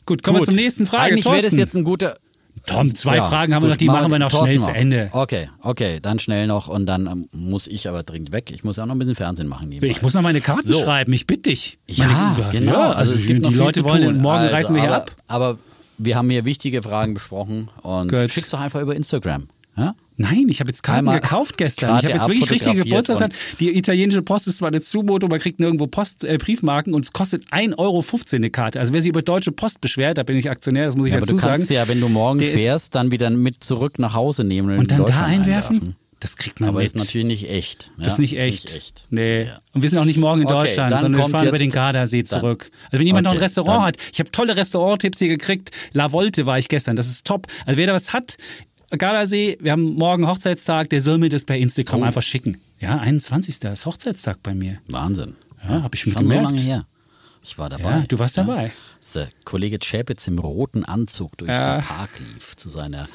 Gut, kommen gut. wir zur nächsten Frage. Eigentlich wäre das jetzt ein guter. Tom, zwei ja, Fragen haben gut, wir noch, die machen wir noch schnell noch. zu Ende. Okay, okay, dann schnell noch und dann ähm, muss ich aber dringend weg. Ich muss ja auch noch ein bisschen Fernsehen machen. Nebenbei. Ich muss noch meine Karten so. schreiben, ich bitte dich. Ja, meine, genau. Ja, also, also es gibt die Leute wollen, morgen also, reißen wir hier aber, ab. Aber wir haben hier wichtige Fragen besprochen und Gut. schickst doch einfach über Instagram. Ja? Nein, ich habe jetzt Karten Einmal gekauft gestern. Ich habe jetzt wirklich richtige Geburtstagskarten. Die italienische Post ist zwar eine Zumutung, man kriegt nirgendwo Post, äh, Briefmarken und es kostet 1,15 Euro eine Karte. Also wer sich über Deutsche Post beschwert, da bin ich Aktionär, das muss ich ja, dazu aber du kannst sagen. ja, wenn du morgen fährst, dann wieder mit zurück nach Hause nehmen und, und dann da einwerfen. einwerfen. Das kriegt man Aber mit. ist natürlich nicht echt. Ja? Das ist nicht echt. Ist nicht echt. Nee. Ja. Und wir sind auch nicht morgen in okay, Deutschland, sondern wir fahren über den Gardasee zurück. Also wenn jemand okay, noch ein Restaurant hat, ich habe tolle Restauranttipps hier gekriegt. La Volte war ich gestern, das ist top. Also wer da was hat, Gardasee, wir haben morgen Hochzeitstag, der soll mir das per Instagram oh. einfach schicken. Ja, 21. ist Hochzeitstag bei mir. Wahnsinn. Ja, habe ich schon gemerkt. so lange her. Ich war dabei. Ja, du warst dabei. Als der Kollege Chapitz im roten Anzug durch ja. den Park lief zu seiner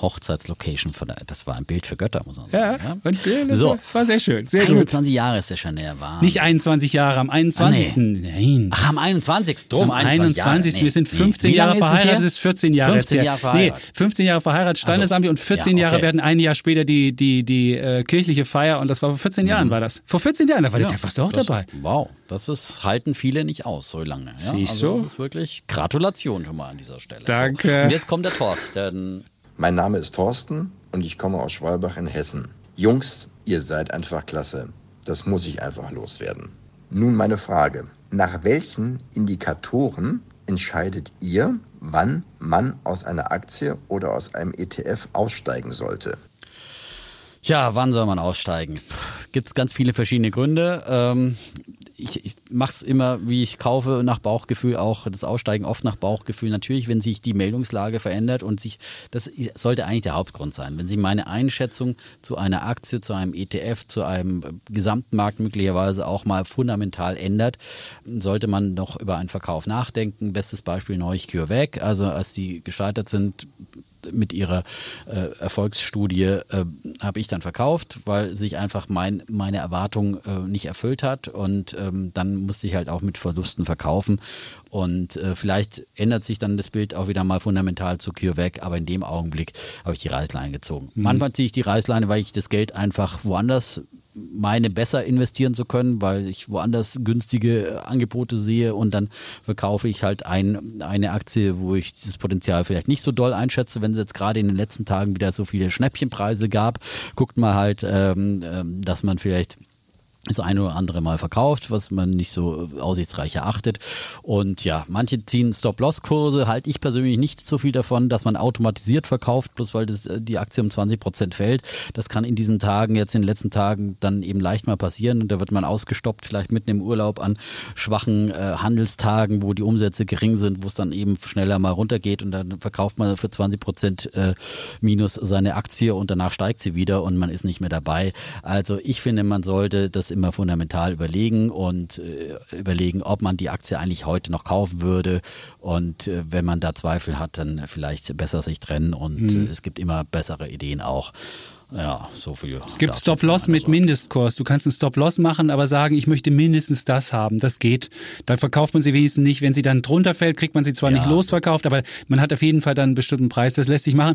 Hochzeitslocation von der, das war ein Bild für Götter, muss man sagen. Ja, ja. Und, so. das war sehr schön. Sehr 21 gut. Jahre ist der Chanel war. Nicht 21 Jahre, am 21. Ah, nee. Nein. Ach, am 21. Drum, am 21. 21. Nee, wir sind 15 nee. Jahre verheiratet, es ist 14 Jahre 15 Jahre verheiratet. Nee, 15 Jahre verheiratet, Standesamt also, und 14 ja, okay. Jahre werden ein Jahr später die, die, die äh, kirchliche Feier und das war vor 14 mhm. Jahren war das. Vor 14 Jahren, da war ja, der fast auch das, dabei. Wow, das ist, halten viele nicht aus so lange. Ja? Siehst also du? Das ist wirklich Gratulation schon mal an dieser Stelle. Danke. So. Und jetzt kommt der Thorsten. Mein Name ist Thorsten und ich komme aus Schwalbach in Hessen. Jungs, ihr seid einfach klasse. Das muss ich einfach loswerden. Nun meine Frage. Nach welchen Indikatoren entscheidet ihr, wann man aus einer Aktie oder aus einem ETF aussteigen sollte? Ja, wann soll man aussteigen? Gibt es ganz viele verschiedene Gründe. Ähm, ich, ich mache es immer, wie ich kaufe, nach Bauchgefühl auch, das Aussteigen oft nach Bauchgefühl. Natürlich, wenn sich die Meldungslage verändert und sich, das sollte eigentlich der Hauptgrund sein. Wenn sich meine Einschätzung zu einer Aktie, zu einem ETF, zu einem Gesamtmarkt möglicherweise auch mal fundamental ändert, sollte man noch über einen Verkauf nachdenken. Bestes Beispiel Neuch CureVac. Also als die gescheitert sind, mit ihrer äh, Erfolgsstudie äh, habe ich dann verkauft, weil sich einfach mein, meine Erwartung äh, nicht erfüllt hat und ähm, dann musste ich halt auch mit Verlusten verkaufen und äh, vielleicht ändert sich dann das Bild auch wieder mal fundamental zu CureVac, aber in dem Augenblick habe ich die Reißleine gezogen. Mhm. Manchmal ziehe ich die Reißleine, weil ich das Geld einfach woanders meine besser investieren zu können, weil ich woanders günstige Angebote sehe und dann verkaufe ich halt ein, eine Aktie, wo ich das Potenzial vielleicht nicht so doll einschätze, wenn es jetzt gerade in den letzten Tagen wieder so viele Schnäppchenpreise gab, guckt man halt, ähm, ähm dass man vielleicht das eine oder andere Mal verkauft, was man nicht so aussichtsreich erachtet. Und ja, manche ziehen Stop-Loss-Kurse, halte ich persönlich nicht so viel davon, dass man automatisiert verkauft, bloß weil das, äh, die Aktie um 20 Prozent fällt. Das kann in diesen Tagen, jetzt in den letzten Tagen, dann eben leicht mal passieren und da wird man ausgestoppt, vielleicht mitten im Urlaub an schwachen äh, Handelstagen, wo die Umsätze gering sind, wo es dann eben schneller mal runtergeht und dann verkauft man für 20 Prozent äh, minus seine Aktie und danach steigt sie wieder und man ist nicht mehr dabei. Also ich finde, man sollte das immer fundamental überlegen und äh, überlegen, ob man die Aktie eigentlich heute noch kaufen würde. Und äh, wenn man da Zweifel hat, dann vielleicht besser sich trennen. Und mhm. es gibt immer bessere Ideen auch. Ja, so viel. Es gibt Stop-Loss mit Mindestkurs. Du kannst einen Stop-Loss machen, aber sagen, ich möchte mindestens das haben. Das geht. Dann verkauft man sie wenigstens nicht. Wenn sie dann drunter fällt, kriegt man sie zwar ja. nicht losverkauft, aber man hat auf jeden Fall dann einen bestimmten Preis. Das lässt sich machen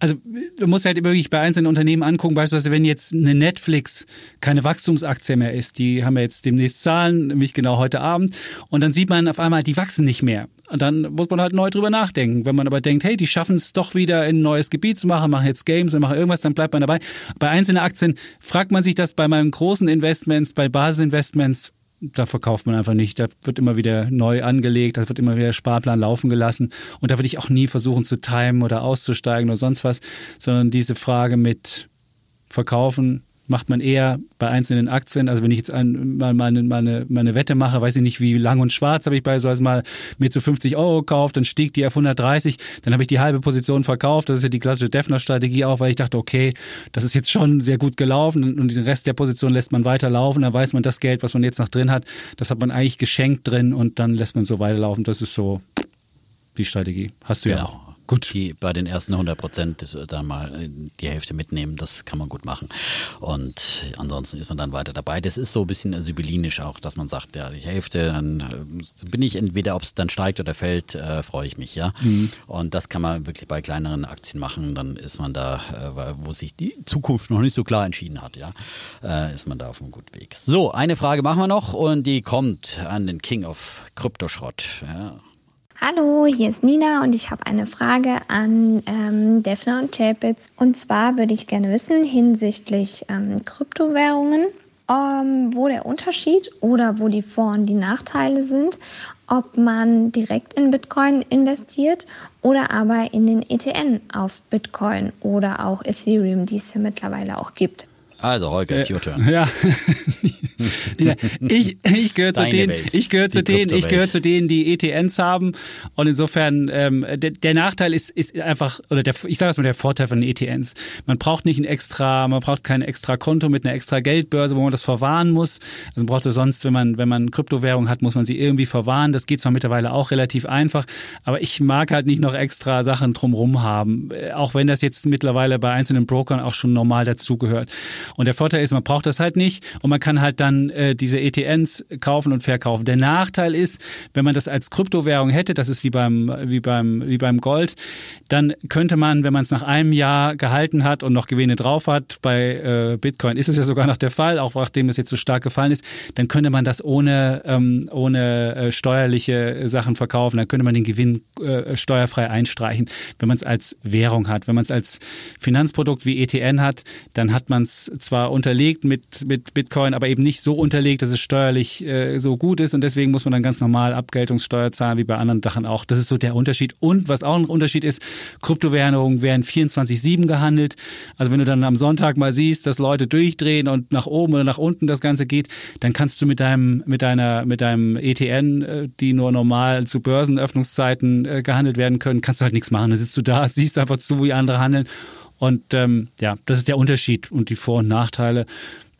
also du musst halt wirklich bei einzelnen Unternehmen angucken, beispielsweise wenn jetzt eine Netflix keine Wachstumsaktie mehr ist, die haben wir jetzt demnächst Zahlen, nämlich genau heute Abend, und dann sieht man auf einmal, die wachsen nicht mehr. Und dann muss man halt neu drüber nachdenken. Wenn man aber denkt, hey, die schaffen es doch wieder in ein neues Gebiet zu machen, machen jetzt Games und machen irgendwas, dann bleibt man dabei. Bei einzelnen Aktien fragt man sich das bei meinen großen Investments, bei Basisinvestments, da verkauft man einfach nicht. Da wird immer wieder neu angelegt, da wird immer wieder Sparplan laufen gelassen. Und da würde ich auch nie versuchen zu timen oder auszusteigen oder sonst was, sondern diese Frage mit verkaufen, macht man eher bei einzelnen Aktien. Also wenn ich jetzt ein, mal meine, meine, meine Wette mache, weiß ich nicht, wie lang und schwarz habe ich bei so mal mir zu 50 Euro gekauft, dann stieg die auf 130, dann habe ich die halbe Position verkauft. Das ist ja die klassische Defner-Strategie auch, weil ich dachte, okay, das ist jetzt schon sehr gut gelaufen und den Rest der Position lässt man weiterlaufen. Dann weiß man, das Geld, was man jetzt noch drin hat, das hat man eigentlich geschenkt drin und dann lässt man so weiterlaufen. Das ist so die Strategie. Hast du genau. ja auch. Gut. Die bei den ersten 100 Prozent dann mal äh, die Hälfte mitnehmen, das kann man gut machen. Und ansonsten ist man dann weiter dabei. Das ist so ein bisschen sibyllinisch auch, dass man sagt, ja, die Hälfte, dann äh, bin ich entweder, ob es dann steigt oder fällt, äh, freue ich mich, ja. Mhm. Und das kann man wirklich bei kleineren Aktien machen. Dann ist man da, äh, wo sich die Zukunft noch nicht so klar entschieden hat, ja, äh, ist man da auf einem guten Weg. So, eine Frage machen wir noch und die kommt an den King of Kryptoschrott. Ja. Hallo, hier ist Nina und ich habe eine Frage an ähm, Defner und Chapitz. Und zwar würde ich gerne wissen hinsichtlich ähm, Kryptowährungen, ähm, wo der Unterschied oder wo die Vor- und die Nachteile sind, ob man direkt in Bitcoin investiert oder aber in den ETN auf Bitcoin oder auch Ethereum, die es ja mittlerweile auch gibt. Also, Holger, it's your turn. Ja. ich ich gehöre zu denen, ich gehöre zu denen, ich gehöre zu denen, die ETNs haben. Und insofern, ähm, der, der Nachteil ist, ist einfach, oder der, ich sage es mal, der Vorteil von ETNs. Man braucht nicht ein extra, man braucht kein extra Konto mit einer extra Geldbörse, wo man das verwahren muss. Also man braucht es sonst, wenn man, wenn man Kryptowährung hat, muss man sie irgendwie verwahren. Das geht zwar mittlerweile auch relativ einfach, aber ich mag halt nicht noch extra Sachen drumrum haben. Äh, auch wenn das jetzt mittlerweile bei einzelnen Brokern auch schon normal dazugehört. Und der Vorteil ist, man braucht das halt nicht und man kann halt dann äh, diese ETNs kaufen und verkaufen. Der Nachteil ist, wenn man das als Kryptowährung hätte, das ist wie beim, wie beim, wie beim Gold, dann könnte man, wenn man es nach einem Jahr gehalten hat und noch Gewinne drauf hat, bei äh, Bitcoin ist es ja sogar noch der Fall, auch nachdem es jetzt so stark gefallen ist, dann könnte man das ohne, ähm, ohne äh, steuerliche Sachen verkaufen. Dann könnte man den Gewinn äh, steuerfrei einstreichen, wenn man es als Währung hat. Wenn man es als Finanzprodukt wie ETN hat, dann hat man es zwar unterlegt mit, mit Bitcoin, aber eben nicht so unterlegt, dass es steuerlich äh, so gut ist und deswegen muss man dann ganz normal Abgeltungssteuer zahlen, wie bei anderen Sachen auch. Das ist so der Unterschied. Und was auch ein Unterschied ist, Kryptowährungen werden 24-7 gehandelt. Also wenn du dann am Sonntag mal siehst, dass Leute durchdrehen und nach oben oder nach unten das Ganze geht, dann kannst du mit deinem, mit deiner, mit deinem ETN, äh, die nur normal zu Börsenöffnungszeiten äh, gehandelt werden können, kannst du halt nichts machen. Dann sitzt du da, siehst einfach zu, wie andere handeln und ähm, ja, das ist der Unterschied und die Vor- und Nachteile,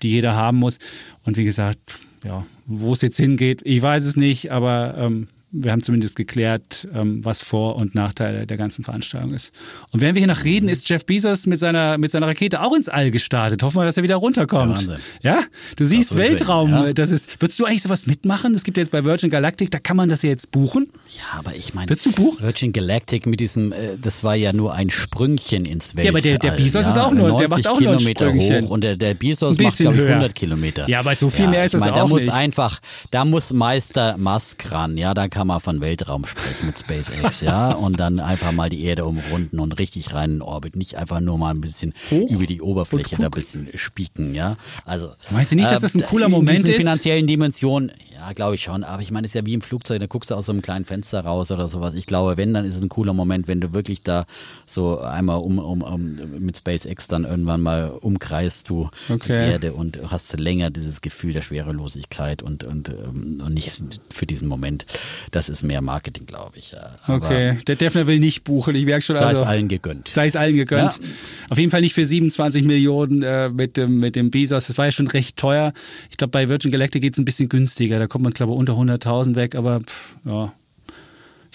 die jeder haben muss. Und wie gesagt, ja, wo es jetzt hingeht, ich weiß es nicht, aber ähm, wir haben zumindest geklärt, ähm, was Vor- und Nachteile der ganzen Veranstaltung ist. Und während wir hier noch reden, ist Jeff Bezos mit seiner, mit seiner Rakete auch ins All gestartet. Hoffen wir, dass er wieder runterkommt. Wahnsinn. Ja, du siehst Weltraum. Ja. Das ist, würdest du eigentlich sowas mitmachen? Es gibt ja jetzt bei Virgin Galactic, da kann man das ja jetzt buchen. Ja, aber ich meine, würdest du buchen? Virgin Galactic mit diesem, äh, das war ja nur ein Sprüngchen ins Weltall. Ja, aber der, der Bezos ja, ist auch nur, der macht auch Kilometer nur ein Sprüngchen. hoch und der, der Bezos macht, glaube ich, 100 Kilometer. Ja, aber so viel ja, mehr ist das mein, auch da muss nicht. einfach, da muss Meister Musk ran. Ja, da kann man von Weltraum sprechen mit SpaceX, ja, und dann einfach mal die Erde umrunden und richtig rein in Orbit, nicht einfach nur mal ein bisschen Hoch über die Oberfläche da ein bisschen spieken, ja. Also meinst du nicht, dass das ein cooler Moment in ist? finanziellen Dimensionen, ja, glaube ich schon. Aber ich meine, es ist ja wie im Flugzeug, da guckst du aus so einem kleinen Fenster raus oder sowas. Ich glaube, wenn, dann ist es ein cooler Moment, wenn du wirklich da so einmal um, um, um mit SpaceX dann irgendwann mal umkreist du okay. die Erde und hast länger dieses Gefühl der Schwerelosigkeit und, und, ähm, und nicht für diesen Moment. Das ist mehr Marketing, glaube ich. Aber okay, der Defner will nicht buchen. Ich merke schon. Sei also, es allen gegönnt. Sei es allen gegönnt. Ja. Auf jeden Fall nicht für 27 Millionen äh, mit, dem, mit dem Bezos. Das war ja schon recht teuer. Ich glaube, bei Virgin Galactic geht es ein bisschen günstiger. Da kommt man, glaube ich, unter 100.000 weg. Aber pff, ja,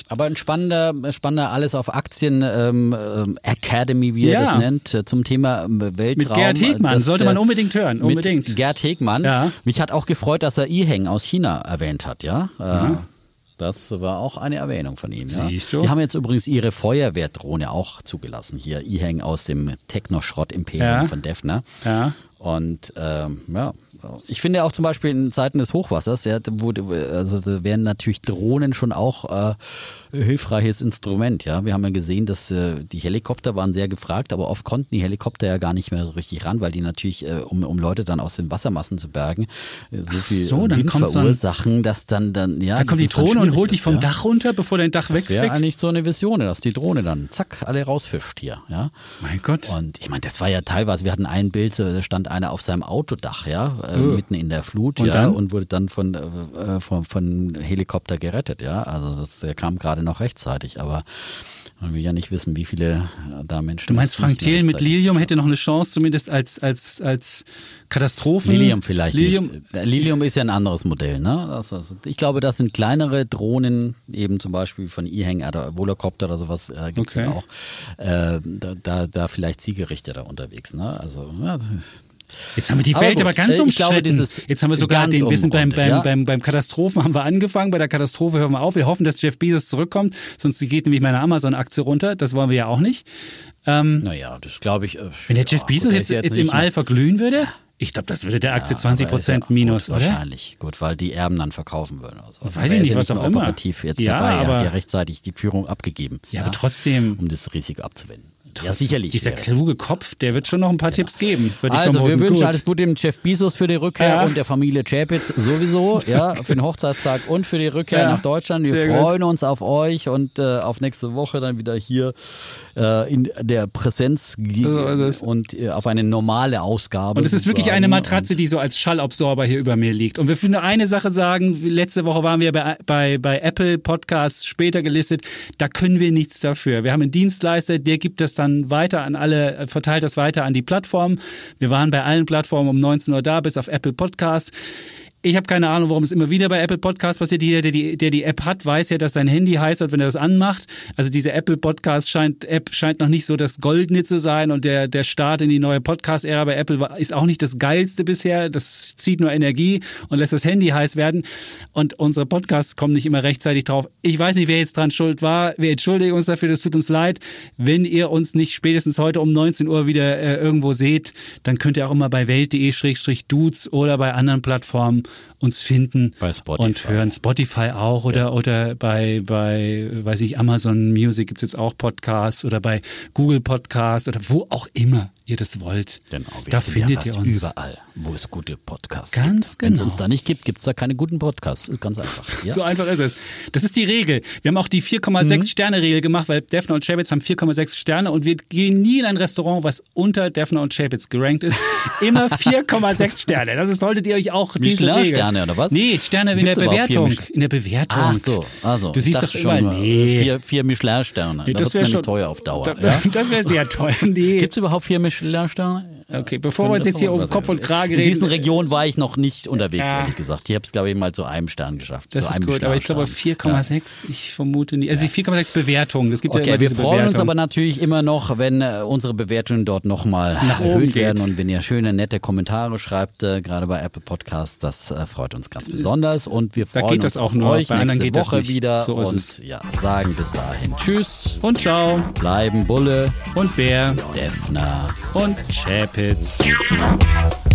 aber ein spannender, spannender alles auf Aktien ähm, ähm Academy, wie er ja. das nennt, äh, zum Thema ähm, Weltraum. Mit Gerd Hegmann, das, sollte man unbedingt hören, unbedingt. Mit Gerd Hegmann. Ja. Mich hat auch gefreut, dass er Iheng aus China erwähnt hat, ja. Mhm. Das war auch eine Erwähnung von ihm. Ja. Siehst du? Die haben jetzt übrigens ihre Feuerwehrdrohne auch zugelassen. Hier, Iheng aus dem Technoschrott-Imperium ja. von Defner. Ja. Und ähm, ja, ich finde auch zum Beispiel in Zeiten des Hochwassers, ja, wo, also da werden natürlich Drohnen schon auch äh, hilfreiches Instrument. Ja, wir haben ja gesehen, dass äh, die Helikopter waren sehr gefragt, aber oft konnten die Helikopter ja gar nicht mehr so richtig ran, weil die natürlich, äh, um, um Leute dann aus den Wassermassen zu bergen, äh, so viel so, Wind verursachen, dann, dass dann dann ja. Dann kommt die Drohne und holt dich vom ja. Dach runter, bevor dein Dach wegfliegt. Das wäre eigentlich so eine Vision, dass die Drohne dann zack alle rausfischt hier. Ja. Mein Gott. Und ich meine, das war ja teilweise. Wir hatten ein Bild, da stand einer auf seinem Autodach, ja, äh, oh. mitten in der Flut, und ja, dann? und wurde dann von äh, von, von Helikopter gerettet, ja. Also das der kam gerade noch rechtzeitig aber man will ja nicht wissen, wie viele äh, da Menschen. Du meinst, Frank Thelen mit Lilium hätte noch eine Chance, zumindest als, als, als Katastrophen? Lilium vielleicht Lilium. nicht. Lilium ist ja ein anderes Modell. Ne? Das, also, ich glaube, das sind kleinere Drohnen, eben zum Beispiel von E-Hang oder Volocopter oder sowas äh, gibt es okay. ja auch. Äh, da, da, da vielleicht zielgerichteter unterwegs. Ne? Also ja, Jetzt haben wir die Welt aber, aber ganz äh, umstritten. Jetzt haben wir sogar den, wir sind beim, beim, ja. beim, beim Katastrophen haben wir angefangen, bei der Katastrophe hören wir auf. Wir hoffen, dass Jeff Bezos zurückkommt, sonst geht nämlich meine Amazon-Aktie runter. Das wollen wir ja auch nicht. Ähm, naja, das glaube ich. Äh, wenn der Jeff ja, Bezos jetzt, jetzt, jetzt im All verglühen würde? Ich glaube, das würde der Aktie ja, 20 Prozent minus, gut, oder? Wahrscheinlich. Gut, weil die Erben dann verkaufen würden. Also, Weiß ich nicht, was auch immer. operativ jetzt ja, dabei. Er hat ja rechtzeitig die Führung abgegeben. Ja, aber trotzdem. Um das Risiko abzuwenden. Ja, sicherlich. Dieser kluge Kopf, der wird schon noch ein paar Tipps geben. würde ich Also, wir wünschen Gut. alles Gute dem Jeff Bezos für die Rückkehr Ja. und der Familie Chapitz sowieso, ja, für den Hochzeitstag und für die Rückkehr Ja, nach Deutschland. Wir sehr gut. freuen uns auf euch und äh, auf nächste Woche dann wieder hier äh, in der Präsenz ge- So ist es. und äh, auf eine normale Ausgabe. Und es ist wirklich eine Matratze, die so als Schallabsorber hier über mir liegt. Und wir nur eine Sache sagen. Letzte Woche waren wir bei, bei, bei Apple Podcasts später gelistet. Da können wir nichts dafür. Wir haben einen Dienstleister, der gibt das dann weiter an alle, äh, verteilt das weiter an die Plattformen. Wir waren bei allen Plattformen um 19 Uhr da, bis auf Apple Podcasts. Ich habe keine Ahnung, warum es immer wieder bei Apple Podcasts passiert. Jeder, der die, der die App hat, weiß ja, dass sein Handy heiß wird, wenn er das anmacht. Also diese Apple Podcast scheint, App scheint noch nicht so das Goldene zu sein und der, der Start in die neue Podcast-Ära bei Apple ist auch nicht das geilste bisher. Das zieht nur Energie und lässt das Handy heiß werden. Und unsere Podcasts kommen nicht immer rechtzeitig drauf. Ich weiß nicht, wer jetzt dran schuld war. Wir entschuldigen uns dafür, das tut uns leid. Wenn ihr uns nicht spätestens heute um 19 Uhr wieder äh, irgendwo seht, dann könnt ihr auch immer bei welt.de-dudes oder bei anderen Plattformen uns finden und hören. Spotify auch oder, oder bei, bei, weiß ich, Amazon Music gibt's jetzt auch Podcasts oder bei Google Podcasts oder wo auch immer ihr das wollt. Genau, wir da sind findet ja ihr uns. überall, wo es gute Podcasts Ganz gibt. Wenn es genau. uns da nicht gibt, gibt es da keine guten Podcasts. Ist ganz einfach. Ja? So einfach ist es. Das ist die Regel. Wir haben auch die 4,6 Mhm. Sterne Regel gemacht, weil Defner und Chapitz haben 4,6 Sterne und wir gehen nie in ein Restaurant, was unter Defner und Chapitz gerankt ist. Immer 4,6 Sterne. Das ist, solltet ihr euch auch diese Regel. Michelin-Sterne oder was? Nee, Sterne in der Bewertung. In der Bewertung. Ach so, also. Du siehst doch immer, schon, nee. Vier, vier Michelin-Sterne. Nee, da das wird wär nämlich schon- teuer auf Dauer. Da- ja? Das wäre sehr teuer. Nee. Gibt es überhaupt vier Michelin-Sterne? Okay, bevor wir uns jetzt hier um Kopf und Kragen In reden. diesen Regionen war ich noch nicht unterwegs, Ja. ehrlich gesagt. Ich habe es, glaube ich, mal zu einem Stern geschafft. Das zu ist einem gut, aber ich glaube Michelin-Stern. 4,6, ich vermute nicht. Also die 4,6 Bewertungen. Es gibt ja Okay, immer wir diese freuen uns Bewertung. aber natürlich immer noch, wenn äh, unsere Bewertungen dort nochmal erhöht geht. werden und wenn ihr schöne, nette Kommentare schreibt, äh, gerade bei Apple Podcasts, das äh, freut uns ganz besonders und wir Da freuen uns auch auf nur, euch bei nächste geht das Woche wieder So und ja, sagen bis dahin Tschüss Und ciao. bleiben Bulle Und Bär. Defner Und Chapitz.